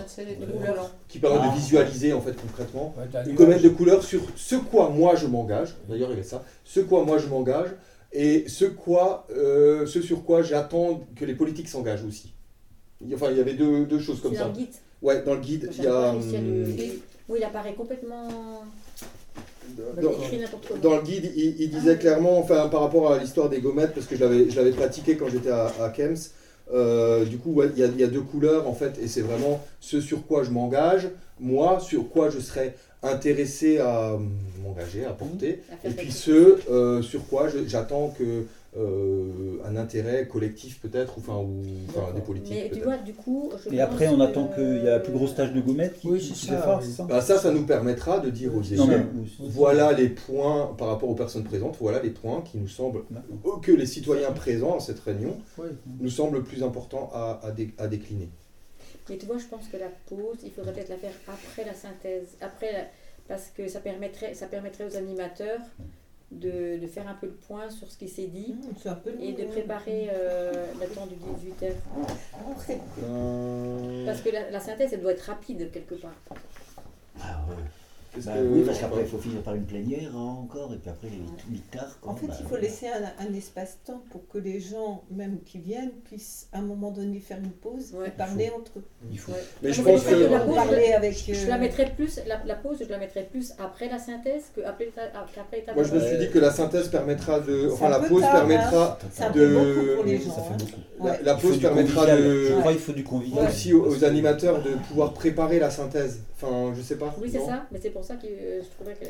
qui permet de visualiser en fait concrètement. Une gommette de couleur sur ce quoi moi je m'engage, d'ailleurs il y a ça, ce quoi moi je m'engage et ce, quoi, euh, ce sur quoi j'attends que les politiques s'engagent aussi. Enfin, il y avait deux, deux choses comme ça. Dans le guide Ouais, dans le guide, il y a. Hum, oui, il apparaît complètement dans, le guide, il, disait clairement, enfin, par rapport à l'histoire des gommettes, parce que je l'avais pratiqué quand j'étais à, Kems, euh, du coup, il y, a deux couleurs en fait, et c'est vraiment ce sur quoi je m'engage, moi, sur quoi je serais intéressé à m'engager, à porter, et puis ce euh, sur quoi j'attends que euh, un intérêt collectif peut-être, enfin, ou enfin, des politiques. Mais tu vois, du coup. Et après, on attend qu'il y a la plus grosse tâche de gommettes qui, oui, ça, ça, bah, ça, ça nous permettra de dire aux élus voilà les points par rapport aux personnes présentes, voilà les points qui nous semblent, que les citoyens présents à cette réunion nous semblent plus importants à, à, décliner. Mais tu vois, je pense que la pause, il faudrait peut-être la faire après la synthèse, après parce que ça permettrait, ça permettrait aux animateurs de, de, faire un peu le point sur ce qui s'est dit mmh, et de préparer euh, le temps du 18h. Euh. Parce que la, la, synthèse, elle doit être rapide quelque part. Ah ouais. Bah oui, parce qu'après, il faut finir par une plénière hein, encore, et puis après, les tard. En fait, bah, il faut laisser un, espace-temps pour que les gens, même qui viennent, puissent à un moment donné faire une pause et parler entre eux. Il faut. Mais je pense que, la pause, parler avec. Je la mettrais plus, la, pause, je la mettrais plus après la synthèse qu'après l'étape. Moi, je me suis dit que la synthèse permettra de. Enfin, la pause permettra de. La pause permettra de. Je crois qu'il faut du convivial. Aussi aux animateurs de pouvoir préparer la synthèse. Enfin, je sais pas. Oui, c'est ça, mais c'est pour ça que euh, je trouvais que.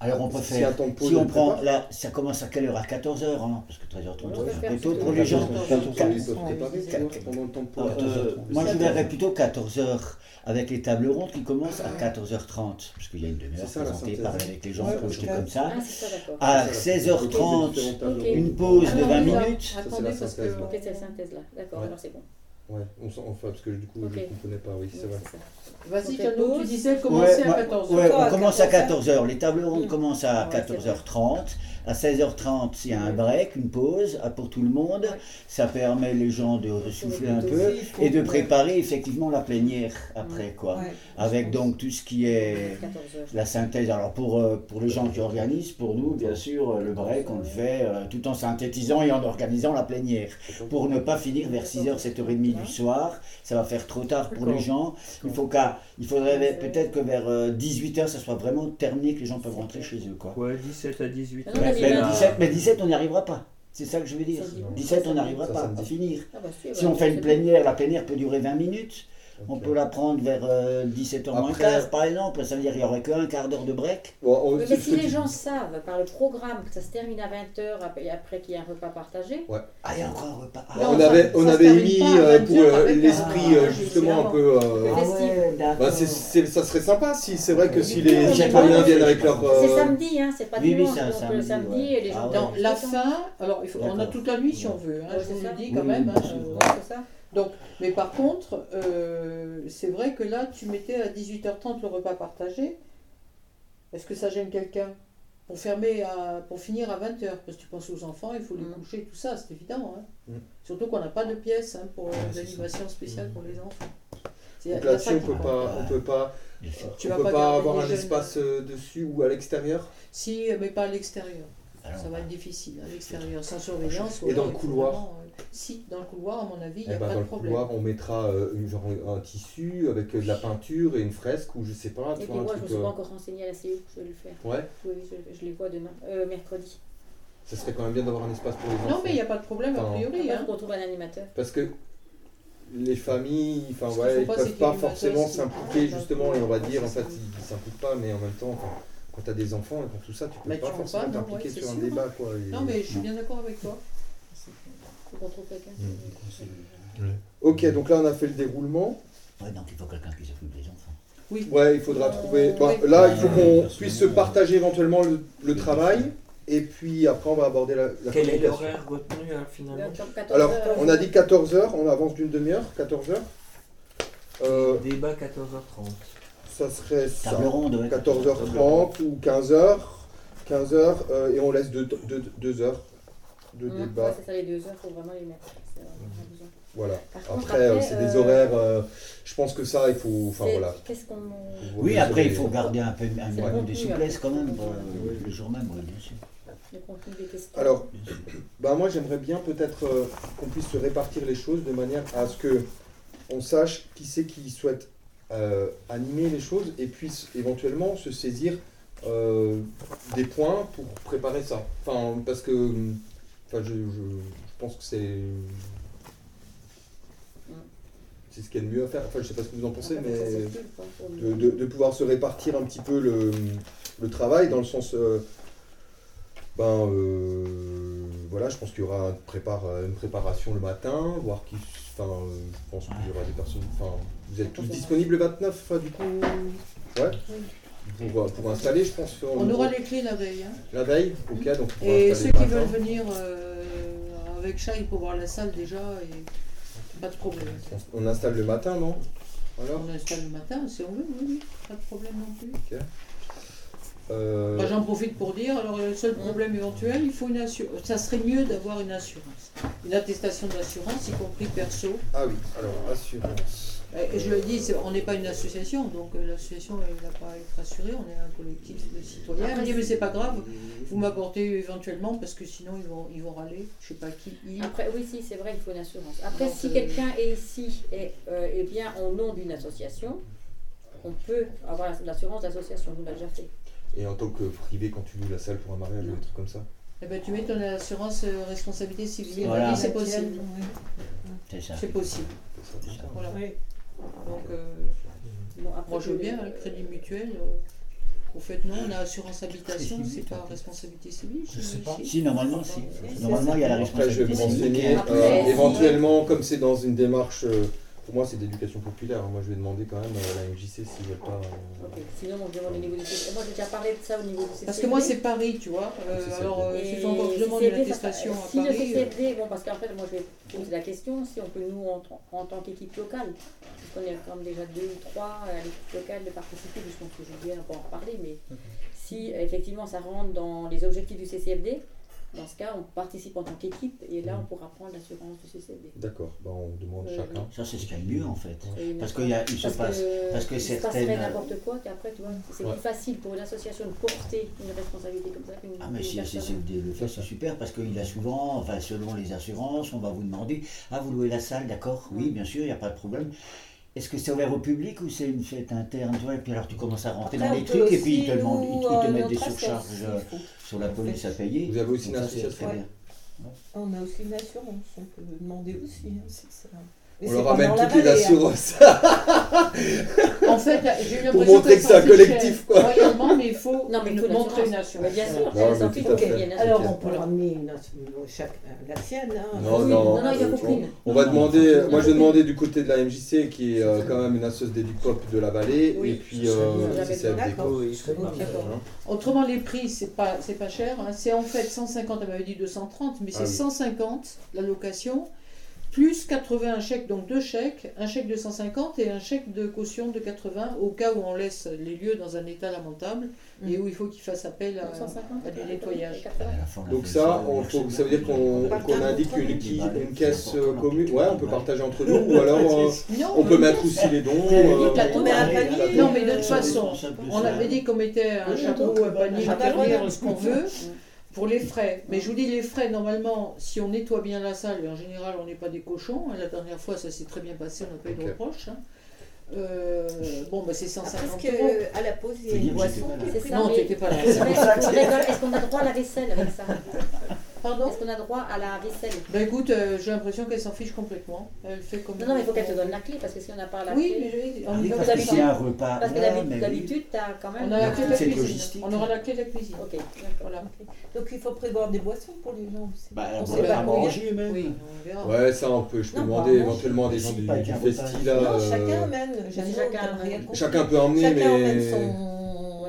Alors, on peut faire. Si, on prend. Là, ça commence à quelle heure? À 14h, hein Parce que 13h30, c'est plutôt pour les gens. Moi, je verrais plutôt 14h avec les tables rondes qui commencent à 14h30. Parce qu'il y a une demi-heure présentée, parler avec les gens, projeter comme ça. Ah, à 16h30, une pause de 20 minutes. Attendez, parce que. Ok, c'est la synthèse là. D'accord, alors c'est bon. Ouais, on enfin, parce que du coup, je ne comprenais pas, oui, c'est vrai. Vas-y, Cano, tu disais commencer à 14h. Ouais, on commence à 14h. Les tables rondes commencent à 14h30. À 16h30, il y a un break, une pause pour tout le monde. Ça permet les gens de souffler un peu et de préparer effectivement la plénière après, quoi. Avec donc tout ce qui est la synthèse. Alors pour, euh, pour les gens qui organisent, pour nous, bien sûr, le break, on le fait euh, tout en synthétisant et en organisant la plénière. Pour ne pas finir vers 6h, 7h30 du soir. Ça va faire trop tard pour les gens. Il, faut il faudrait peut-être que vers 18h, euh, ça soit vraiment terminé, que les gens peuvent rentrer chez eux. Quoi. Ouais, 17 à 18 mais, 17, on n'y arrivera pas. C'est ça que je veux dire. 17, on n'arrivera pas à finir. Ah bah si on fait une plénière, la plénière peut durer 20 minutes. On peut la prendre vers 17h euh, moins quart, par exemple. Ça veut dire qu'il n'y aurait qu'un quart d'heure de break. mais si les gens savent par le programme que ça se termine à 20h et après qu'il y a un repas partagé. Ouais. Ah, il y a encore un repas. Ah, on, avait, on avait mis euh, pour euh, l'esprit justement un peu. Ah bah, ça serait sympa si c'est vrai que si les citoyens viennent avec leur. C'est samedi, hein, c'est pas dimanche. donc le samedi et les gens. Dans la fin, alors on a toute la nuit si on veut. Hein, je vous le dis quand même. C'est ça. Donc, mais par contre, euh, c'est vrai que là, tu mettais à 18h30 le repas partagé. Est-ce que ça gêne quelqu'un pour fermer à, pour finir à 20h Parce que tu penses aux enfants, il faut les mm. coucher, tout ça, c'est évident. Hein. Mm. Surtout qu'on n'a pas de pièces hein, pour l'animation spéciale pour les enfants. Donc là-dessus, on peut pas, on peut pas, tu peut pas, avoir un espace euh, dessus ou à l'extérieur? Si, mais pas à l'extérieur. Ça va être difficile à l'extérieur, sans surveillance. Et dans le couloir? Si, dans le couloir, à mon avis, il n'y a eh ben, pas de problème. Dans le couloir, on mettra euh, une, genre, un tissu avec euh, de la peinture et une fresque ou je sais pas. Et puis moi, je ne me suis pas encore renseigné à la CE, je vais le faire. Ouais Oui, je, les vois demain, euh, mercredi. Ça serait quand même bien d'avoir un espace pour les enfants. Non, mais il n'y a pas de problème a priori. Hein. On trouve un animateur. Parce que les familles, enfin ouais, ils ne peuvent pas forcément s'impliquer justement, et on va dire, en fait, ils ne s'impliquent pas, mais en même temps, quand tu as des enfants et pour tout ça, tu peux pas forcément t'impliquer sur un débat. Quoi, Non, mais je suis bien d'accord avec toi. Faut qu'on trouve quelqu'un. Mmh. Ok, donc là on a fait le déroulement. Ouais, donc il faut quelqu'un qui s'occupe des enfants. Oui. Ouais, il faudra trouver. Bah, là, il faut qu'on puisse se partager éventuellement le, travail. Et puis après, on va aborder la, la Quel est l'horaire retenu hein, finalement Alors, on a dit 14h, on avance d'une demi-heure, 14h. Euh, Débat 14h30 ça serait ça. 14h30 ou 15h. 15h euh, et on laisse 2 heures de mmh, débat. c'est ça, les 2 heures, il faut vraiment les mettre. Voilà. après, euh, c'est des euh, horaires. je pense que ça, il faut. Enfin voilà. Qu'est-ce qu'on. Oui, après, il faut garder un peu, un peu de souplesse quand même le jour même, oui, bien sûr. Alors, bah moi j'aimerais bien peut-être qu'on puisse se répartir les choses de manière à ce que on sache qui c'est qui souhaite euh, animer les choses et puisse éventuellement se saisir euh, des points pour préparer ça. Enfin, parce que enfin, je, je, pense que c'est c'est ce qu'il y a de mieux à faire. Enfin, je sais pas ce que vous en pensez, mais de, de, pouvoir se répartir un petit peu le, le travail dans le sens. Euh, ben voilà, je pense qu'il y aura une préparation le matin, voir qui. Enfin, je pense qu'il y aura des personnes. Enfin, vous êtes tous disponibles le 29, du coup Ouais pour, euh, pour, installer, je pense. On, aura les clés la veille. Hein. La veille Ok, donc. Et ceux qui veulent venir euh, avec chat, il faut voir la salle déjà. Et pas de problème. On, installe le matin, non? Alors? On installe le matin si on veut, oui, oui. Pas de problème non plus. Euh, bah, j'en profite pour dire, alors le seul problème éventuel, il faut une assurance. Ça serait mieux d'avoir une assurance. Une attestation d'assurance, y compris perso. Ah oui, alors assurance. Et je le dis, on n'est pas une association, donc euh, l'association n'a pas à être assurée, on est un collectif de citoyens. Elle me dit, mais c'est pas grave, vous m'apportez éventuellement, parce que sinon ils vont, ils vont râler, je sais pas qui. Après, oui, si, c'est vrai, il faut une assurance. Après, si euh, quelqu'un est ici et bien au nom d'une association, on peut avoir l'assurance d'association, nous l'a déjà fait. Et en tant que privé, quand tu loues la salle pour un mariage ou un truc comme ça eh ben, tu mets ton assurance euh, responsabilité civile. Voilà. c'est possible. C'est possible. Voilà. Donc, euh, moi je veux bien, le crédit mutuel. Euh, au fait, non, on a assurance habitation, c'est pas responsabilité civile. Je sais pas. Si, normalement, si. Normalement, il y a la responsabilité civile. éventuellement, comme c'est dans une démarche pour moi, c'est d'éducation populaire. Moi, je vais demander quand même à la MJC s'ils veulent pas. Euh, Sinon, on demande au niveau du CCD. Moi, j'ai déjà parlé de ça au niveau du CCD. Parce que moi, c'est Paris, tu vois. Euh, alors, euh, il faut encore que je demande une attestation à si Paris. Si le CCD, bon, parce qu'en fait, moi, je vais poser la question si on peut, nous, en, en tant qu'équipe locale, puisqu'on est quand même déjà deux ou trois à l'équipe locale de participer, je pense que Julien va en reparler, mais si effectivement ça rentre dans les objectifs du CCFD, dans ce cas, on participe en tant qu'équipe et là, on mm. pourra prendre l'assurance du CCD. D'accord, ben, on demande euh, chacun. Ça, c'est ce qu'il y a de mieux en fait. parce qu'il se passe. parce que c'est. passerait n'importe quoi qu'après, tu vois, c'est plus facile pour une association de porter une responsabilité comme ça qu'une. Ah, mais si le CCD le fait, c'est super parce qu'il a souvent, enfin, selon les assurances, on va vous demander Ah, vous louez la salle, d'accord? Oui, bien sûr, il n'y a pas de problème. Est-ce que c'est ouvert au public ou c'est une fête interne Et puis alors tu commences à rentrer dans les trucs et puis ils te, demandent, ils, te mettent des surcharges euh, sur la police à payer. Vous avez aussi une association On a aussi une assurance, on peut demander aussi. Hein, ça on leur ramène toutes les hein. assurances. en fait, j'ai eu l'impression Pour montrer que, c'est un collectif. Quoi. Royalement, mais il faut, non, mais il faut montrer une assurance. bien sûr, non, mais tout Alors, on peut ramener une, chaque, euh, la sienne. Hein. Non, non, non, il y a aucune. On va demander, moi je vais demander du côté de la MJC, qui est euh, quand même une association d'éducop de la vallée, et puis euh, Autrement, les prix, c'est pas, pas cher. Hein. C'est en fait 150, elle m'avait dit 230, mais c'est 150 ah la location plus 80 chèques, donc deux chèques, un chèque de 150 et un chèque de caution de 80, au cas où on laisse les lieux dans un état lamentable et mm. où il faut qu'ils fassent appel à, des nettoyages. Donc ça, on faut, ça veut dire qu'on indique une, une, caisse euh, commune, ouais, on peut partager entre nous, ou alors euh, on peut mettre aussi les dons. Euh, non, mais de toute façon, on avait dit qu'on mettait un chapeau, un panier, ce qu'on veut. Pour les frais. Mais je vous dis, les frais, normalement, si on nettoie bien la salle, en général, on n'est pas des cochons. Hein. La dernière fois, ça s'est très bien passé, on n'a pas eu de reproches. Hein. Euh, bon, bah, c'est 150 Parce que, euros. à la pause, il y a une boisson. Non, tu n'étais pas là. Est-ce qu'on a droit à la vaisselle avec ça? Pardon Est-ce qu'on a droit à la vaisselle Bah écoute, euh, j'ai l'impression qu'elle s'en fiche complètement. Elle fait comme. Non, non, mais il faut qu'elle te donne la clé parce que si on n'a pas la oui, clé. Oui, mais je... parce que c'est un repas. Parce que d'habitude, tu as quand même. On a la clé de la cuisine. On aura la clé de la cuisine. Ok, voilà. Donc il faut prévoir des boissons pour les gens aussi. Bah, on sait pas manger même. Oui, on verra. Ouais, ça on peut. Je peux demander éventuellement des gens du festival. Non, chacun amène. Chacun peut emmener, mais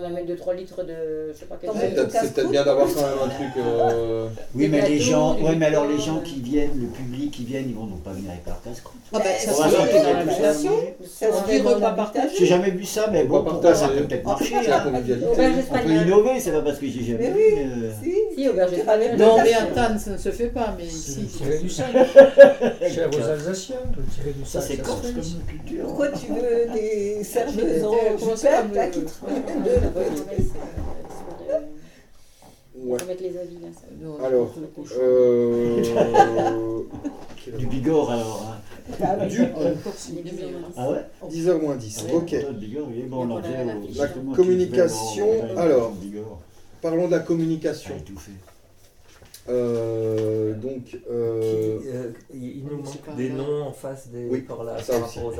mettre 2-3 litres de. Je sais pas quel C'est peut-être bien d'avoir quand même un truc. Euh, oui, mais les gens. Oui, mais alors les gens qui viennent, le public qui viennent, ils vont donc pas venir avec leur casse-croûte. Ah bah, ça se fait dans repas partagé. J'ai jamais vu ça, mais bon, ça peut peut-être marcher. On peut innover, c'est pas parce que j'ai jamais vu. Euh. Si, auberge espagnole. Non, mais à Tannes, ça ne se fait pas, mais ici. Tirer du sel. Cher aux Alsaciens, tirer du sel. Ça, c'est corse comme culture. Pourquoi tu veux des serveuses en jupette qui te on va mettre les avis là. alors, euh... du Bigorre alors. Hein. Ah, du Ah ouais 10h moins 10, ok. La communication, alors, parlons de la communication. Euh, donc, euh, euh, il nous manque des noms en face des oui, par, là, ça rapport aux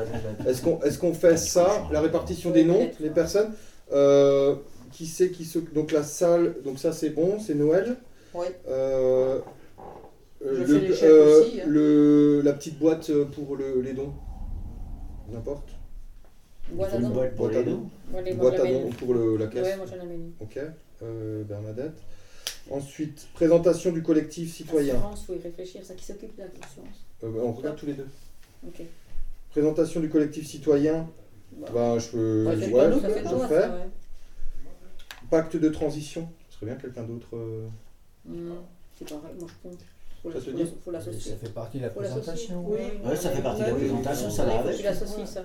Est-ce qu'on est qu'on fait ça, la répartition des noms, les personnes euh, qui c'est qui se donc la salle donc ça c'est bon c'est Noël oui euh, euh, aussi, hein. le, la petite boîte pour le, les dons. N'importe. Boîte à dons. boîte à dons. boîte à dons pour le, la caisse. Ouais, moi j'en ai ok Bernadette. Ensuite présentation du collectif citoyen. Assurance faut y réfléchir ça qui s'occupe de l'assurance on regarde tous les deux. Ok. Présentation du collectif citoyen. Bah, je peux. Bah, ouais, je, fais. pacte de transition. Ce serait bien quelqu'un d'autre. Hmm, c'est pareil, moi je pense. Faut Ça te faut dit faut l'associer. Ça fait partie de la Faut présentation. Oui, Ouais, ça fait partie de la oui, présentation, ça va avec.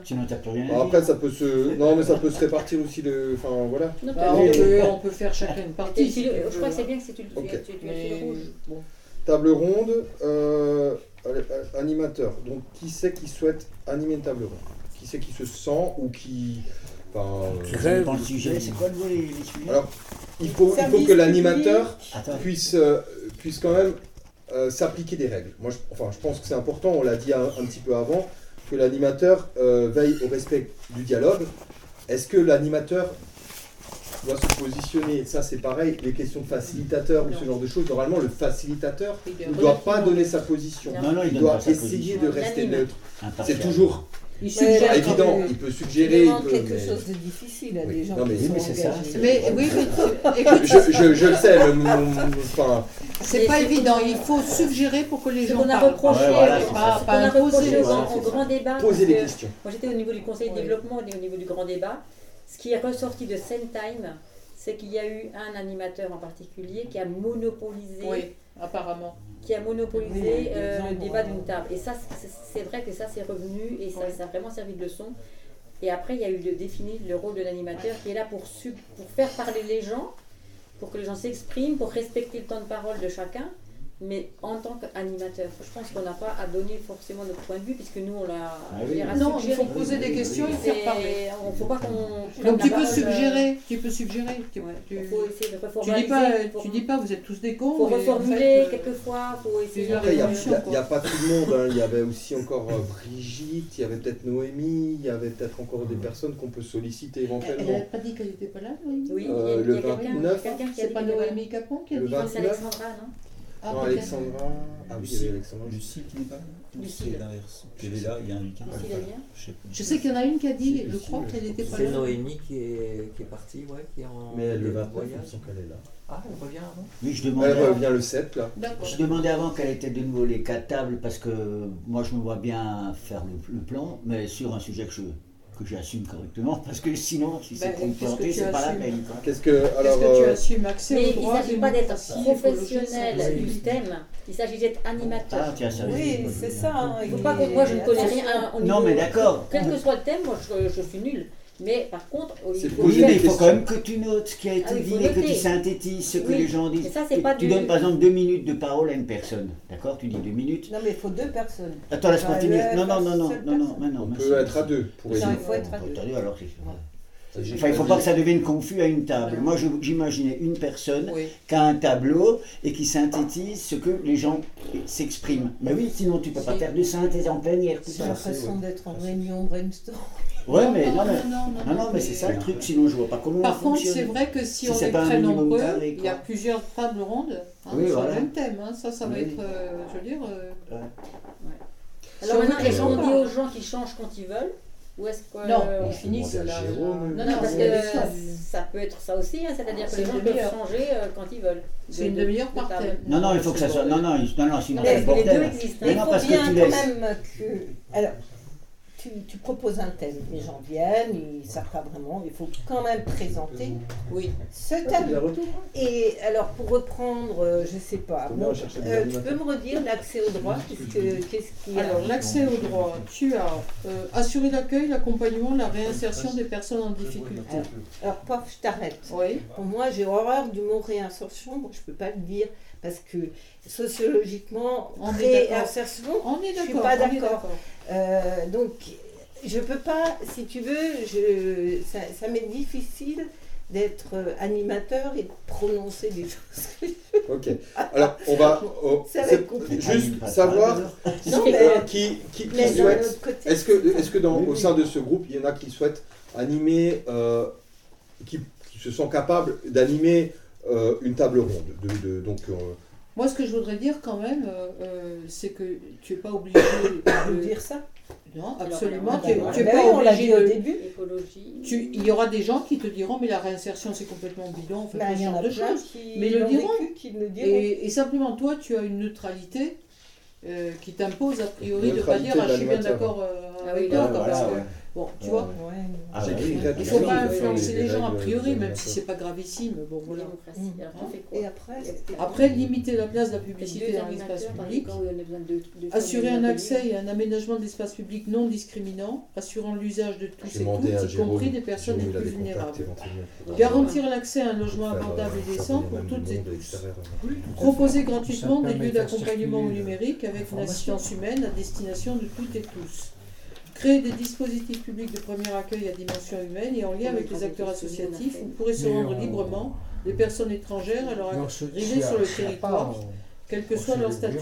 Sinon, t'as plus rien dire. après, ça peut se. Non, mais ça peut se répartir aussi de. Enfin, voilà. Non, Bah, mais- on, peut, on peut faire chacun une partie. le si tu je crois que c'est hein. bien que c'est tu, tu, Ok. tu, tu, tu, Mais, le fil rouge. bon. Table ronde, euh, euh, animateur. Donc, qui c'est qui souhaite animer une table ronde? Qui c'est qui se sent ou qui. Enfin, euh, dépend le sujet. C'est quoi le les, les sujets? Alors, il faut, il faut que l'animateur puisse, euh, puisse quand même euh, s'appliquer des règles. Moi, je, enfin, je pense que c'est important, on l'a dit un, un petit peu avant, que l'animateur euh, veille au respect du dialogue. Est-ce que l'animateur doit se positionner? Ça, c'est pareil, les questions de facilitateur ou ce genre de choses. Normalement, le facilitateur ne doit pas donner sa position. Non, non, il doit essayer position. de rester neutre. C'est toujours Il Mais suggère pas évident. Il peut suggérer. il peut- quelque mais- chose de difficile à Oui. des gens Non, mais qui oui, sont mais c'est ça, Mais oui, mais tu- écoute, je, je, je le sais, le- enfin, c'est pas c'est- évident. Il faut suggérer pour que les gens qu'on a reproché, Pas a reproché imposer, au, grand débat. poser des que questions. Moi j'étais au niveau du conseil de développement et au niveau du grand débat. Ce qui est ressorti de Time, c'est qu'il y a eu un animateur en particulier qui a monopolisé, Oui, apparemment. qui a monopolisé euh, le débat euh, d'une table. Et ça, c'est vrai que ça c'est revenu et ça, a vraiment servi de leçon. Et après, il y a eu de définir le rôle de l'animateur qui est là pour, sub- pour faire parler les gens, pour que les gens s'expriment, pour respecter le temps de parole de chacun, mais en tant qu'animateur. Je pense qu'on n'a pas à donner forcément notre point de vue, puisque nous, on l'a Ah oui. Non, il faut poser des questions et faire parler. Faut pas qu'on. Donc tu peux euh, suggérer, tu peux suggérer. Tu, ouais, tu- Il faut essayer de tu reformaliser. dis pas, pour- tu dis pas, vous êtes tous des cons. faut et en reformuler fait, euh, quelquefois, faut essayer. il n'y a, pas tout le monde. hein. Il y avait aussi encore euh, Brigitte, il y avait peut-être Noémie, il y avait peut-être encore des personnes qu'on peut solliciter Elle éventuellement. n'avait pas dit qu'elle n'était pas là, Noémie? Oui, Euh, il y a, le il y a quelqu'un 29, quelqu'un qui a C'est pas Noémie Capon qui a Le dit vingt- c'est Alexandra, non? Ah, non. Alexandra. Ah oui, il y avait Alexandra. Lucie qui n'est pas là Ou Lucille. c'est l'inverse Elle est là, il y a un week-end. Elle Je sais pas. Je sais qu'il y en a une qui a dit, C'est je Lucie, crois qu'elle n'était pas C'est là. Noémie qui est, qui est partie, ouais, qui est en Mais le de 29, il me semble qu'elle est là. Ah, elle revient avant? Oui, je Elle demandais, revient le 7 là. Je demandais avant quelles étaient de nouveau les quatre tables parce que moi je me vois bien faire le, le plan, mais sur un sujet que je que j'assume correctement parce que sinon si c'est Ben, pour me planter c'est pas la peine. Qu'est-ce que. Alors. que tu euh, assumes accès Mais il ne s'agit pas d'être professionnel du thème, il s'agit d'être animateur. Ah tiens ça Oui, c'est ça. hein, Il faut pas que moi je ne connais rien au Non niveau- mais d'accord. Quel que soit le thème, moi je, je suis nulle. Mais par contre, faut poser Oui, mais il faut quand même que tu notes ce qui a été Ah dit et que tu synthétises ce que Oui, les gens disent. mais ça, c'est Tu- pas tu du- donnes par exemple deux minutes de parole à une personne, d'accord? Tu dis deux minutes. Non, mais il faut deux personnes. Attends, laisse-moi finir. Non, non, non, non, non, non, non. On peut être à deux pour Non, il faut être à deux. alors Enfin, il ne faut pas que ça devienne confus à une table. Moi, j'imaginais une personne Oui. qui a un tableau et qui synthétise ce que les gens s'expriment. Mais oui, sinon tu peux pas faire de synthèse en plénière, tout J'ai l'impression d'être en réunion brainstorm. Ouais, mais non, non, mais, non, non, non, non, mais c'est ça le truc, sinon je vois pas comment Par on contre, c'est vrai que si, Si on est très nombreux, il y a plusieurs tables rondes hein, Oui, sur voilà. le même thème. hein. Ça, ça va être, euh, je veux dire, euh, Alors maintenant, est-ce gens qu'on dit aux gens qu'ils changent quand ils veulent Ou est-ce que. non, euh, là. Jérôme. Non, non, parce que ça peut être ça aussi, hein, c'est-à-dire que les gens peuvent changer euh, quand ils veulent. C'est De- une de- demi-heure de par table. thème. Non, non, il faut que ça soit. Non, non, non, non, sinon Non, c'est le que les deux bordel. existent? Mais Il non, faut parce que bien tu laisses. même que. Alors, tu, tu proposes un thème, les gens viennent, ils ne savent pas vraiment, il faut quand même présenter Oui. ce thème. retour. Et alors, pour reprendre, euh, je sais pas, bon, euh, tu peux me redire l'accès au droit Qu'est-ce y a Alors, l'accès au droit, tu as euh, assurer l'accueil, l'accompagnement, la réinsertion des personnes en difficulté. Alors, paf, je t'arrête. Oui. Pour moi, j'ai horreur du mot réinsertion. Bon, je ne peux pas le dire parce que sociologiquement, On réinsertion, On est Je suis d'accord. pas on est d'accord. Euh, donc, je peux pas, si tu veux, je, ça, ça m'est difficile d'être euh, animateur et de prononcer des choses. Ok. Alors, on va. oh, Ça va juste savoir Non, qui, mais- qui, qui, souhaite. Est-ce que, est-ce que dans, Oui, au sein de ce groupe, il y en a qui souhaitent animer, euh, qui, qui se sont capables d'animer euh, une table ronde de, de- donc, euh, Moi, ce que je voudrais dire quand même, euh, euh, c'est que tu n'es pas obligé de dire ça? Non, Alors, absolument. Tu n'es Ben pas l'a obligé dit au de. début. Écologie. Tu- il y aura des gens qui te diront, mais la réinsertion, c'est complètement bidon, on fait Ben, pas il ce y en genre a de plein choses. qui Mais le l'ont diront. vécu, qui le diront. Et, et simplement, toi, tu as une neutralité euh, qui t'impose a priori de ne pas dire ah, je suis bien d'accord euh, Ah avec oui, toi. Bon, tu vois ah, bah Il ne faut pas influencer les, gens a priori, même si c'est pas gravissime. Bon, voilà. Mmh. Et après, après, limiter la place de la publicité dans l'espace public, assurer un accès et un aménagement de l'espace public non discriminant, assurant l'usage de tous et toutes, y compris des personnes les plus vulnérables. Garantir l'accès à un logement abordable et décent pour toutes et tous. Proposer gratuitement des lieux d'accompagnement au numérique avec une assistance humaine à destination de toutes et tous. Créer des dispositifs publics de premier accueil à dimension humaine et en lien avec les acteurs associatifs où pourraient se rendre librement des personnes étrangères à leur arrivée sur le territoire, quel que soit leur statut.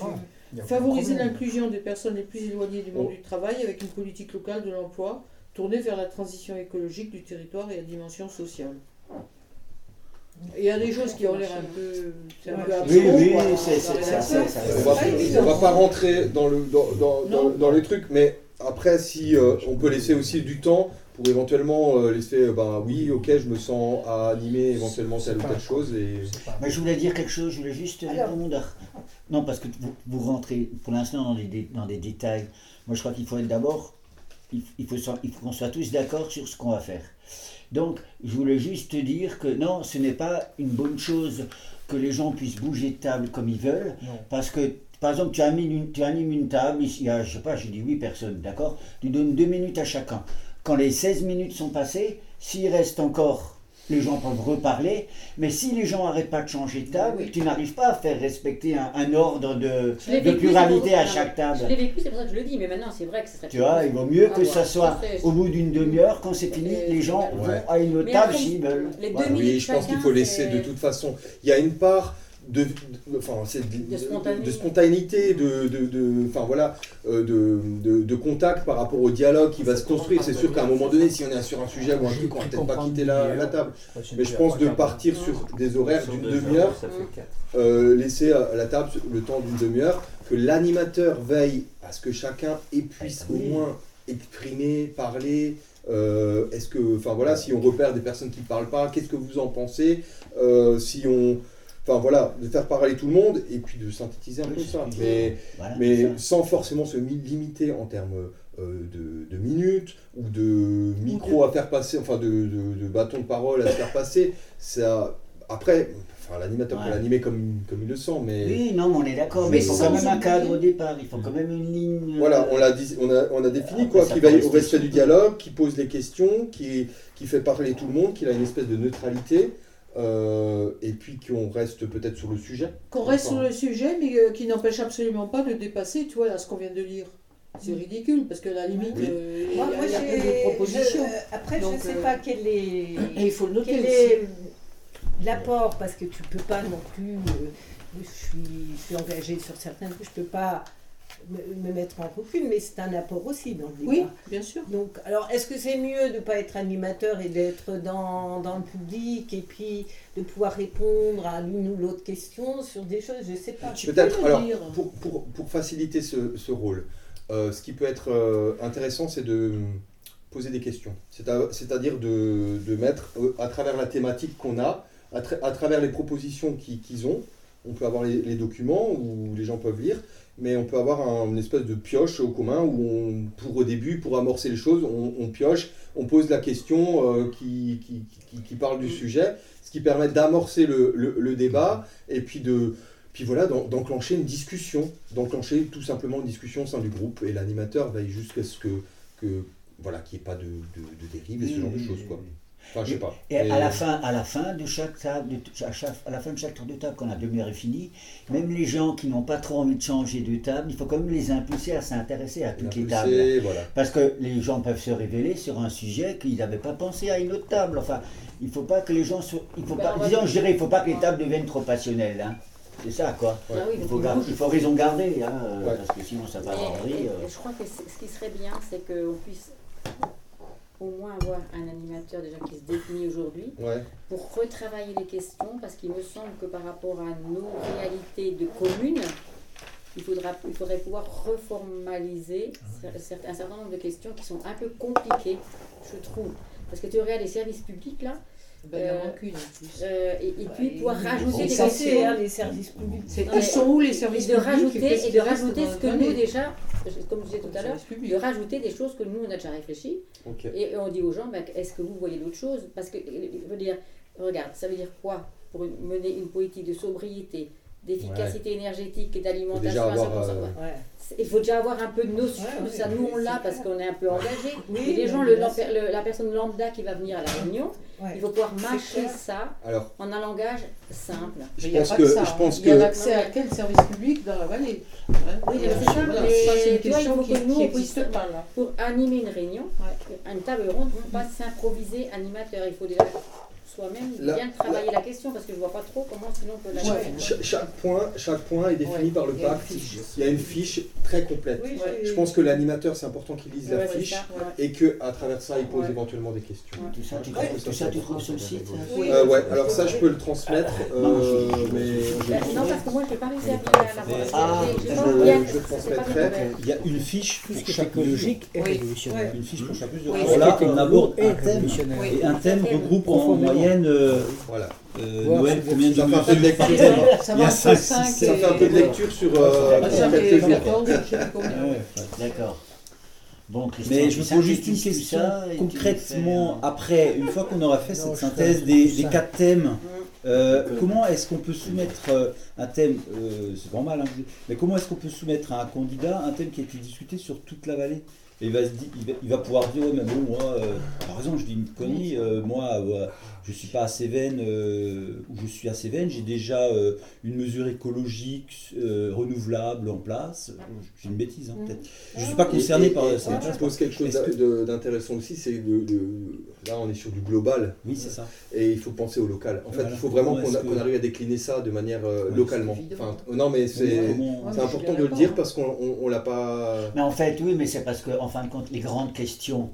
Favoriser l'inclusion des personnes les plus éloignées du monde oh. du travail avec une politique locale de l'emploi tournée vers la transition écologique du territoire et à dimension sociale. Il y a des choses qui ont l'air un peu. oui, oui, c'est On va pas rentrer dans, le, dans, dans, dans les trucs, mais après, si euh, on peut laisser aussi du temps pour éventuellement euh, laisser, euh, ben oui, ok, je me sens à animer éventuellement telle ou telle chose. Et... Mais je voulais dire quelque chose, je voulais juste répondre. Non, parce que vous, vous rentrez pour l'instant dans, dans des détails. Moi, je crois qu'il faut être d'abord, il, il, faut, il faut qu'on soit tous d'accord sur ce qu'on va faire. Donc, je voulais juste dire que non, ce n'est pas une bonne chose que les gens puissent bouger de table comme ils veulent, parce que par exemple, tu, animes une, une table, il y a, je sais pas, j'ai dit 8 personnes, d'accord? Tu donnes 2 minutes à chacun. Quand les 16 minutes sont passées, s'il reste encore, les gens peuvent reparler, mais si les gens n'arrêtent pas de changer de table, tu n'arrives pas à faire respecter un, ordre de, de pluralité à chaque table. Je l'ai vécu, c'est pour ça que je le dis, mais maintenant c'est vrai que ce serait... Tu vois, il vaut mieux que ça soit au bout d'une demi-heure, quand c'est fini, les gens vont à une autre table s'ils veulent. oui, je pense qu'il faut laisser de toute façon. Il y a une part de, enfin, de, de, spontanéité, de, de, enfin, voilà, euh, de, de, contact par rapport au dialogue qui va se construire. C'est sûr qu'à un moment donné, si on est sur un sujet ou un truc, on va peut-être pas quitter la, la table. Mais je pense de partir sur des horaires d'une demi-heure, euh, laisser à la table le temps d'une demi-heure, que l'animateur veille à ce que chacun puisse au moins exprimer, parler. Euh, est-ce que, enfin voilà, si on repère des personnes qui ne parlent pas, qu'est-ce que vous en pensez Si on Enfin voilà, de faire parler tout le monde et puis de synthétiser un peu ça. Mais, mais sans forcément se limiter en termes euh, de, minutes ou de micro à faire passer, enfin de, de, bâton de parole à faire passer. Ça, après, enfin, l'animateur peut l'animer comme, comme il le sent, mais... Oui, non, on est d'accord, mais, il faut quand même un cadre au départ, il faut quand même une ligne... Voilà, on, a, on, a, on a défini quoi, qui veille au respect du dialogue, qui pose les questions, qui, qui fait parler tout le monde, qui a une espèce de neutralité. Euh, et puis qu'on reste peut-être sur le sujet. Qu'on reste sur le sujet, mais euh, qui n'empêche absolument pas de dépasser, tu vois, ce qu'on vient de lire. C'est ridicule, parce que la limite, euh, il y a, moi, de propositions. après, je ne sais pas quel est, et il faut le noter l'apport, parce que tu ne peux pas non plus... je, suis, je suis engagée sur certains trucs, je ne peux pas me, mettre en recul, mais c'est un apport aussi dans le débat. Oui, bien sûr. Donc, alors, est-ce que c'est mieux de ne pas être animateur et d'être dans, dans, le public et puis de pouvoir répondre à l'une ou l'autre question sur des choses? Je ne sais pas. Peut-être, alors, pour, pour, pour, faciliter ce, ce rôle, euh, ce qui peut être euh, intéressant, c'est de poser des questions. C'est-à-dire de, de, mettre, euh, à travers la thématique qu'on a, à, à, travers les propositions qu'ils ont, on peut avoir les, les, documents où les gens peuvent lire, mais on peut avoir une espèce de pioche au commun où on, pour au début, pour amorcer les choses, on, pioche, on pose la question euh, qui, parle du sujet, ce qui permet d'amorcer le, débat et puis de puis d'enclencher une discussion, d'enclencher tout simplement une discussion au sein du groupe. Et l'animateur veille jusqu'à ce que, voilà qu'il n'y ait pas de, de, de dérive et ce genre de choses quoi je sais pas. Et, à, la fin, à la fin de chaque table, de, à, la fin de chaque tour de table, quand la demi-heure est finie, même les gens qui n'ont pas trop envie de changer de table, il faut quand même les impulser à s'intéresser à toutes les tables. Parce que les gens peuvent se révéler sur un sujet qu'ils n'avaient pas pensé à une autre table. Enfin, il ne faut pas que les gens soient. Il faut bah, pas, disons, je dirais, il faut pas que les tables deviennent trop passionnelles. Hein. C'est ça, quoi. Ah il, faut il, faut raison garder, hein, parce que sinon ça va avoir rire. Je crois que ce qui serait bien, c'est qu'on puisse au moins avoir un animateur déjà qui se définit aujourd'hui. Pour retravailler les questions parce qu'il me semble que par rapport à nos réalités de communes, il, faudra, il faudrait pouvoir reformaliser un certain nombre de questions qui sont un peu compliquées, je trouve. Parce que tu regardes les services publics là, Ben, il en manque une en plus. Euh, et, et puis pouvoir rajouter des questions. hein, les services publics. Ils sont où les services et de publics rajouter, et de rajouter ce que nous déjà, comme je disais tout à l'heure, de rajouter des choses que nous on a déjà réfléchi et on dit aux gens ben, est-ce que vous voyez d'autres choses? Parce que je veux dire regarde ça veut dire quoi pour mener une politique de sobriété d'efficacité énergétique et d'alimentation déjà à 100%, avoir, euh, ouais. Ouais. C'est- il faut déjà avoir un peu de notion Ouais, ça nous on l'a parce qu'on est un peu engagé Oui, et les gens le- la personne lambda qui va venir à la réunion Ouais. il faut pouvoir mâcher ça Alors, en un langage simple je Mais il n'y a pense pas que, que ça. je hein. pense Il y a que l'accès à quel service public dans la vallée hein Oui, c'est ça, Voilà, mais ça, c'est une tu vois, il question faut qui que nous, on puisse- pas là. pour animer une réunion, une table ronde, il ne faut pas s'improviser animateur. Il faut déjà soi-même bien travailler la question parce que je ne vois pas trop comment sinon on peut la Ouais. cha- chaque point, chaque point est défini Ouais, par le pacte. Il y a une fiche très complète. Oui, Ouais. j'ai- Je pense que l'animateur, c'est important qu'il lise la fiche ça, ouais. et que à travers ça, il pose Ouais. éventuellement des questions. Ouais. Tout ça, tu, tout ça, tu trouves sur le site Oui. Euh, ouais, alors ça, je peux le transmettre, Non, euh, mais Ben, non, parce que moi, je n'ai pas réussi à bien la. Ah, je- pas pas transmettrai. Il y a une fiche Tout ce pour chaque écologique est révolutionnaire. Une fiche pour chaque c'est là, on aborde un thème. Et un thème regroupe en Profondément. Moyenne euh, voilà. euh, Noël, combien de Ça fait un peu de mesures par lecture. thème Ça Il y a va cinq, entre six, 5 Ça fait un peu de lecture sur, euh, sur ça quelques fait jours. 14, je sais plus combien. Ouais, D'accord. Bon, Mais je me pose juste une question concrètement fais, euh, après, une fois qu'on aura fait Non, cette synthèse des, quatre thèmes, euh, comment est-ce qu'on peut soumettre euh, un thème, euh, c'est normal, hein, mais comment est-ce qu'on peut soumettre à un candidat un thème qui a été discuté sur toute la vallée? Et il va, se dire, il, va, il va pouvoir dire, ouais, mais bon, moi, euh, par exemple, je dis une connerie, euh, moi, je suis pas à Cévennes, euh, ou je suis à Cévennes, j'ai déjà euh, une mesure écologique euh, renouvelable en place. J'ai une bêtise, hein, peut-être. Je suis pas concerné et- par et ça. Tu poses quelque chose que- de- d'intéressant aussi, c'est le, le- là on est sur du global Oui, c'est ça. et il faut penser au local. En fait, Voilà. il faut vraiment qu'on arrive à décliner ça de manière euh, Ouais, localement. Enfin, non, mais c'est Ouais, important je de le dire parce qu'on on, on l'a pas. Mais en fait, oui, mais c'est parce que, en fin de compte, les grandes questions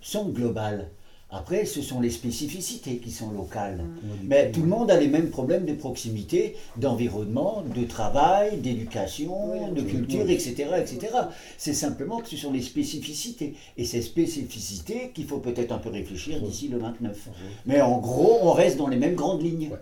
sont globales. Après, ce sont les spécificités qui sont locales. Mais tout le monde a les mêmes problèmes de proximité, d'environnement, de travail, d'éducation, Oui, de oui. culture, etc. etc. C'est simplement que ce sont les spécificités. Et ces spécificités qu'il faut peut-être un peu réfléchir d'ici le 29. Mais en gros, on reste dans les mêmes grandes lignes. Ouais.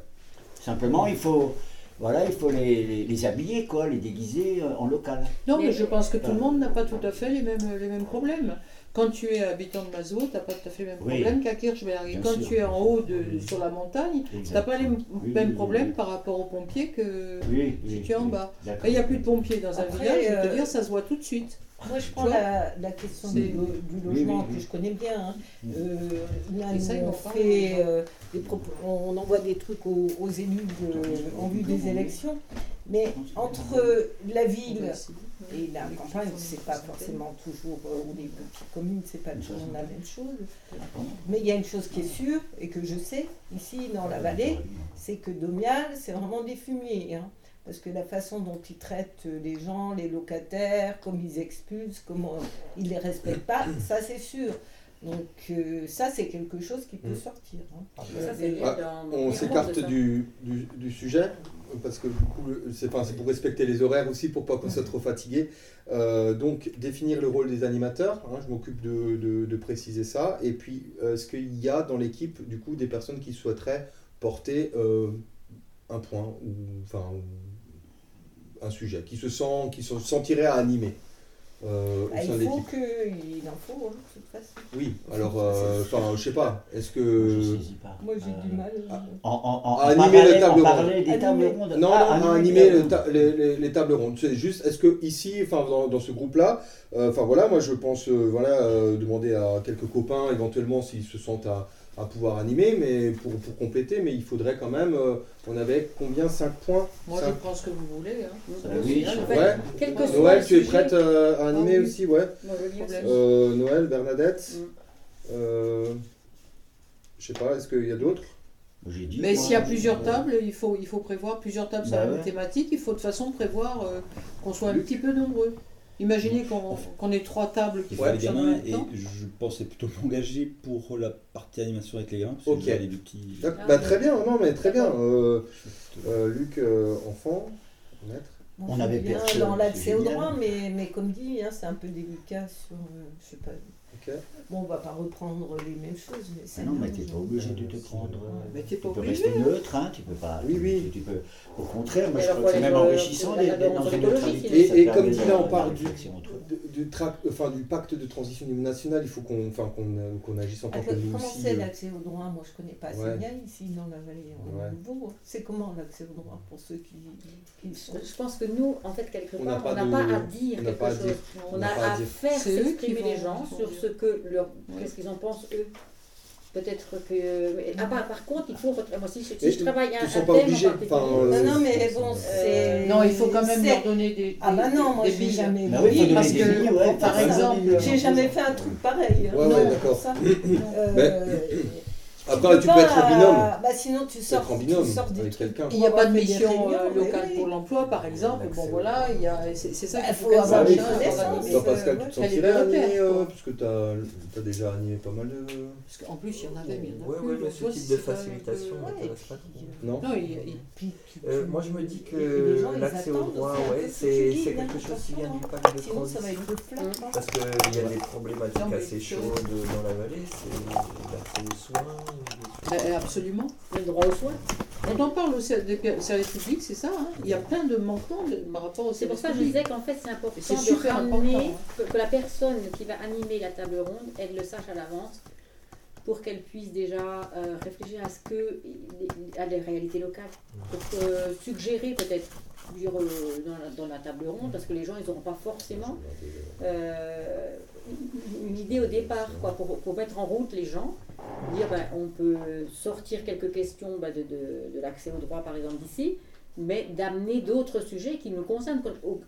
Simplement, il faut, voilà, il faut les, les- les habiller, quoi, les déguiser euh, en local. Non, mais Mais- je pense que tout le monde n'a pas tout à fait les mêmes, les mêmes problèmes. Quand tu es habitant de Mazo, tu n'as pas tout à fait les mêmes Oui. problèmes qu'à Kirchberg. Et quand sûr. tu es en haut, de, sur la montagne, tu n'as pas les Oui, mêmes oui, problèmes oui. par rapport aux pompiers que Oui, si oui, tu es en oui. bas. Il n'y a plus de pompiers dans un village, je peux euh, dire, ça se voit tout de suite. Moi, je prends la, la question du, lo- du Oui, logement oui, oui. que je connais bien. hein. Euh, là, Et ça, nous, ils on, fait, euh, des on envoie des trucs aux, aux élus de- en vue des élections. Mais entre la ville et la campagne, c'est pas forcément toujours, euh, ou les petites communes, c'est pas toujours la même chose. Mais il y a une chose qui est sûre et que je sais ici dans la vallée, c'est que Domial, c'est vraiment des fumiers. hein. Parce que la façon dont ils traitent les gens, les locataires, comme ils expulsent, comment ils les respectent pas, ça c'est sûr. Donc euh, ça c'est quelque chose qui peut Mm. sortir. hein. Ça, lié Ah, On s'écarte du, du, du sujet parce que du coup, c'est pour respecter les horaires aussi, pour pas qu'on soit trop fatigué. Euh, donc, définir le rôle des animateurs, hein, je m'occupe de, de- de préciser ça. Et puis, euh, est-ce qu'il y a dans l'équipe, du coup, des personnes qui souhaiteraient porter euh, un point ou enfin ou un sujet, qui se sent, qui se sentiraient à animer euh, au Bah, sein il faut qu'il en faut, hein, de toute façon. Oui, alors, euh, enfin, je sais pas, est-ce que... Moi j'ai Euh, du mal. En, en, en, À en animer parallèle- le table en ronde. parler des Animer. tables rondes. Non, Ah, non, à animer animer les le ta- les, les- les tables rondes. C'est juste, est-ce que ici, enfin dans, dans ce groupe-là, euh, enfin voilà, moi je pense, euh, voilà, euh, demander à quelques copains éventuellement s'ils se sentent à, à pouvoir animer, mais pour, pour compléter, mais il faudrait quand même, euh, on avait combien 5 points Moi, Cinq- je prends ce que vous voulez. Hein. Ça oui, je- Ouais. Quel que soit Noël, tu es prête euh, à animer Ah oui. aussi, ouais. moi, je. Euh, Noël, Bernadette, Mm. euh, je sais pas, est-ce qu'il y a d'autres J'ai dit. Mais s'il y a je- plusieurs tables, il faut, il faut prévoir plusieurs tables sur Bah la même ouais. thématique. Il faut de toute façon prévoir euh, qu'on soit un petit peu nombreux. Imaginez qu'on qu'on ait trois tables qui faut les gamins même et temps. je pensais plutôt m'engager pour la partie animation avec les gamins parce que Ok. les petits. Ah, Bah, oui. Très bien, non mais très bien. Euh, euh, Luc, euh, enfant, maître. Bon, On avait bien perçu, dans c'est l'accès au droit, mais, mais comme dit, hein, c'est un peu délicat sur, euh, je sais pas, Bon, on va pas reprendre les mêmes choses, mais c'est. Ah non, mais tu n'es pas obligé de te prendre. Mais tu peux rester neutre, hein, tu peux pas. Oui, oui. Tu, peux, au contraire, moi je crois que c'est même enrichissant d'être dans une neutralité. Et, comme dit là, on parle du, du, enfin, du pacte de transition niveau national, il faut qu'on enfin, qu'on agisse en tant que nous Comment c'est euh. l'accès au droit Moi je ne connais pas assez bien ici dans la vallée. Ouais. C'est comment l'accès au droit pour ceux qui, qui sont? Je pense que nous, en fait, quelque part, on n'a pas, à dire quelque chose. On a à faire s'exprimer les gens sur ce que qu'est-ce qu'ils en pensent eux? Peut-être que. Ah, par, par contre, il faut. Moi, si, si je travaille un, un thème obligés, en euh, non, non, mais bon, c'est. non, il faut quand même leur donner des. ah, bah non, moi, j'ai jamais. Bah oui, parce que, ouais, par exemple, j'ai jamais fait un truc pareil. Ouais, ouais, d'accord. Euh, après, tu peux être en binôme. Bah, sinon, tu sors, en binôme avec quelqu'un. Il n'y a pas de mission euh, locale pour l'emploi, par exemple. Bon, voilà, c'est ça qu'il faut avoir. Toi, Pascal, tu te sentirais animé Puisque tu as déjà animé pas mal de. Parce qu'en plus, il y en avait, mais il y en a plus. Oui, oui, ce type de facilitation m'intéresse pas trop. Non euh, Moi, je me dis que l'accès au droit, ouais, c'est quelque chose qui vient du pacte de transition. Parce qu'il y a des problématiques assez chaudes dans la vallée, c'est l'accès aux soins. Ben, absolument. Le droit aux soins. Quand on parle aussi des services publics, c'est ça. Hein. Il y a plein de manquants par rapport aux C'est pour ça que je disais qu'en fait, c'est important de ramener, hein. que, la personne qui va animer la table ronde, elle le sache à l'avance pour qu'elle puisse déjà euh, réfléchir à ce que à des réalités locales, pour euh, suggérer peut-être euh, dans, la, table ronde, parce que les gens ils n'auront pas forcément une idée au départ, quoi, pour, mettre en route les gens, dire ben, on peut sortir quelques questions ben, de, de, de l'accès au droit, par exemple, d'ici, mais d'amener d'autres sujets qui nous concernent,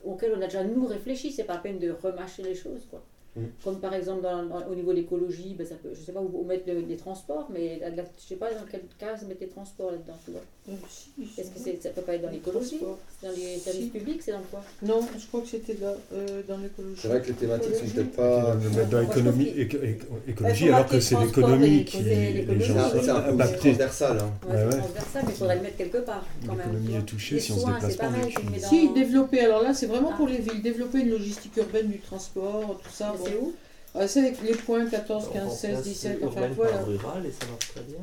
auxquels on a déjà nous réfléchi. C'est pas la peine de remâcher les choses. Quoi. Mm. Comme par exemple au niveau de l'écologie, ben ça peut, je ne sais pas où, mettre les transports, mais je ne sais pas dans quelle case mettre les transports là-dedans. Euh, Est-ce que ça ne peut pas être dans l'écologie? Dans les services publics, c'est dans quoi? Non, je crois que c'était euh, dans l'écologie. C'est vrai que les thématiques sont peut-être pas. dans l'économie, écologie, alors que c'est l'économie qui les, gens C'est un peu transversal. Hein. c'est transversal, mais il faudrait le mettre quelque part L'économie est touchée si on se déplace pas. Si, développer, alors là c'est vraiment pour les villes, développer une logistique urbaine du transport, tout ça c'est où ah, C'est avec les points 14, 15, 16, 17, enfin voilà. rural et ça marche très bien.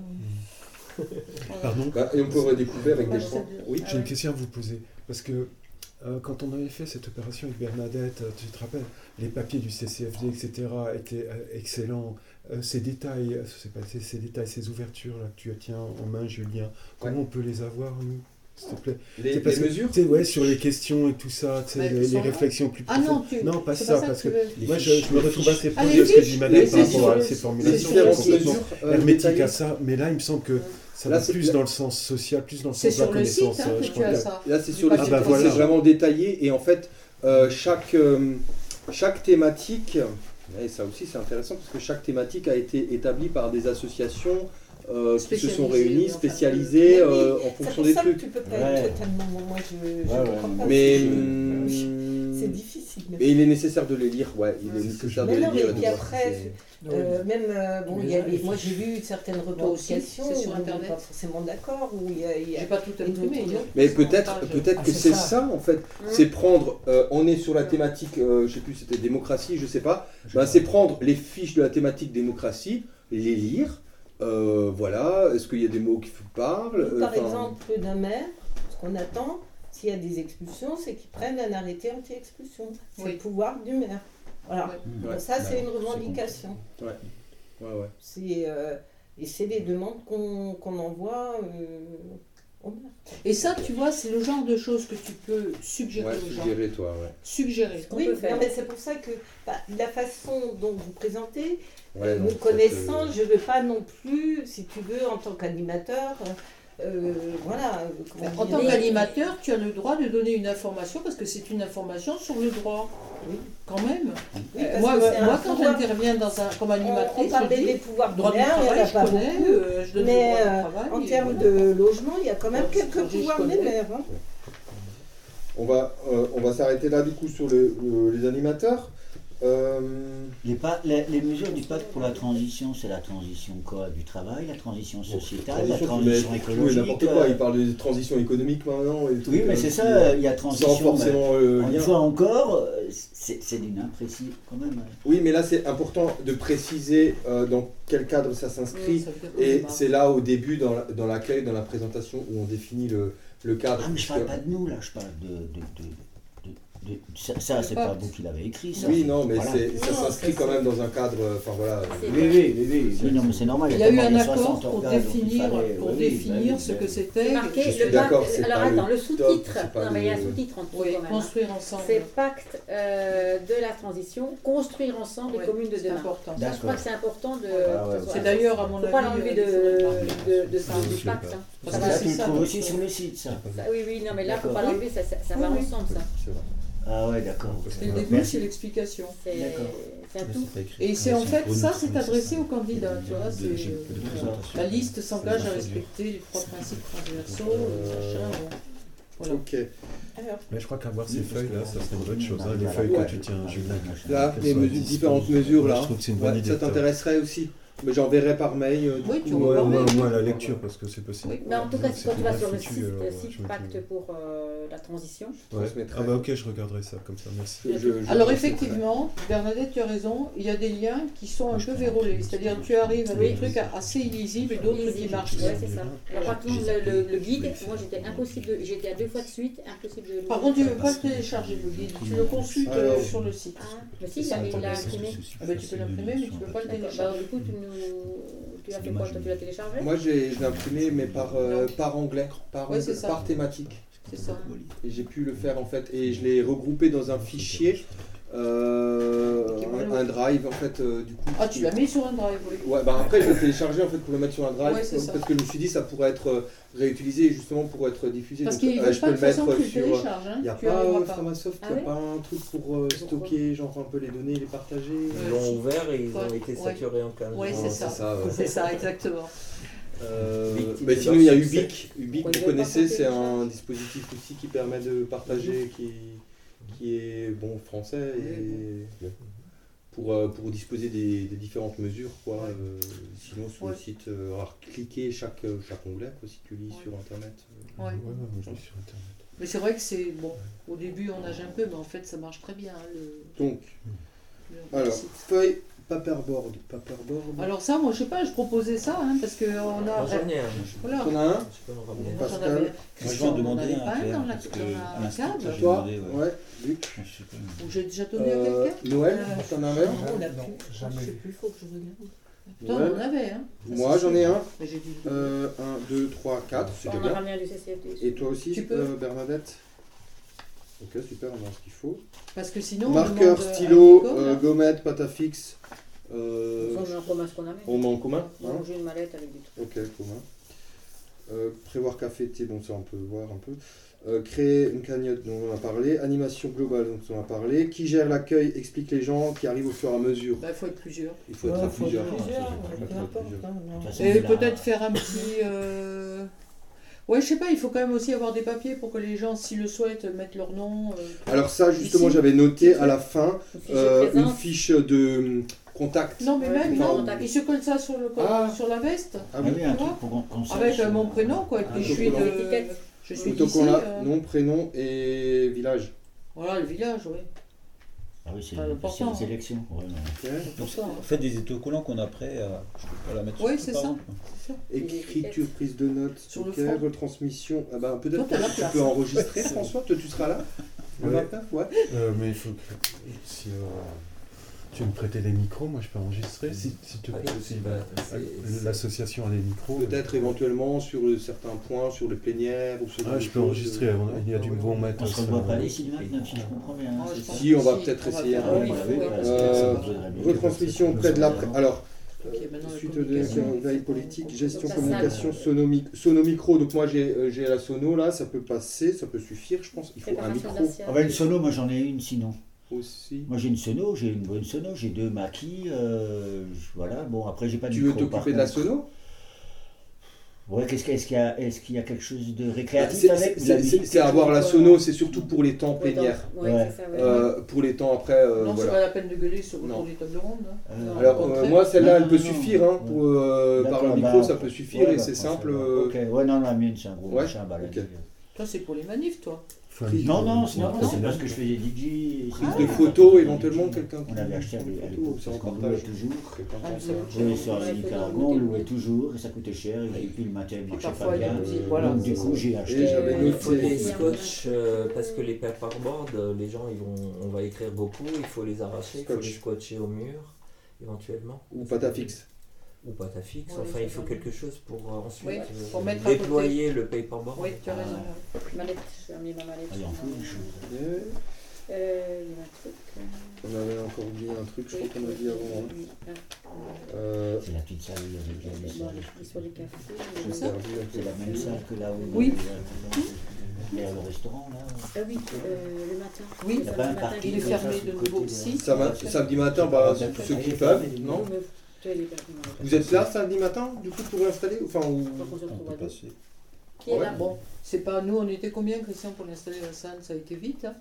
Pardon bah, Et on peut redécouvrir avec des gens. Oui, j'ai une question à vous poser. Parce que euh, quand on avait fait cette opération avec Bernadette, euh, tu te rappelles, les papiers du CCFD, etc., étaient euh, excellents. ces détails, ces détails, ces ouvertures là, que tu tiens en main, Julien, comment on peut les avoir, nous? S'il te plaît. Les, les mesures ouais, sur les questions et tout ça, bah, les, réflexions plus ah non, tu, non, pas ça, parce que, moi je, je, me retrouve assez proche de ce que dit Madame par rapport à ces formulations, complètement euh, hermétique à ça, mais là il me semble que ça va plus dans le sens social, plus dans le sens de la connaissance. Hein, je crois Là c'est sur le site, ah, bah, c'est vraiment détaillé et en fait euh, chaque, euh, chaque thématique, et ça aussi c'est intéressant parce que chaque thématique a été établie par des associations euh, qui se sont réunis, spécialisés euh, en fonction des trucs. tu peux pas être totalement. Moi, je, mais c'est difficile. Mais il est nécessaire de les lire, ouais. Il est nécessaire de les lire. Et puis après, euh, même bon, il y a, moi j'ai vu certaines revendications sur internet, pas forcément d'accord. Où il y a, il a pas tout imprimé. Mais peut-être, peut-être ah, que c'est ça. en fait. Hein c'est prendre. on est sur la thématique, je sais plus, c'était démocratie, je sais pas. Ben, c'est prendre les fiches de la thématique démocratie, les lire euh, voilà, est-ce qu'il y a des mots qui vous parlent? Par exemple, d'un maire, ce qu'on attend, s'il y a des expulsions, c'est qu'ils prennent un arrêté anti-expulsion. C'est le pouvoir du maire. Voilà. ça, c'est une revendication. Ouais. Ouais, ouais. C'est, euh, et c'est les demandes qu'on, envoie euh. Et ça, tu vois, c'est le genre de choses que tu peux suggérer aux gens. Suggérer, toi, ouais. Suggérer. Oui, mais c'est pour ça que bah, la façon dont vous présentez, Ouais, me connaissant, je ne veux pas non plus, si tu veux, en tant qu'animateur, euh, voilà. En tant qu'animateur, tu as le droit de donner une information parce que c'est une information sur le droit. Oui. Quand même. Euh, moi, moi quand j'interviens dans un, comme animatrice, on, on je dis, des pouvoirs droit du travail, je connais, euh, je donne mais travail, en termes de logement, il y a quand même quelques pouvoirs des maires. Hein. On va, on va s'arrêter là du coup sur les animateurs. Euh, les, les, mesures du pacte pour la transition, c'est la transition quoi Du travail, la transition sociétale, la transition écologique. n'importe quoi, il parle de transition économique maintenant. Et tout, oui, mais c'est ça, il y a transition. Sans forcément. une fois encore, c'est d'une imprécision quand même. Oui, mais là c'est important de préciser dans quel cadre ça s'inscrit. et c'est là au début, dans l'accueil, dans, dans, la présentation, où on définit le, le cadre. Ah, mais je parle pas de nous là, je parle de, de ça, c'est pas vous qui l'avez écrit. Ça. Oui, non, mais ça s'inscrit quand même dans un cadre. Enfin voilà. Oui, oui, oui, oui, non, mais c'est normal. Il y a, eu un accord pour définir, pour définir ce que c'était. Marqué le pacte. Alors attends, le sous-titre. Non, mais il y a un sous-titre en. Hein. Construire ensemble. C'est pacte euh, de la transition, construire ensemble les communes de demain. important. Je crois que c'est important de. C'est d'ailleurs à mon avis. Faut pas l'enlever de du pacte. Parce que tu le trouves aussi sur le site, ça. Oui, oui, non, mais là, faut pas l'enlever, ça va ensemble, ça. Ah ouais, d'accord. C'est le début, c'est l'explication. C'est un tout. Et c'est en fait, ça, c'est adressé aux candidats. Tu vois, c'est la liste s'engage à respecter les trois principes transversaux, Voilà. Ok. Mais je crois qu'avoir ces feuilles là, ça serait une bonne chose. Hein, les feuilles que tu tiens, Julien. Là, les différentes mesures là. Je trouve que c'est une bonne idée. Ça t'intéresserait aussi mais j'enverrai par mail. Euh, oui, tu vois. Moi, la lecture, parce que c'est possible. Mais en tout cas, si quand tu vas sur le site, euh, site Pacte pour euh, la transition, ouais. Ah bah ok, je regarderai ça comme ça, merci. Alors effectivement, Bernadette, tu as raison, il y a des liens qui sont un peu vérolés. C'est-à-dire que tu arrives à des trucs assez illisibles et d'autres qui marchent. Oui, c'est ça. Alors par contre, le, guide, moi j'étais impossible de... J'étais à deux fois de suite, impossible de... Par contre, tu ne veux pas le télécharger le guide, tu le consultes sur le site. Ah, mais si, il l'a imprimé. Ah bah tu peux l'imprimer, mais tu ne peux pas le télécharger. Du coup, tu nous tu l'as fait quoi Tu l'as téléchargé Moi, je l'ai imprimé, mais par, euh, par anglais, par, par thématique. C'est ça. Et j'ai pu le faire en fait, et je l'ai regroupé dans un fichier. Euh, un, drive en fait euh, du coup ah tu l'as mis sur un drive oui. ouais bah après je l'ai téléchargé en fait pour le mettre sur un drive parce que je me suis dit ça pourrait être réutilisé justement pour être diffusé. Parce qu'il je peux le mettre sur il n'y a pas Framasoft il n'y a pas un truc pour stocker genre un peu les données les partager ils l'ont ouvert et ils ont été saturés en cas oui c'est ça. c'est ça exactement mais sinon, il y a Ubic. Ubic, vous connaissez, c'est un dispositif aussi qui permet de partager, qui, qui est bon français et pour, euh, pour disposer des, différentes mesures. Quoi. Euh, sinon, sur le site, euh, alors, cliquer chaque, chaque onglet si tu lis sur Internet. Ouais. sur Internet. Mais c'est vrai que c'est bon. Au début, on nage un peu, mais en fait, ça marche très bien. Hein, le, Donc, alors, feuille Paperboard. Paperboard. Alors ça, moi je sais pas, je proposais ça, hein, parce qu'on a... J'en ai un. Voilà. On a un? Pascal. Moi je vais en demander un. Pas dans la, parce que à l'instant, j'ai demandé. Ouais, Luc. j'ai déjà donné à quelqu'un euh, Noël, t'en as un? même On l'a plus. Jamais. Je sais plus, faut que je regarde. Toi, on en avait, hein Moi, j'en ai un. Euh, 1, 2, 3, 4. C'est bien. Et toi aussi, euh, Bernadette? Ok, super, on a ce qu'il faut. Parce que sinon. Marqueur, stylo, euh, gommette, pâte à fixe. Euh, on met en commun ce qu'on a. On met en commun hein J'ai une mallette avec des trucs. Ok, commun. Euh, prévoir café, thé, bon ça on peut voir un peu. Euh, créer une cagnotte, dont on a parlé. Animation globale, donc on a parlé. Qui gère l'accueil, explique les gens qui arrivent au fur et à mesure. Bah, il faut être plusieurs. Il faut être plusieurs. Et peut-être faire un petit. Euh... Ouais, je sais pas, il faut quand même aussi avoir des papiers pour que les gens, s'ils le souhaitent, mettent leur nom. Euh, Alors ça, justement, j'avais noté à la fin euh, une fiche de contact. Non, mais même, non, ils se collent ça sur, le, ah. sur la veste. Ah oui, un truc pour Avec euh, mon prénom, quoi. Et puis je suis de... Je suis d'ici. nom, prénom et village. Voilà, le village, oui. Ah oui, c'est les élections. Ouais, Donc, Faites des autocollants qu'on a après, euh, je peux pas la mettre Oui, c'est ça. Écriture, prise de notes, sur le retransmission. Ah bah, peut-être que tu peux enregistrer, François, toi tu seras là ouais. ouais. Euh, mais il faut que. Si, euh, tu veux me prêter les micros, moi je peux enregistrer, si, te plaît. L'association a des micros. Peut-être éventuellement sur certains points, sur les plénières ou Ah, je peux enregistrer, il y a du bon mettre. On se revoit pas ici maintenant, si je comprends bien. Hein, si, on va peut-être essayer. Euh, retransmission près de l'après. Alors. suite de veille politique, gestion communication, sono-micro. Donc moi euh, j'ai la sono là, ça peut passer, ça peut suffire, je pense. Il faut un micro. Ah bah une sono, moi j'en ai une sinon aussi. Moi j'ai une sono, j'ai une bonne sono, j'ai deux maquis, euh, voilà. Bon après j'ai pas de Tu veux t'occuper de la sono? Ouais, qu'est-ce qu'il y, a, est-ce qu'il y a quelque chose de récréatif avec C'est avoir la sono, c'est surtout pour les temps plénières. Euh, pour les temps après. Euh, non, c'est pas la peine de gueuler sur autour des tables rondes. Hein. Euh, alors, moi, celle-là, elle peut suffire. Hein, pour, par le micro, bah, ça peut suffire et c'est simple. Ok, ouais, non, la mienne, c'est un gros machin balade. Toi, c'est pour les manifs, toi non, non, c'est parce que je fais des DJ. Prise de photos, éventuellement, quelqu'un On avait acheté à l'époque, parce qu'on louait toujours. Sur les Nicaragua, on louait toujours, et ça coûtait cher, et puis le matériel ne marchait pas bien. Donc, du coup, j'ai acheté. Il faut des scotch, euh, parce que les paperboards, euh, les gens, ils vont, on va écrire beaucoup, il faut les arracher, il faut les scotcher au mur, éventuellement. Ou pâte à fixe ou pâte à fixe. enfin, il faut quelque chose pour euh, ensuite euh, déployer le paperboard. Oui, tu as raison. Mallette, j'ai mis ma mallette. Euh, il y a un truc. On avait encore dit un truc, je crois qu'on a dit avant. Hein. Euh, c'est la petite salle où il y avait la vaisselle. Sur les cafés. C'est la même salle que là où oui. il y a le restaurant là. Ah oui, euh, le matin. Oui, il, y a pas un matin, il est fermé de nouveau aussi. Samedi matin, bah, ceux qui peuvent, non vous êtes là samedi matin, du coup, pour installer Enfin, ou... On peut passer. Qui est là Bon, c'est pas nous, on était combien, Christian, pour installer la salle? Ça a été vite, hein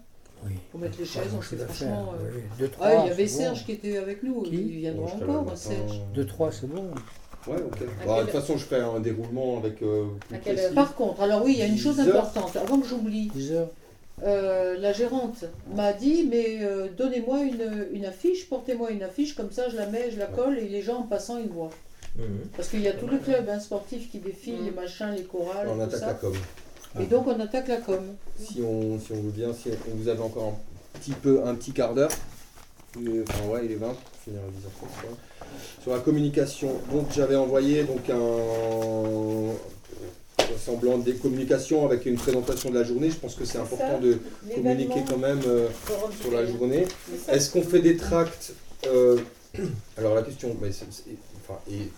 oui. Pour mettre les chaises, on s'est franchement. Euh... Oui. Deux, trois, ah, il y avait Serge bon. qui était avec nous, qui il viendra bon, encore, Serge. Deux, trois, c'est bon. Ouais, ok. Bah, de toute façon, je ferai un déroulement avec. Euh, Par contre, alors oui, il y a une chose importante, avant que j'oublie. 10 heures. Euh, la gérante m'a dit mais euh, donnez-moi une, une, affiche, portez-moi une affiche, comme ça je la mets, je la colle et les gens en passant ils voient. Mhm. Parce qu'il y a tout le club hein, sportif qui défile, mhm. les machins, les chorales. On attaque la com. Et donc on attaque la com. Si on, si on veut bien, si on vous avez encore un petit peu, un petit quart d'heure, enfin ouais il est 20, finir à Sur la communication, donc j'avais envoyé donc un, semblant des communications avec une présentation de la journée. Je pense que c'est important de communiquer quand même euh, sur la journée. Est-ce qu'on fait des tracts euh, Alors la question, mais enfin, et,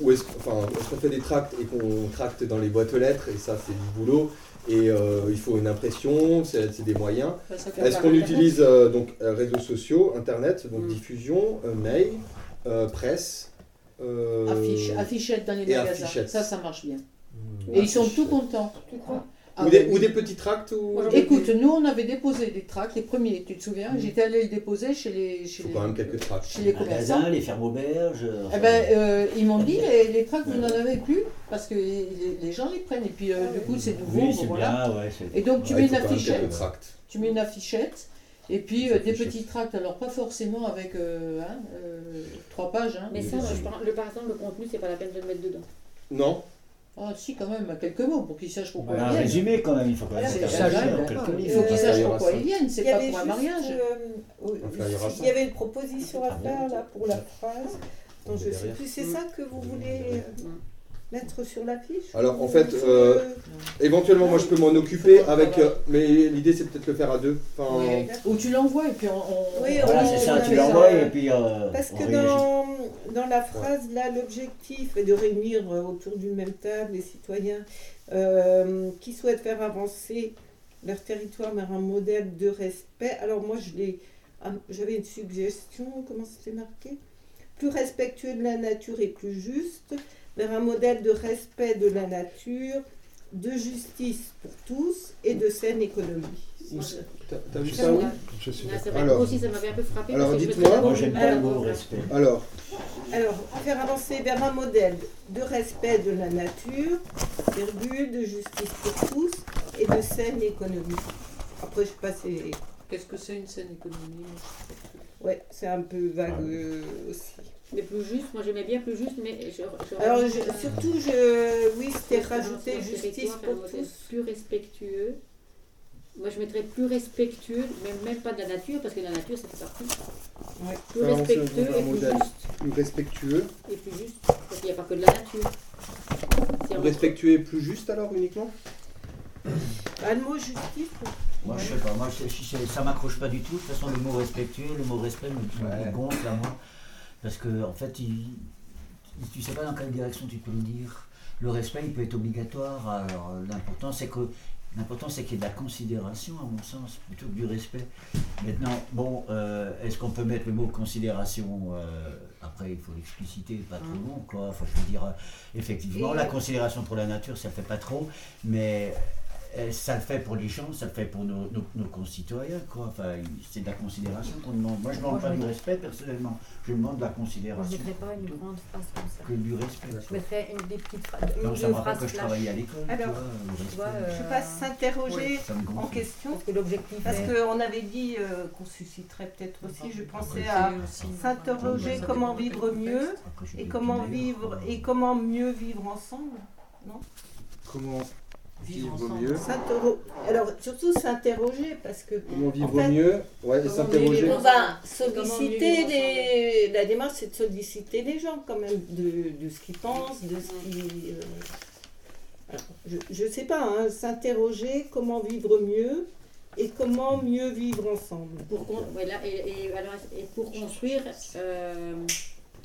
ou est-ce qu'on fait des tracts et qu'on tracte dans les boîtes aux lettres et ça c'est du boulot et euh, il faut une impression, c'est des moyens. Est-ce qu'on utilise donc réseaux sociaux, internet, donc mm. diffusion, mail, presse, Affiche, affichettes dans les magasins. Ça, ça marche bien. Et ils sont tout contents. Tu crois ou, des, ou, des, petits tracts ou... Écoute, nous on avait déposé des tracts, les premiers, tu te souviens mm. J'étais allé les déposer chez les. Chez les, quand même quelques tracts. Chez les commerçants. les fermes auberges. Eh ben, euh, ils m'ont dit les, les tracts, vous n'en avez plus parce que les, gens les prennent. Et puis euh, du coup, c'est nouveau. Oui, voilà. Bien, ouais, et donc tu mets une affichette. Tu mets une affichette. Et puis euh, des petits tracts, alors pas forcément avec hein, trois pages. Hein, Mais ça, le, par exemple, le contenu, c'est pas la peine de le mettre dedans. Non, ah si, quand même, quelques mots pour qu'ils sachent pourquoi ils viennent. Un résumé quand même, il faut quand même. Qu'ils sachent pourquoi ils viennent, c'est pas pour un mariage. Euh, il y avait une proposition à faire là pour la phrase. Donc je sais plus, c'est ça que vous voulez euh, mettre sur l'affiche Alors en fait, euh, éventuellement moi je peux m'en occuper avec, euh, mais l'idée c'est peut-être le faire à deux. Enfin, Ou tu l'envoies et puis on. Oui, voilà, c'est ça, tu l'envoies et puis. Euh, Parce que dans, dans la phrase là, l'objectif est de réunir autour d'une même table les citoyens qui souhaitent faire avancer leur territoire vers un modèle de respect. Alors moi je l'ai, ah, j'avais une suggestion, comment c'était marqué? Plus respectueux de la nature et plus juste vers un modèle de respect de la nature, de justice pour tous et de saine économie. T'as vu ça où Je suis alors, aussi, ça m'avait un peu frappé. Alors, dites-moi. Moi, j'aime pas le mot respect. Alors. Alors, faire avancer vers un modèle de respect de la nature, virgule, de justice pour tous et de saine économie. Après, je sais pas. Qu'est-ce que c'est une saine économie? Ouais, c'est un peu vague euh, aussi. Mais plus juste, moi j'aimais bien plus juste, mais je, Alors surtout, je, oui, c'était rajouter justice pour tous. Plus respectueux. Moi je mettrais plus respectueux, même, même pas de la nature, parce que la nature ça fait partie. Ouais. Plus respectueux et plus juste. Plus respectueux. Et plus juste, parce qu'il n'y a pas que de la nature. Respectueux et plus juste alors uniquement? Le mot justice. Moi, je sais pas, moi, ça m'accroche pas du tout. De toute façon, le mot respectueux, le mot respect me, me gonfle à moi. Parce que, en fait, tu ne sais pas dans quelle direction tu peux le dire. Le respect, il peut être obligatoire. Alors, l'important, c'est que L'important, c'est qu'il y ait de la considération, à mon sens, plutôt que du respect. Maintenant, bon, euh, est-ce qu'on peut mettre le mot considération euh, Après, il faut l'expliciter, pas trop long, quoi. Enfin, je veux dire, euh, effectivement, la considération pour la nature, ça ne fait pas trop, mais ça le fait pour les gens, ça le fait pour nos, concitoyens, quoi. Enfin, c'est de la considération qu'on demande. Moi, je ne demande pas du respect, personnellement. Je demande de la considération. je ne mettrais pas une grande phrase comme ça. Que du respect. Je mettrais une, des petites phrases. Non, ça me rappelle que je travaillais à l'école. Alors, tu vois, euh, je sais pas, s'interroger en question. Parce que l'objectif Parce qu'on avait dit euh, qu'on susciterait peut-être aussi, je pensais à s'interroger comment vivre mieux et comment vivre et comment mieux vivre ensemble, non? Comment vivre mieux. Alors, surtout s'interroger parce que. Comment vivre mieux Ouais, s'interroger. On va solliciter des. La démarche, c'est de solliciter les gens quand même, de, ce qu'ils pensent, de ce qu'ils. Euh, je ne sais pas, hein, s'interroger comment vivre mieux et comment mieux vivre ensemble. Pour, et, et, pour construire euh,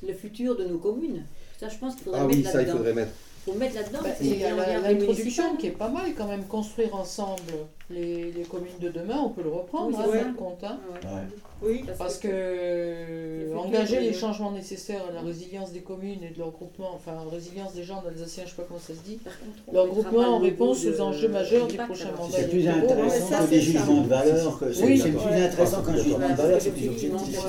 le futur de nos communes. Ça, je pense qu'il faudrait ah mettre oui, ça, il faudrait mettre faut mettre là-dedans. Bah, il y a l'introduction qui est pas mal quand même, construire ensemble les, les communes de demain, on peut le reprendre, oui, hein, compte. Hein. Oui, parce, que, engager les changements nécessaires à la résilience des communes et de leur groupement, enfin résilience des gens d'Alsacien, je sais pas comment ça se dit, leur groupement en réponse aux enjeux majeurs des prochains mandats. C'est plus intéressant que des jugements de valeur. C'est plus intéressant qu'un jugement de valeur, c'est plus objectif.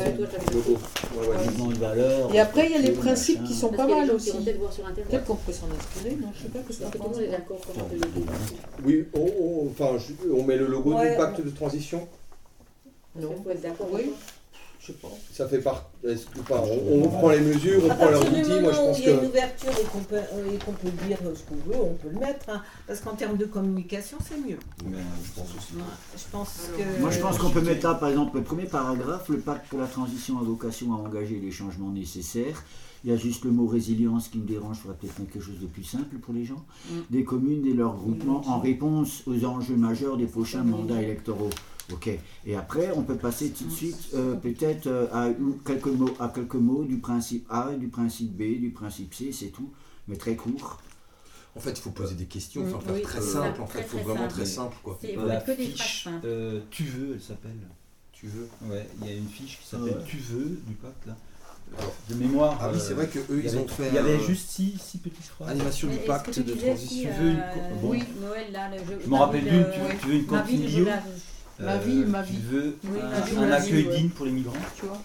Jugement de valeur. Et après, il y a les principes qui sont pas mal aussi. Peut-être qu'on peut s'en inspirer, non Je sais pas que ça Oui, enfin, on met le logo du pacte de transition Non. Faut être d'accord. Oui. Je sais pas. Ça fait part. Est-ce que pas on, on, prend les mesures, on prend leurs outils. Moi, je pense il y a une ouverture et qu'on peut, euh, qu'on peut dire ce qu'on veut, on peut le mettre. Hein. parce qu'en termes de communication, c'est mieux. Mais, je pense aussi. je pense que... Moi, je pense qu'on peut mettre là, par exemple, le premier paragraphe le pacte pour la transition a vocation à engager les changements nécessaires il y a juste le mot résilience qui me dérange, il faudrait peut-être mettre quelque chose de plus simple pour les gens. Mm. Des communes et leurs groupements en réponse aux enjeux majeurs des prochains mandats électoraux. Ok. Et après, on peut passer tout de suite euh, peut-être euh, à quelques mots, à quelques mots du principe A, du principe B, du principe C, c'est tout, mais très court. En fait, il faut poser des questions, enfin, faire très simple. En fait, il faut vraiment très simple, quoi. La fiche, euh, tu veux, elle s'appelle. Tu veux. Ouais, il y a une fiche qui s'appelle Tu veux du pacte là de mémoire. Ah oui, c'est vrai que eux, ils ont fait. Il y avait juste six, six petites phrases. Animation du pacte de transition. Tu veux une. Oui, Noël, là, le jeu. Je me rappelle d'une, tu, veux une cantine bio Ma vie, ma vie. Tu veux un, accueil digne pour les migrants. Tu vois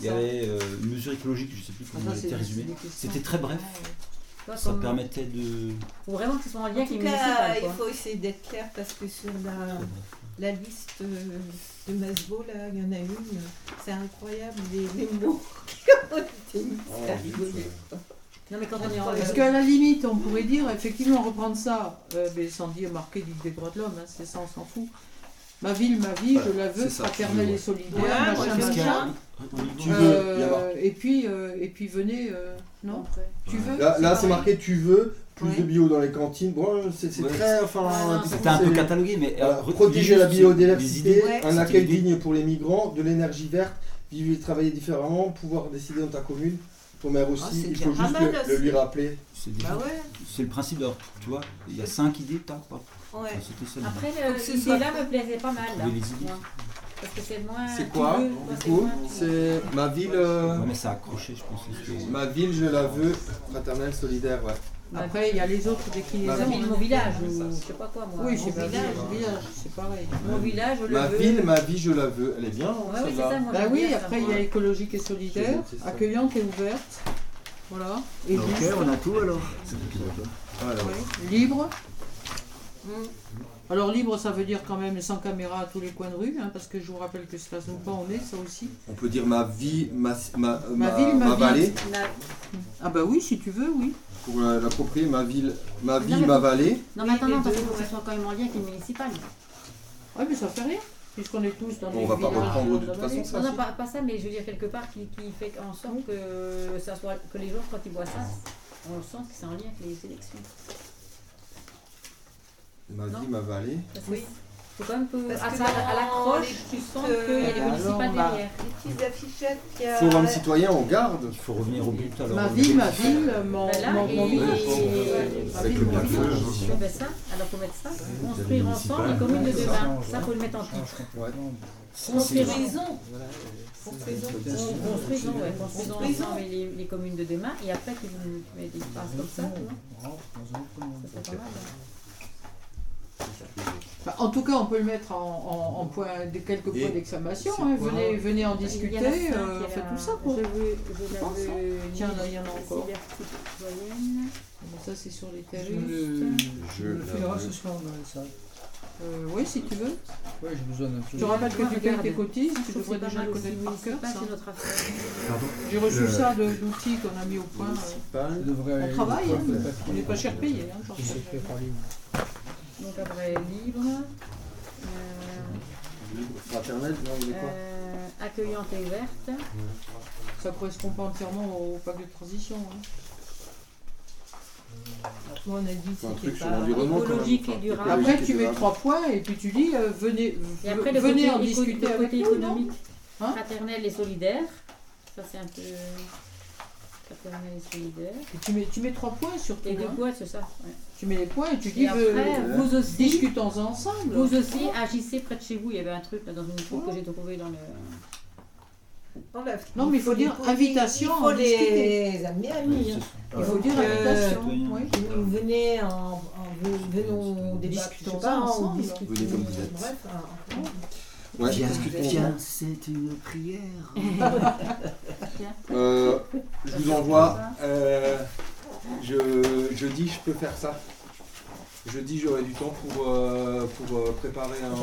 Il y avait euh, une mesure écologique, je ne sais plus comment elle était résumée. C'était très bref. Ça permettait de. Il faut vraiment que ce soit en lien avec les Il faut essayer d'être clair parce que sur la la liste de Masbo, là, il y en a une. C'est incroyable, les, les mots qui ont été mis. Oh, non, mais quand on est en... Parce qu'à la limite, on pourrait dire, effectivement, reprendre ça, euh, mais sans dire marquer Ligue des droits de l'homme, hein, c'est ça, on s'en fout. Ma ville, ma vie, je la veux, fraternelle et solidaire, machin, machin. Tu veux, et, puis, euh, et puis venez, non Tu veux Là, c'est marqué tu veux, plus de bio dans les cantines. Bon, c'est très. Enfin, C'était un peu catalogué, mais. protéger la biodiversité, un accueil digne pour les migrants, de l'énergie verte, vivre et travailler différemment, pouvoir décider dans ta commune. Ton maire aussi, ah, il faut juste le, lui rappeler. Bah c'est le principe d'or, tu vois. Il y a cinq idées, t'as pas. Ouais. Après, l'idée là me plaisait pas mal. Là. Parce que c'est moins. C'est quoi Du coup, c'est ma ville. Euh, ouais, mais ça a accroché, je pense. Ma ville, je la veux, fraternelle, solidaire, ouais. Après, il y a les autres déclinaisons. Ma ville, mon village, ou je sais pas quoi, moi. Oui, c'est mon village, village c'est pareil. Mon village, je le ma veux. Ma ville, ma vie, je la veux. Elle est bien, hein, ouais, oui, ça, bah oui, après, il y a écologique et solidaire, accueillante et ouverte. Voilà. Et ok, on a tout alors. Libre. Alors libre, ça veut dire quand même sans caméra à tous les coins de rue, hein, parce que je vous rappelle que pas on est, ça aussi. On peut dire ma vie, ma, ma, ma, ville, ma, vallée. Ah bah oui, si tu veux, oui. Pour l'approprier, ma ville, ma ville, ma vallée. Non mais attends, non, parce qu'il faut que ça soit quand même en lien avec une municipale. Oui, mais ça fait rien, puisqu'on est tous dans on les On va pas reprendre de toute façon ça. Non, non pas, pas, ça, mais je veux dire quelque part qui, qui fait en sorte que, ça soit, que les gens, quand ils voient ça, on sent que c'est en lien avec les élections. Ma vie, ma vallée. Oui. faut quand même que, à, à l'accroche, tu sens qu'il y a des municipales bah, derrière. Les petites affichettes qu'il y a. Forum citoyen, on garde. Il faut revenir au but alors. Ma vie, ma ville, mon, Bah mon, mon village. Avec le bien feu. Ben ça, alors faut mettre ça. Construire ensemble les communes de demain. Ça, faut le mettre en titre. Construisons. Construisons, construisons, ouais, construisons ensemble les, les communes de demain. Et après, tu, mets des phrases comme ça, non Ça serait pas mal. Enfin, en tout cas, on peut le mettre en, en, en point, de quelques points d'exclamation. hein. Venez, venez en Il y discuter, en a cinq, euh, il y a faites la- tout ça. Quoi. Je veux, je pense, l'avais hein. Tiens, là, il y en a encore. ça, c'est sur les tarifs. le, Je le l'avais. ce soir. Euh, oui, si tu veux. Oui, j'ai besoin d'un Je te rappelle que tu payes tes cotises, Je tu devrais déjà connaître par cœur. J'ai reçu Le- ça de- d'outils qu'on a mis au point. euh. On travaille, le hein, on n'est pas cher payé. Hein, Donc après, libre. Euh, Fraternel, non, il est quoi euh, accueillante et ouverte. Ça correspond pas entièrement au pacte de transition. hein. On a dit C'est un que truc c'était sur pas. l'environnement quand même. écologique et durable. écologique Après, et tu mets durable. trois points et puis tu dis euh, venez, Et après, le venez côté, en éco- discuter le avec côté nous. non économique, Hein fraternel et solidaire. Ça, c'est un peu. Fraternel et solidaire. Et tu, mets, tu mets trois points sur tout. Et deux hein. points, c'est ça. ouais. Tu mets les points et tu dis Et après, euh, vous aussi, discutons ensemble. vous aussi, agissez près de chez vous. Il y avait un truc là, dans une troupe que j'ai trouvé dans le. La- Non, mais il faut dire invitation Il faut les amener à nuire. Il faut dire Euh, invitation. oui. Venez en, en venons Discutons pas, ensemble. Venez comme vous êtes. Bref, hein. Ouais, Viens, que- viens, c'est une prière. Euh, je vous envoie. euh, je, jeudi, je peux faire ça. Jeudi, j'aurai du temps pour, euh, pour euh, préparer un,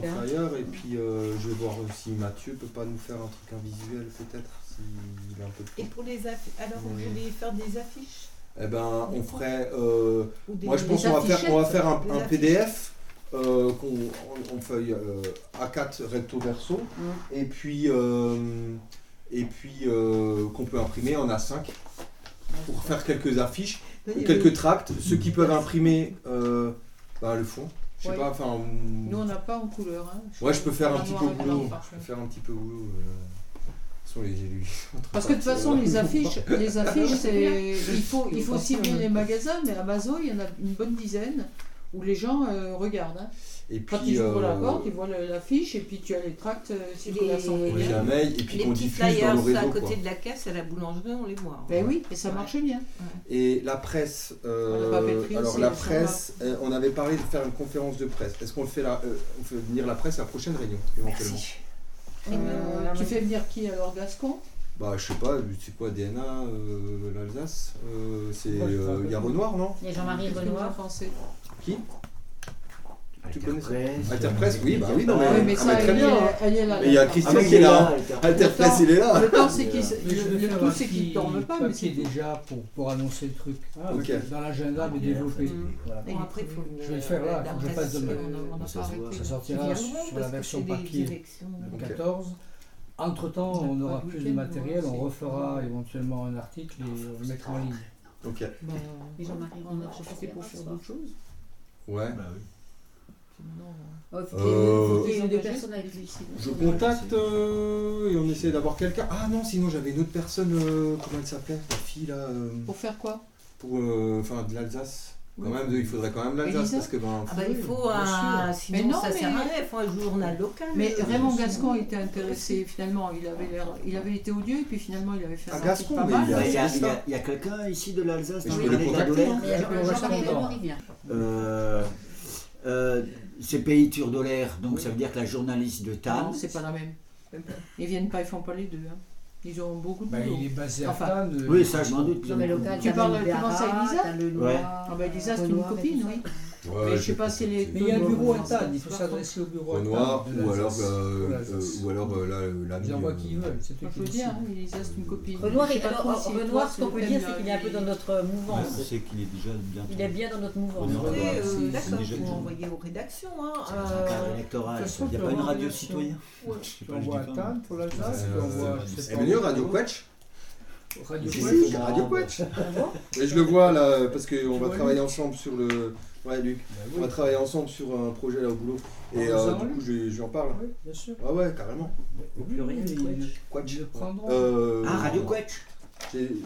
flyer. Et puis, euh, je vais voir si Mathieu peut pas nous faire un truc invisuel, peut-être, s'il a un peu de Et pour les affiches, alors vous voulez faire des affiches? Eh ben, on ferait. euh, des moi, je pense qu'on va faire, on va faire un. PDF qu'on on, on feuille euh, A4 recto verso. Et puis, et puis qu'on peut imprimer en A5 pour faire quelques affiches. Quelques tracts. Ceux qui peuvent imprimer euh, bah, le font. Je sais Ouais. pas, enfin. Nous, on n'a pas en couleur. Hein. Ouais, je peux faire un petit peu boulot. Je peux faire un petit peu boulot. sont les élus. Parce que de toute façon, les affiches, les affiches, c'est il faut, il faut cibler les magasins, mais à Amazon, il y en a une bonne dizaine où les gens euh, regardent. hein. Et Quand puis, ils ouvrent la euh, porte, ils voient le- l'affiche et puis tu as les tracts euh, Les- circulation. on les Les- mail et puis Les qu'on petits dans flyers le réseau. à côté quoi. de la caisse à la boulangerie, on les voit. hein. Ben oui, et ça Ouais. marche bien. Et la presse, euh, La alors aussi, la presse, euh, on avait parlé de faire une conférence de presse. Est-ce qu'on le fait là euh, On fait venir la presse à la prochaine réunion, éventuellement Euh, la tu fais venir qui alors Gascon? Bah, je sais pas, c'est quoi DNA, euh, l'Alsace? Euh, C'est. Euh, Il y a. Renoir, non? Il y a Jean-Marie Renoir. pensez? Qui? Tu connais ça oui, bah oui, non, Ah, mais- Oui, mais ah, ça, très bien, est- là. Et il y a. Christian Ah, mais qui est là. Interpresse, il est là. Le temps, c'est qu'il Mais le, tout, c'est qu'il ne dorme pas, mais c'est déjà pour, pour annoncer le truc. Ok. Dans l'agenda, mais développé. Mm. Voilà. Bon, après, il faut une- Je vais le faire là, faut que je fasse demain. Ça sortira sur la version papier. le Ok. 14. Entre-temps, on aura plus de matériel, on refera éventuellement un article et on le mettra en ligne. Ok. Ben, Et Jean-Marie on a profité pour faire d'autres choses. Ouais. Bah oui. Oh, faut Euh, qu'il y ait- faut qu'il y ait Ils deux ont personnes avec lui. Je contacte euh, et on essaie d'avoir quelqu'un. Ah non, sinon j'avais une autre personne, euh, comment elle s'appelait La fille là, euh, Pour faire quoi? pour, euh, enfin de l'Alsace. Quand Oui. même, il faudrait quand même l'Alsace Elisa parce que ben. Ah bah il faut un. sûr. Sinon Mais non, ça sert mais- à rien, il faut un journal local. Mais Euh, Raymond Gascon était intéressé finalement. Il avait, l'air, il avait été odieux et puis finalement il avait fait un Ah, Gascon, pas mais mal. il y a- Il y a, c'est il y a- ça. il y a quelqu'un ici de l'Alsace Mais dans je le peux le Palais de la contacter, Dolère Mais il y a Jean- Jean-Marie Renoir, il vient. Euh, euh, C'est Pays Turdolaire, donc ça veut dire que la journaliste de Non, Tannes. c'est pas la même. Ils viennent pas, ils font pas les deux. hein. Ils ont beaucoup de Bah, il est basé à Enfin, Cannes. euh, Oui, ça je m'en doute. Non, Tu parles- le tu penses à Elisa Ouais. Ah bah Elisa, c'est une copine, oui. Ouais, Mais je sais pas si les- Mais il y a un bureau à Tannes, il faut c'est s'adresser au bureau à Renoir Tannes. de ou alors, euh, euh, ou alors euh, là, l'ami. Ils envoient qui veulent, c'est qui je veux dire, c'est une copine. Renoir, ce qu'on peut dire, c'est qu'il est un peu dans notre mouvance. Je sais qu'il est déjà bien. Il est bien dans notre mouvance. C'est- d'accord, c'est bien. envoyer aux rédactions. Hein. C'est électoral. Il n'y a pas une radio voir citoyen Tu envoies à Tannes pour Euh, envoies. c'est c'est mieux Radio. Quetch Radio Quetch. Radio Quetch. Et je le vois là, parce qu'on va travailler ensemble sur le. Ouais, Luc. Bah on va travailler ensemble sur un projet là au boulot. Et euh, du coup, j'en parle. Oui, bien sûr. Ah ouais, carrément. Au pluriel, Quetch. Euh, ah, Radio Quetch.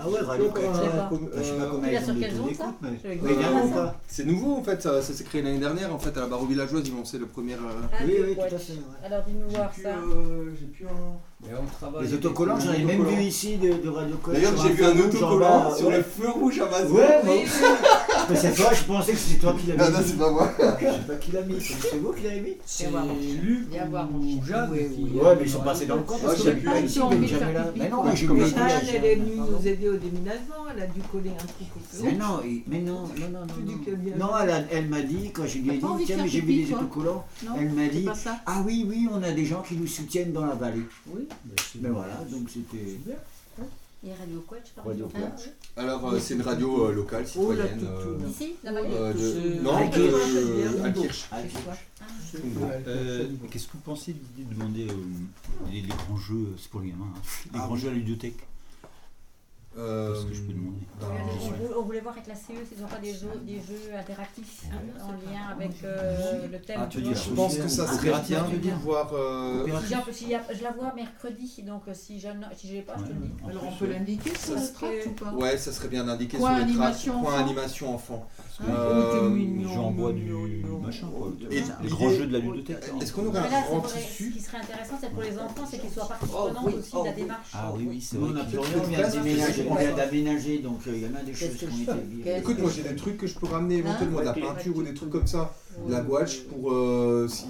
Ah ouais, Radio Quetch. Je sais pas comment ils ont C'est nouveau en fait, ça, s'est créé l'année dernière en fait à la barre villageoise, ils ont lancé le premier. Euh, ah, oui, oui, tout à fait. Alors dis-nous voir ça. J'ai plus un. Les autocollants, j'en ai même vu ici de, de Radio. D'ailleurs, j'ai vu un autocollant sur le feu rouge Amazon. Ouais, moi aussi. Mais c'est toi, je pensais que c'était toi qui l'avais mis. Non, non, c'est pas moi. Je sais pas qui l'a mis. C'est vous qui l'avez mis C'est Luc ou Jeanne. Ouais, mais ils sont passés dans le camp. Parce que j'ai vu ici, mais jamais là. Mais non, mais Jeanne, elle est venue nous aider au déménagement. Elle a dû coller un truc au feu. Mais non, mais non, non, non. Non, elle m'a dit, quand je lui ai dit, tiens, mais j'ai vu des autocollants, elle m'a dit, ah oui, oui, on a des gens qui nous soutiennent dans la vallée. Oui. Mais voilà, donc c'était. Et Radio Quetch, par Radio Quetch. Alors, euh, c'est une radio euh, locale, oh, citoyenne. Oh, euh, Ici, la euh, de... Non, à Kirch. Qu'est-ce que vous pensez de demander les, les, grands jeux, c'est pour les gamins, hein, les ah, grands jeux à la ludothèque? Euh, ce que je peux demander. On voulait voir avec la CE s'ils n'ont pas des jeux, des jeux interactifs en lien avec euh, le thème. Ah, tu je pense que ça serait bien de voir. Euh... Si, je la vois mercredi, donc euh, si je n'ai si pas, je te le dis. Alors on peut l'indiquer ça serait... ou pas? Ouais, ça serait bien d'indiquer sur le track. Point animation enfant. J'en bois du machin. Les grands jeux de la ludothèque. Est-ce qu'on aurait un grand tissu Ce qui serait intéressant, c'est pour les enfants, c'est qu'ils soient partie oh, aussi de la oh, démarche. Ah oui, oui, c'est vrai. On vient d'aménager, donc euh, il y en a des choses qui ont été virées. Écoute, moi j'ai des trucs que je peux ramener éventuellement, de la peinture ou des trucs comme ça, de la gouache pour euh, si.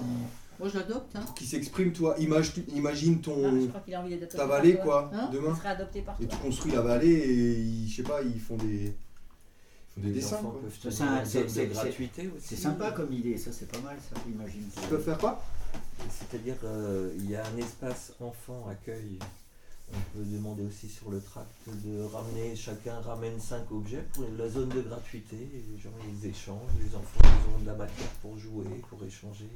Moi je l'adopte. Hein. Qui s'exprime, toi. Imagine ton. ta vallée, quoi, hein? demain. Et tu construis la vallée et je sais pas, ils font des des dessins. C'est gratuité C'est sympa comme idée, ça c'est pas mal ça, imagine. Tu peux faire quoi? C'est-à-dire, euh, il y a un espace enfant accueil. On peut demander aussi sur le tract de ramener, chacun ramène 5 objets pour la zone de gratuité. les gens ils échangent, les enfants ils ont de la matière pour jouer, pour échanger.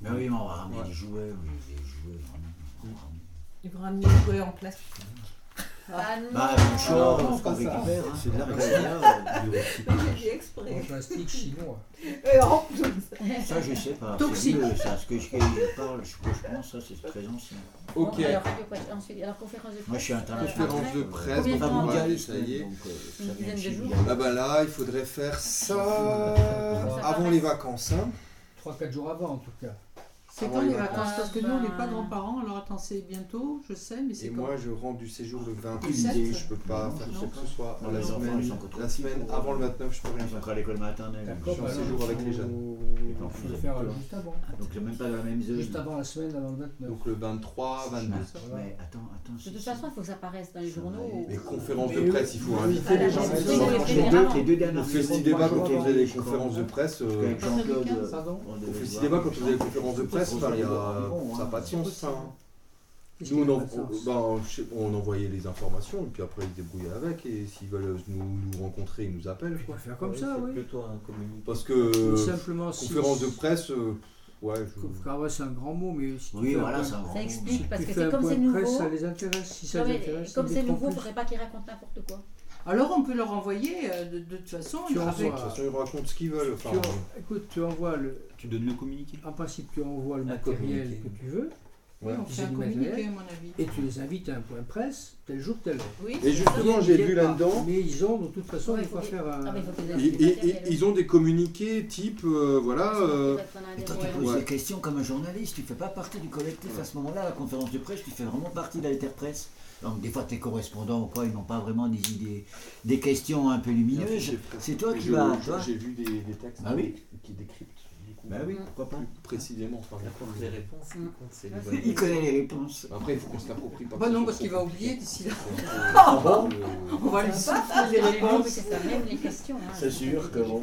Mais oui, mais on va ramener des jouets, oui, des jouets vraiment. Ils vont ramener des jouets en plastique. Ah non, bah, une chose qu'on récupère, hein. c'est de la J'ai exprès. En plastique chinois. Et en plus. Ça, je sais pas. Toxique. Ça, ce que je, parle, je pense, ça, c'est très ancien. Ok. alors, ensuite, alors, conférence de presse. Moi, je suis international. Conférence de presse, donc mondiale, ça y est. Une dizaine de jours. Ah bah là, il faudrait faire ça avant les vacances. Hein. 3-4 jours avant, en tout cas. C'est quand les vacances Parce que nous, on n'est pas grands-parents, alors attends, c'est bientôt, je sais, mais c'est Et moi, je rentre du séjour le 28, je peux pas faire quoi que ce soit la semaine. La semaine avant le 29, je peux rien faire. à l'école maternelle. Je suis en séjour avec les jeunes. Il faut faire juste avant. Donc même pas la même zone. Juste avant la semaine, avant le 29. Donc le 23, 22. Mais attends, attends. De toute façon, il faut que ça apparaisse dans les journaux. Les conférences de presse, il faut inviter les gens. Les deux dernières Au festival débat, quand on faisait des conférences de presse. Au festival débat, quand on faisait des conférences de presse, il y a ça n'a pas de sens ça. Nous, on, ben, on, envoyait les informations, et puis après ils se débrouillaient avec, et s'ils veulent nous, nous, rencontrer, ils nous appellent. Quoi. faire comme ça, oui. Parce que simplement, conférence de presse, euh, ouais. Je... c'est un grand mot, mais si oui, voilà, ça explique, parce que c'est comme c'est nouveau. ça les intéresse, si ça les intéresse. Comme c'est nouveau, il ne faudrait pas qu'ils racontent n'importe quoi. Alors on peut leur envoyer euh, de, de, toute façon. Tu envoies, toute façon, ils racontent ce qu'ils veulent. Enfin, écoute, tu envoies le. Tu donnes le communiqué? En principe, tu envoies le matériel que tu veux. Ouais. on fait un communiqué, à mon avis. Et tu les invites à un point presse, tel jour, tel jour. Oui, et justement, j'ai vu là-dedans. Mais ils ont, de toute façon, ouais, il faut faire un. Ah, et, ils ont des communiqués type, euh, voilà. Euh... Et toi, tu poses des questions comme un journaliste, tu ne fais pas partie du collectif à ce moment-là, la conférence de presse, tu fais vraiment partie de l'alterpresse. Donc des fois tes correspondants ou quoi, ils n'ont pas vraiment des idées, des questions un peu lumineuses. C'est toi qui vas. J'ai vu des, des textes ah oui qui décryptent. Bah oui, pourquoi pas Précisément, enfin, les réponses. Il connaît les réponses. Après, il faut qu'on se l'approprie. Bah non, parce qu'il va oublier d'ici là. Ah bon On va lui souffler les réponses. les questions. Hein. C'est sûr que bon.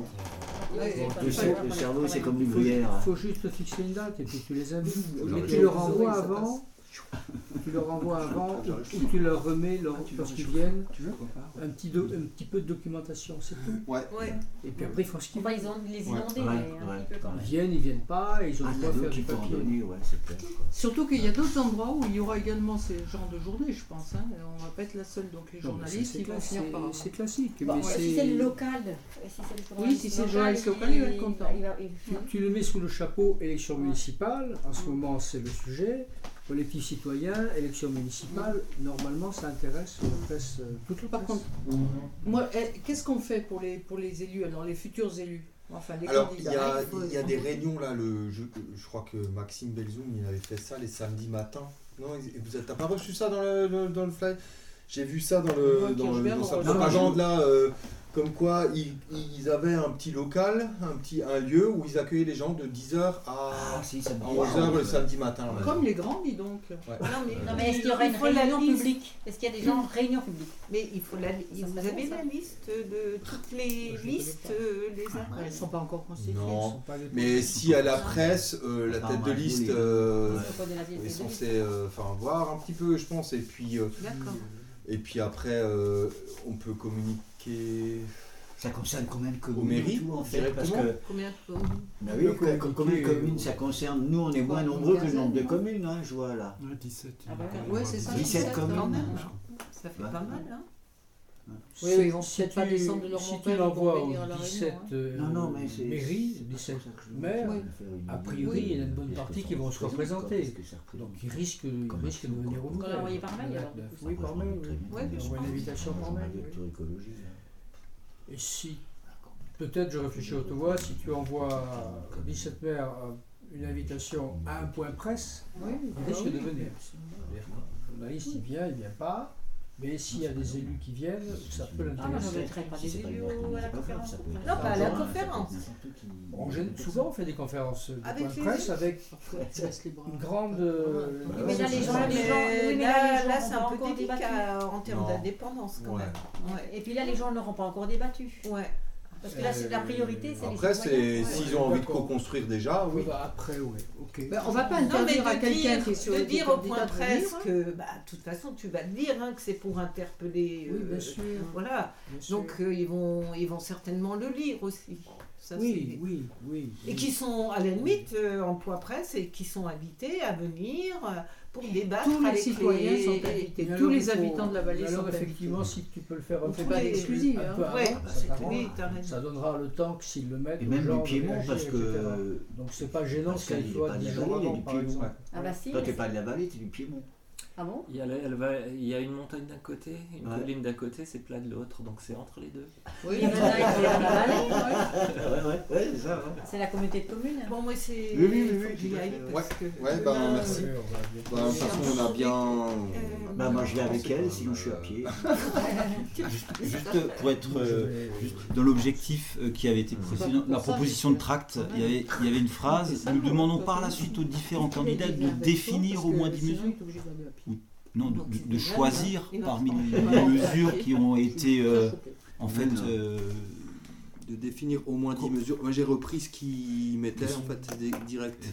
Le cerveau, c'est comme du gruyère. Il faut juste fixer une date et puis tu les invites. Mais tu le renvoies avant tu leur envoies avant ou, tu leur remets leur, ah, lorsqu'ils viennent un, petit un petit peu de documentation, c'est tout. Ouais. Et puis après, ils font ce qu'ils veulent. ils les inonder. Ils viennent, ils viennent pas, et ils ont ah, faire du papier. Surtout qu'il y a d'autres endroits où il y aura également ces genres de journées, je pense. Hein. On va pas être la seule, donc les journalistes, ils vont finir par. C'est classique. si c'est le local. oui, si c'est le journaliste local, il va être content. Tu le mets sous le chapeau élection municipale, en ce moment c'est le sujet. Collectif citoyen, élection municipale, normalement ça intéresse la presse, euh, toute la Par contre, moi, eh, qu'est-ce qu'on fait pour les, pour les élus, alors les futurs élus? Enfin, les Alors, il y a, il y a des réunions là, le, je, je crois que Maxime Belzoum, il avait fait ça les samedis matins. Non, vous n'avez pas reçu ça dans le, dans le fly? J'ai vu ça dans, le, dans, le, dans sa propagande là. Euh, comme quoi ils, ils, avaient un petit local, un petit un lieu où ils accueillaient les gens de 10h à, ah, 11h le samedi matin. Comme les grands, dis donc. Non, mais, non, mais est-ce qu'il y aurait une réunion publique? Est-ce qu'il y a des gens en réunion publique? Mais il faut la, vous avez la liste de toutes les listes les ah, Elles ne sont pas encore constituées. Non, mais si à la presse, euh, la tête de liste euh, est censée euh, voir un petit peu, je pense, et puis, et puis après, on peut communiquer ça concerne combien de communes tout, en fait parce que, Combien de communes bah oui, combien de communes ça concerne Nous, on est moins nombreux que le nombre de communes, hein, je vois là. 17. Ah bah, ouais, c'est ça. 17 communes. Ça fait pas mal, hein oui, ils vont peut-être pas descendre de leur Si tu l'envoies aux 17 euh, non, non, mais mairies, 17 maires, a priori, il y a une bonne partie qui vont se représenter. Donc ils risquent, ils risquent de venir au On va l'envoyer par mail Oui, par mail. Envoie une invitation par mail. Et si, peut-être je réfléchis haute voix, si tu envoies 17 maires une invitation à un point presse, il risque de venir. Le journaliste, il vient, il ne vient pas. Mais s'il y a des élus qui viennent, ça peut l'intéresser. Ah, moi, je ne pas des élus à la conférence. Non, pas à la conférence. souvent, on fait des conférences de point de presse avec une grande. mais là, les gens, là, c'est un peu délicat en termes d'indépendance quand même. Et puis là, les gens n'auront pas encore débattu. Ouais. Parce que là, c'est la priorité, c'est Après, c'est s'ils ont envie de co-construire déjà, oui. Bah, après, oui. Ok. Bah, on va pas interdire à quelqu'un qui est sur de dire au point presse que, bah, de toute façon, tu vas le dire hein, que c'est pour interpeller. Oui, bien euh, sûr. Voilà. Donc, euh, ils, vont, ils vont certainement le lire aussi. Ça, oui, oui, oui, Et qui sont, à la limite, euh, en point presse et qui sont invités à venir pour débattre. Tous les citoyens sont invités, tous les habitants de la vallée alors, effectivement, si tu peux le faire un peu pas exclusif, ça, donnera le temps que s'ils le mettent. Et même le Piémont, parce que. Donc c'est pas gênant ce qu'elle soit du Piémont. Ah bah si. Toi, t'es pas de la vallée, t'es du Piémont. Ah bon? Il y, a, elle va, il y a une montagne d'un côté, une colline d'un côté, c'est plat de l'autre, donc c'est entre les deux. Oui, il y en a qui est la vallée. Ouais, c'est ça. C'est la communauté de communes. Bon, moi c'est. Oui, oui, oui. oui ouais, que... ouais ben merci. Bah, de toute façon, on a bien. Euh, bah, moi je vais avec elle, sinon je suis à pied. juste, pour être euh, juste dans l'objectif euh, qui avait été précédent, la proposition de tract, il y, avait, il y avait une phrase Nous demandons par la suite aux différents candidats de définir au moins 10 mesures non, de, choisir parmi les mesures qui ont été euh, en fait. Euh, de définir au moins 10 mesures. Moi j'ai repris ce qui mettait en fait direct.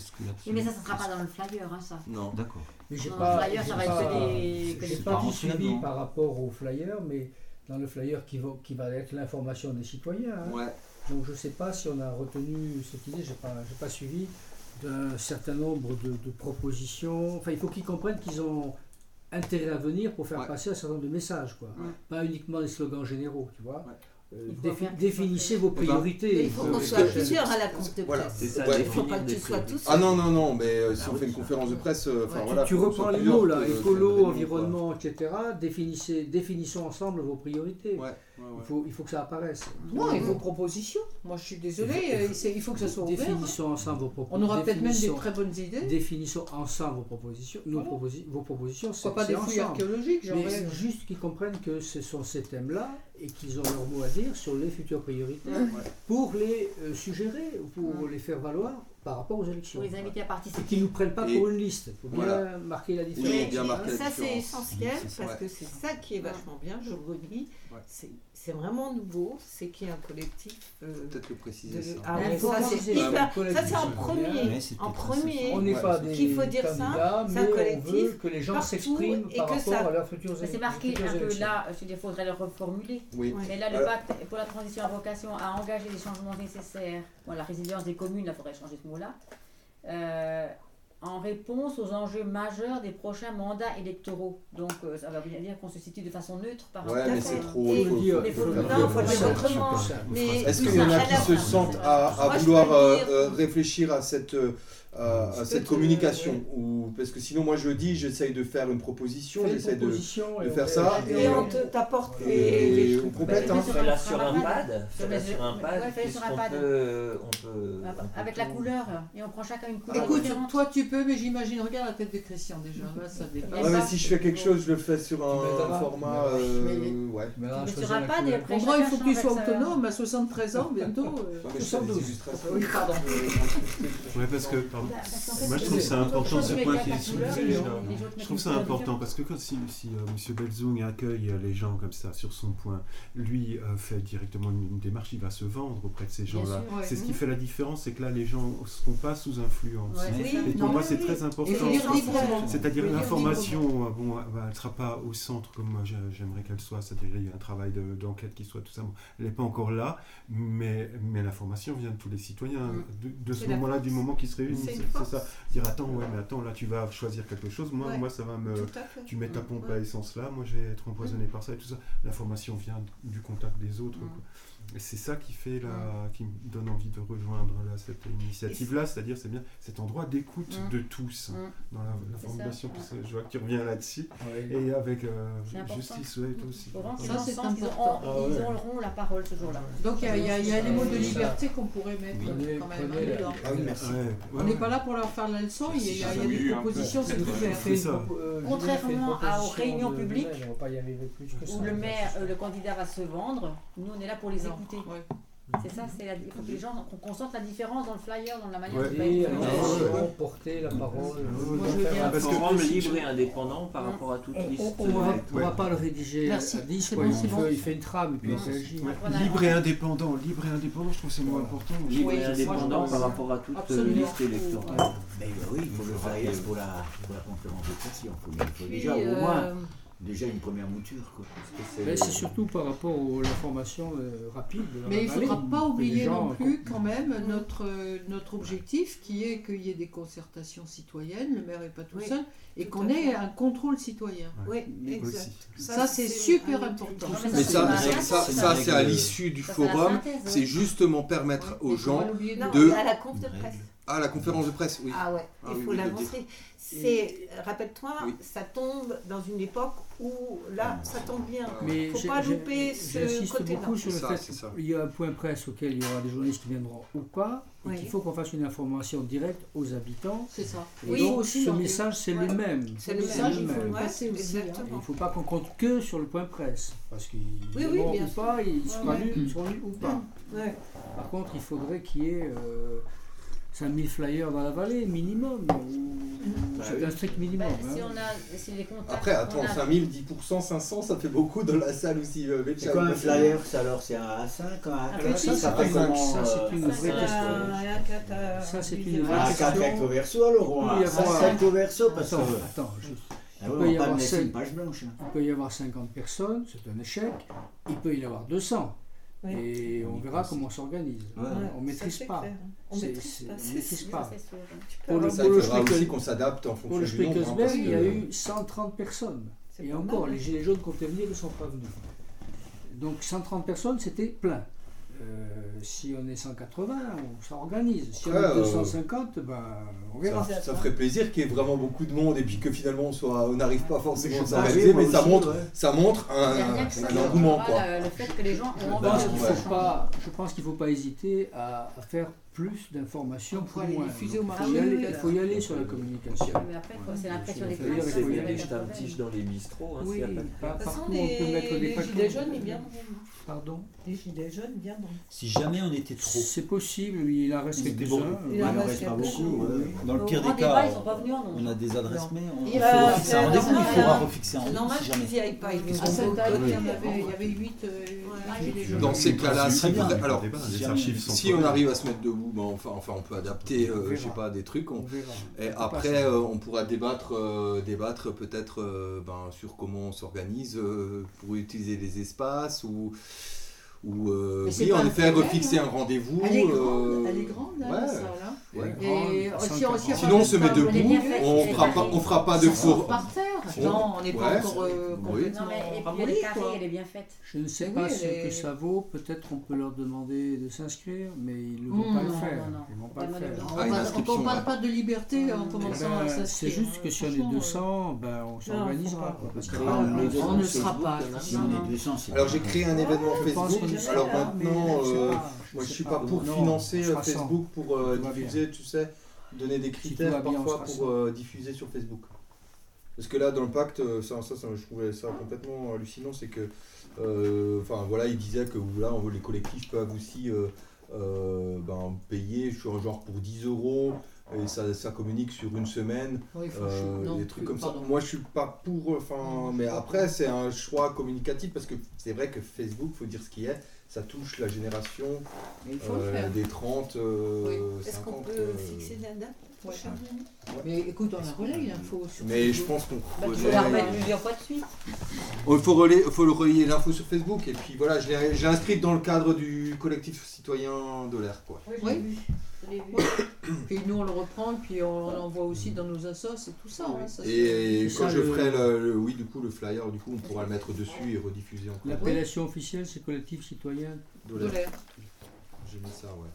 mais ça, ne sera pas dans le flyer, hein, ça. Non. D'accord. Mais j'ai pas, flyer, ça va être des. pas du suivi par rapport au flyer, mais dans le flyer qui va, qui va être l'information des citoyens. Hein. Ouais. Donc je ne sais pas si on a retenu cette idée, je n'ai pas, pas suivi d'un certain nombre de, de, propositions. Enfin, il faut qu'ils comprennent qu'ils ont intérêt à venir pour faire passer un certain nombre de messages, quoi. Pas uniquement des slogans généraux, tu vois. Euh, définissez vos priorités. il faut qu'on soit plusieurs à la conférence de presse. il ne faut pas que tu sois tous. Ah non, non, non, mais euh, si on fait une conférence de presse, euh, enfin voilà. Tu, reprends les mots là, écolo, environnement, etc. Définissez, définissons ensemble vos priorités. Il, faut, il faut que ça apparaisse. Non, il faut propositions. Moi, je suis désolé, il faut, que ça soit ouvert. Définissons ensemble vos propositions. On aura peut-être même des très bonnes idées. Définissons ensemble vos propositions. Nos vos propositions, c'est pas des fouilles archéologiques, Mais juste qu'ils comprennent que ce sont ces thèmes-là et qu'ils ont leur mot à dire sur les futures priorités pour les euh, suggérer, pour les faire valoir par rapport aux élections. Pour les inviter à participer. Qu'ils ne nous prennent pas pour une liste. Il faut bien marquer la différence. ça, c'est essentiel parce que c'est ça qui est vachement bien, je le redis. C'est vraiment nouveau, c'est qu'il y a un collectif. Euh, Peut-être le préciser. ça, ah, ça c'est en premier. en premier. On n'est pas des qu'il faut dire ça. C'est un collectif. que les gens s'expriment par rapport à leurs futurs C'est marqué un peu là, il faudrait le reformuler. Mais là, le pacte pour la transition à vocation a engagé les changements nécessaires. la résilience des communes, il faudrait changer ce mot-là. Euh, en réponse aux enjeux majeurs des prochains mandats électoraux. Donc euh, ça va bien dire qu'on se situe de façon neutre par rapport ouais, mais c'est trop. Il faut, dire, il faut, le dire autrement. Est-ce qu'il y en a qui se sentent à, vouloir euh, réfléchir à cette à, cette communication ou parce que sinon moi je dis j'essaye de faire une proposition j'essaye de, de faire ça. et, on t'apporte et, on complète hein. fais-la sur un pad. Fais-la sur un pad on peut, avec la couleur et on prend chacun une couleur écoute toi tu peux mais j'imagine regarde la tête de Christian déjà là ça dépasse ouais, mais si je fais quelque chose je le fais sur un format euh, ouais. Sur un pad et après il faut que tu sois autonome à 73 ans bientôt 72 oui pardon. Parce que Moi, je trouve ça important ce point qui est soulevé. Je trouve ça important parce que quand si, si euh, M. Belzung accueille les gens comme ça sur son point, lui euh, fait directement une, démarche, il va se vendre auprès de ces gens-là. C'est ce qui fait la différence, c'est que là, les gens ne seront pas sous influence. Et pour moi, c'est très important. C'est-à-dire l'information, euh, bon, elle ne sera pas au centre comme moi j'aimerais qu'elle soit. C'est-à-dire il y a un travail d'enquête qui soit tout ça. elle n'est pas encore là, mais, mais l'information vient de tous les citoyens. Mm. De, ce moment-là, du moment qu'ils se réunissent c'est ça. Dire attends, ouais, mais attends, là tu vas choisir quelque chose. Moi, moi ça va me. Tu mets ta pompe à essence là, moi je vais être empoisonné par ça et tout ça. L'information vient du contact des autres. Et c'est ça qui fait la, qui me donne envie de rejoindre là, cette initiative-là, c'est-à-dire c'est bien cet endroit d'écoute de tous dans la, formation. Je vois que tu reviens là-dessus. Et avec euh, justice ouais, aussi. Ça, c'est important. Ils, ah auront la parole ce jour-là. Donc il y, a, des mots de liberté qu'on pourrait mettre quand même dedans. Ah oui, merci. On n'est pas là pour leur faire la leçon, il y a, des propositions, c'est ouvert. Contrairement aux réunions publiques où le maire, euh, le candidat va se vendre, nous on est là pour les écouter. C'est ça, c'est il faut que les gens qu'on la différence dans le flyer, dans la manière de euh, porter la parole. Moi, je veux libre et indépendant par rapport à toute liste. On ne va pas le rédiger 10, il, fait, une trame et puis il réagit. Libre et indépendant, libre et indépendant, je trouve que c'est moins important. Libre et indépendant par rapport à toute liste électorale. Mais oui, il faut le flyer pour la conférence de presse, il faut déjà au moins. euh, déjà une première mouture. C'est surtout par rapport à l'information euh, rapide. Mais il ne faudra pas oublier non plus quand même notre, notre objectif qui est qu'il y ait des concertations citoyennes, le maire n'est pas tout seul, et qu'on ait un contrôle citoyen. Oui, exact. Ça, c'est super important. Mais ça, ça, ça, c'est à l'issue du forum, c'est justement permettre aux gens de... À la conf de presse. Ah, la conférence de presse, oui. Ah ouais, ah il faut la montrer. C'est, rappelle-toi, ça tombe dans une époque où là, ça tombe bien. Il ne faut pas louper ce côté-là. beaucoup sur le fait qu'il y a un point presse auquel il y aura des journalistes qui viendront ou pas. Oui. Il faut qu'on fasse une information directe aux habitants. C'est ça. Et oui, donc, aussi, ce message, c'est le même. C'est le message, il faut le passer aussi. Il ne faut pas qu'on compte que sur le point presse. Parce qu'ils oui, oui, ou pas, ils seront lus ou pas. Par contre, il faudrait qu'il y ait... Euh, 5000 flyers dans la vallée, minimum. Bah c'est un strict minimum. Bah, hein. si on a, si les Après, attends, 5000, 10%, 500, ça fait beaucoup dans la salle aussi. Euh, c'est quoi un flyer alors C'est un A5 un, A4 Ça, ça, fait comment Ça, c'est une vraie question. Ça, c'est une vraie question. Un 4 recto verso alors Un 5 recto verso parce que. Attends, juste. Ah il, peut y avoir 5, page blanche, hein. il peut y avoir 50 personnes, c'est un échec. Il peut y avoir 200 et on verra comment on s'organise. on ne maîtrise pas. On ne maîtrise pas. Pour le, ça, il faudra aussi qu'on s'adapte en fonction du nombre. Hein, il y a eu 130 personnes. Et encore, les gilets jaunes qu'on venir ne sont pas venus. Donc 130 personnes, c'était plein. Euh, si on est 180, on s'organise. Si on est 250, ben, on verra. Ça, ferait plaisir qu'il y ait vraiment beaucoup de monde et puis que finalement on n'arrive pas forcément à s'organiser, mais ça montre, ça montre un, engouement. Le fait que les gens ont envie de Je pense qu'il ne faut pas hésiter à, faire plus d'informations pour moins. diffuser au marché. Il faut y aller sur la communication. Mais après, c'est l'impression des classes. C'est des tiges dans les bistrots. Hein, oui, pas de partout on peut mettre des Les gilets jaunes, ils viendront. Pardon Les gilets jaunes viendront. Si jamais on était trop. C'est possible, il en reste quelques-uns. Il en reste pas beaucoup. Dans le pire des cas, on a des adresses mails. Il faut refixer un rendez-vous, il faudra refixer un rendez-vous. si jamais. n'y aillent pas. Il y avait 8 gilets jaunes. Dans ces cas-là, alors si on arrive à se mettre debout, enfin on peut adapter, je sais pas, des trucs. Et après, on pourra débattre, débattre peut-être ben, sur comment on s'organise pour utiliser les espaces ou ou euh, oui, en effet, refixer un rendez-vous. Elle est grande, elle est grande là, ça, là. Ouais. Et si Sinon, on se met debout, on fera pas, on fera pas de four. par terre. Non, on n'est pas encore euh, complètement non, mais, ramolli, elle est carrée, elle est bien faite. Je ne sais pas ce que ça vaut. Peut-être qu'on peut leur demander de s'inscrire, mais ils ne vont pas le faire. Ils vont pas le faire. On ne parle pas de liberté en commençant à s'inscrire. C'est juste que si on est 200, ben, on s'organisera. On ne sera pas. Alors j'ai créé un événement Facebook. Alors maintenant, euh, moi je suis pas pour financer euh, Facebook pour diffuser, tu sais, donner des critères parfois pour diffuser sur Facebook. Parce que là, dans le pacte, euh, ça, ça, je trouvais ça complètement hallucinant, c'est que, euh, enfin voilà, il disait que là, les collectifs peuvent aussi euh, ben, payer, genre pour 10 euros, et ça, ça, communique sur une semaine, des trucs comme ça. Moi, je suis pas pour, enfin, mais après, c'est un choix communicatif parce que c'est vrai que Facebook, faut dire ce qui est, ça touche la génération des 30, Est-ce qu'on peut fixer la date mais écoute, on a relayé l'info sur Mais je pense qu'on bah, peux la remettre plusieurs fois de suite. Il faut, relayer, faut le relayer l'info sur Facebook et puis voilà, je l'ai inscrite dans le cadre du collectif citoyen de l'air. Quoi. Oui, puis nous on le reprend, puis on l'envoie aussi dans nos assos et tout ça. Hein, ça et, quand je ferai le, oui, du coup, le flyer, du coup, on pourra le mettre dessus et rediffuser encore. L'appellation officielle, c'est collectif citoyen de l'air. J'ai mis ça, ouais.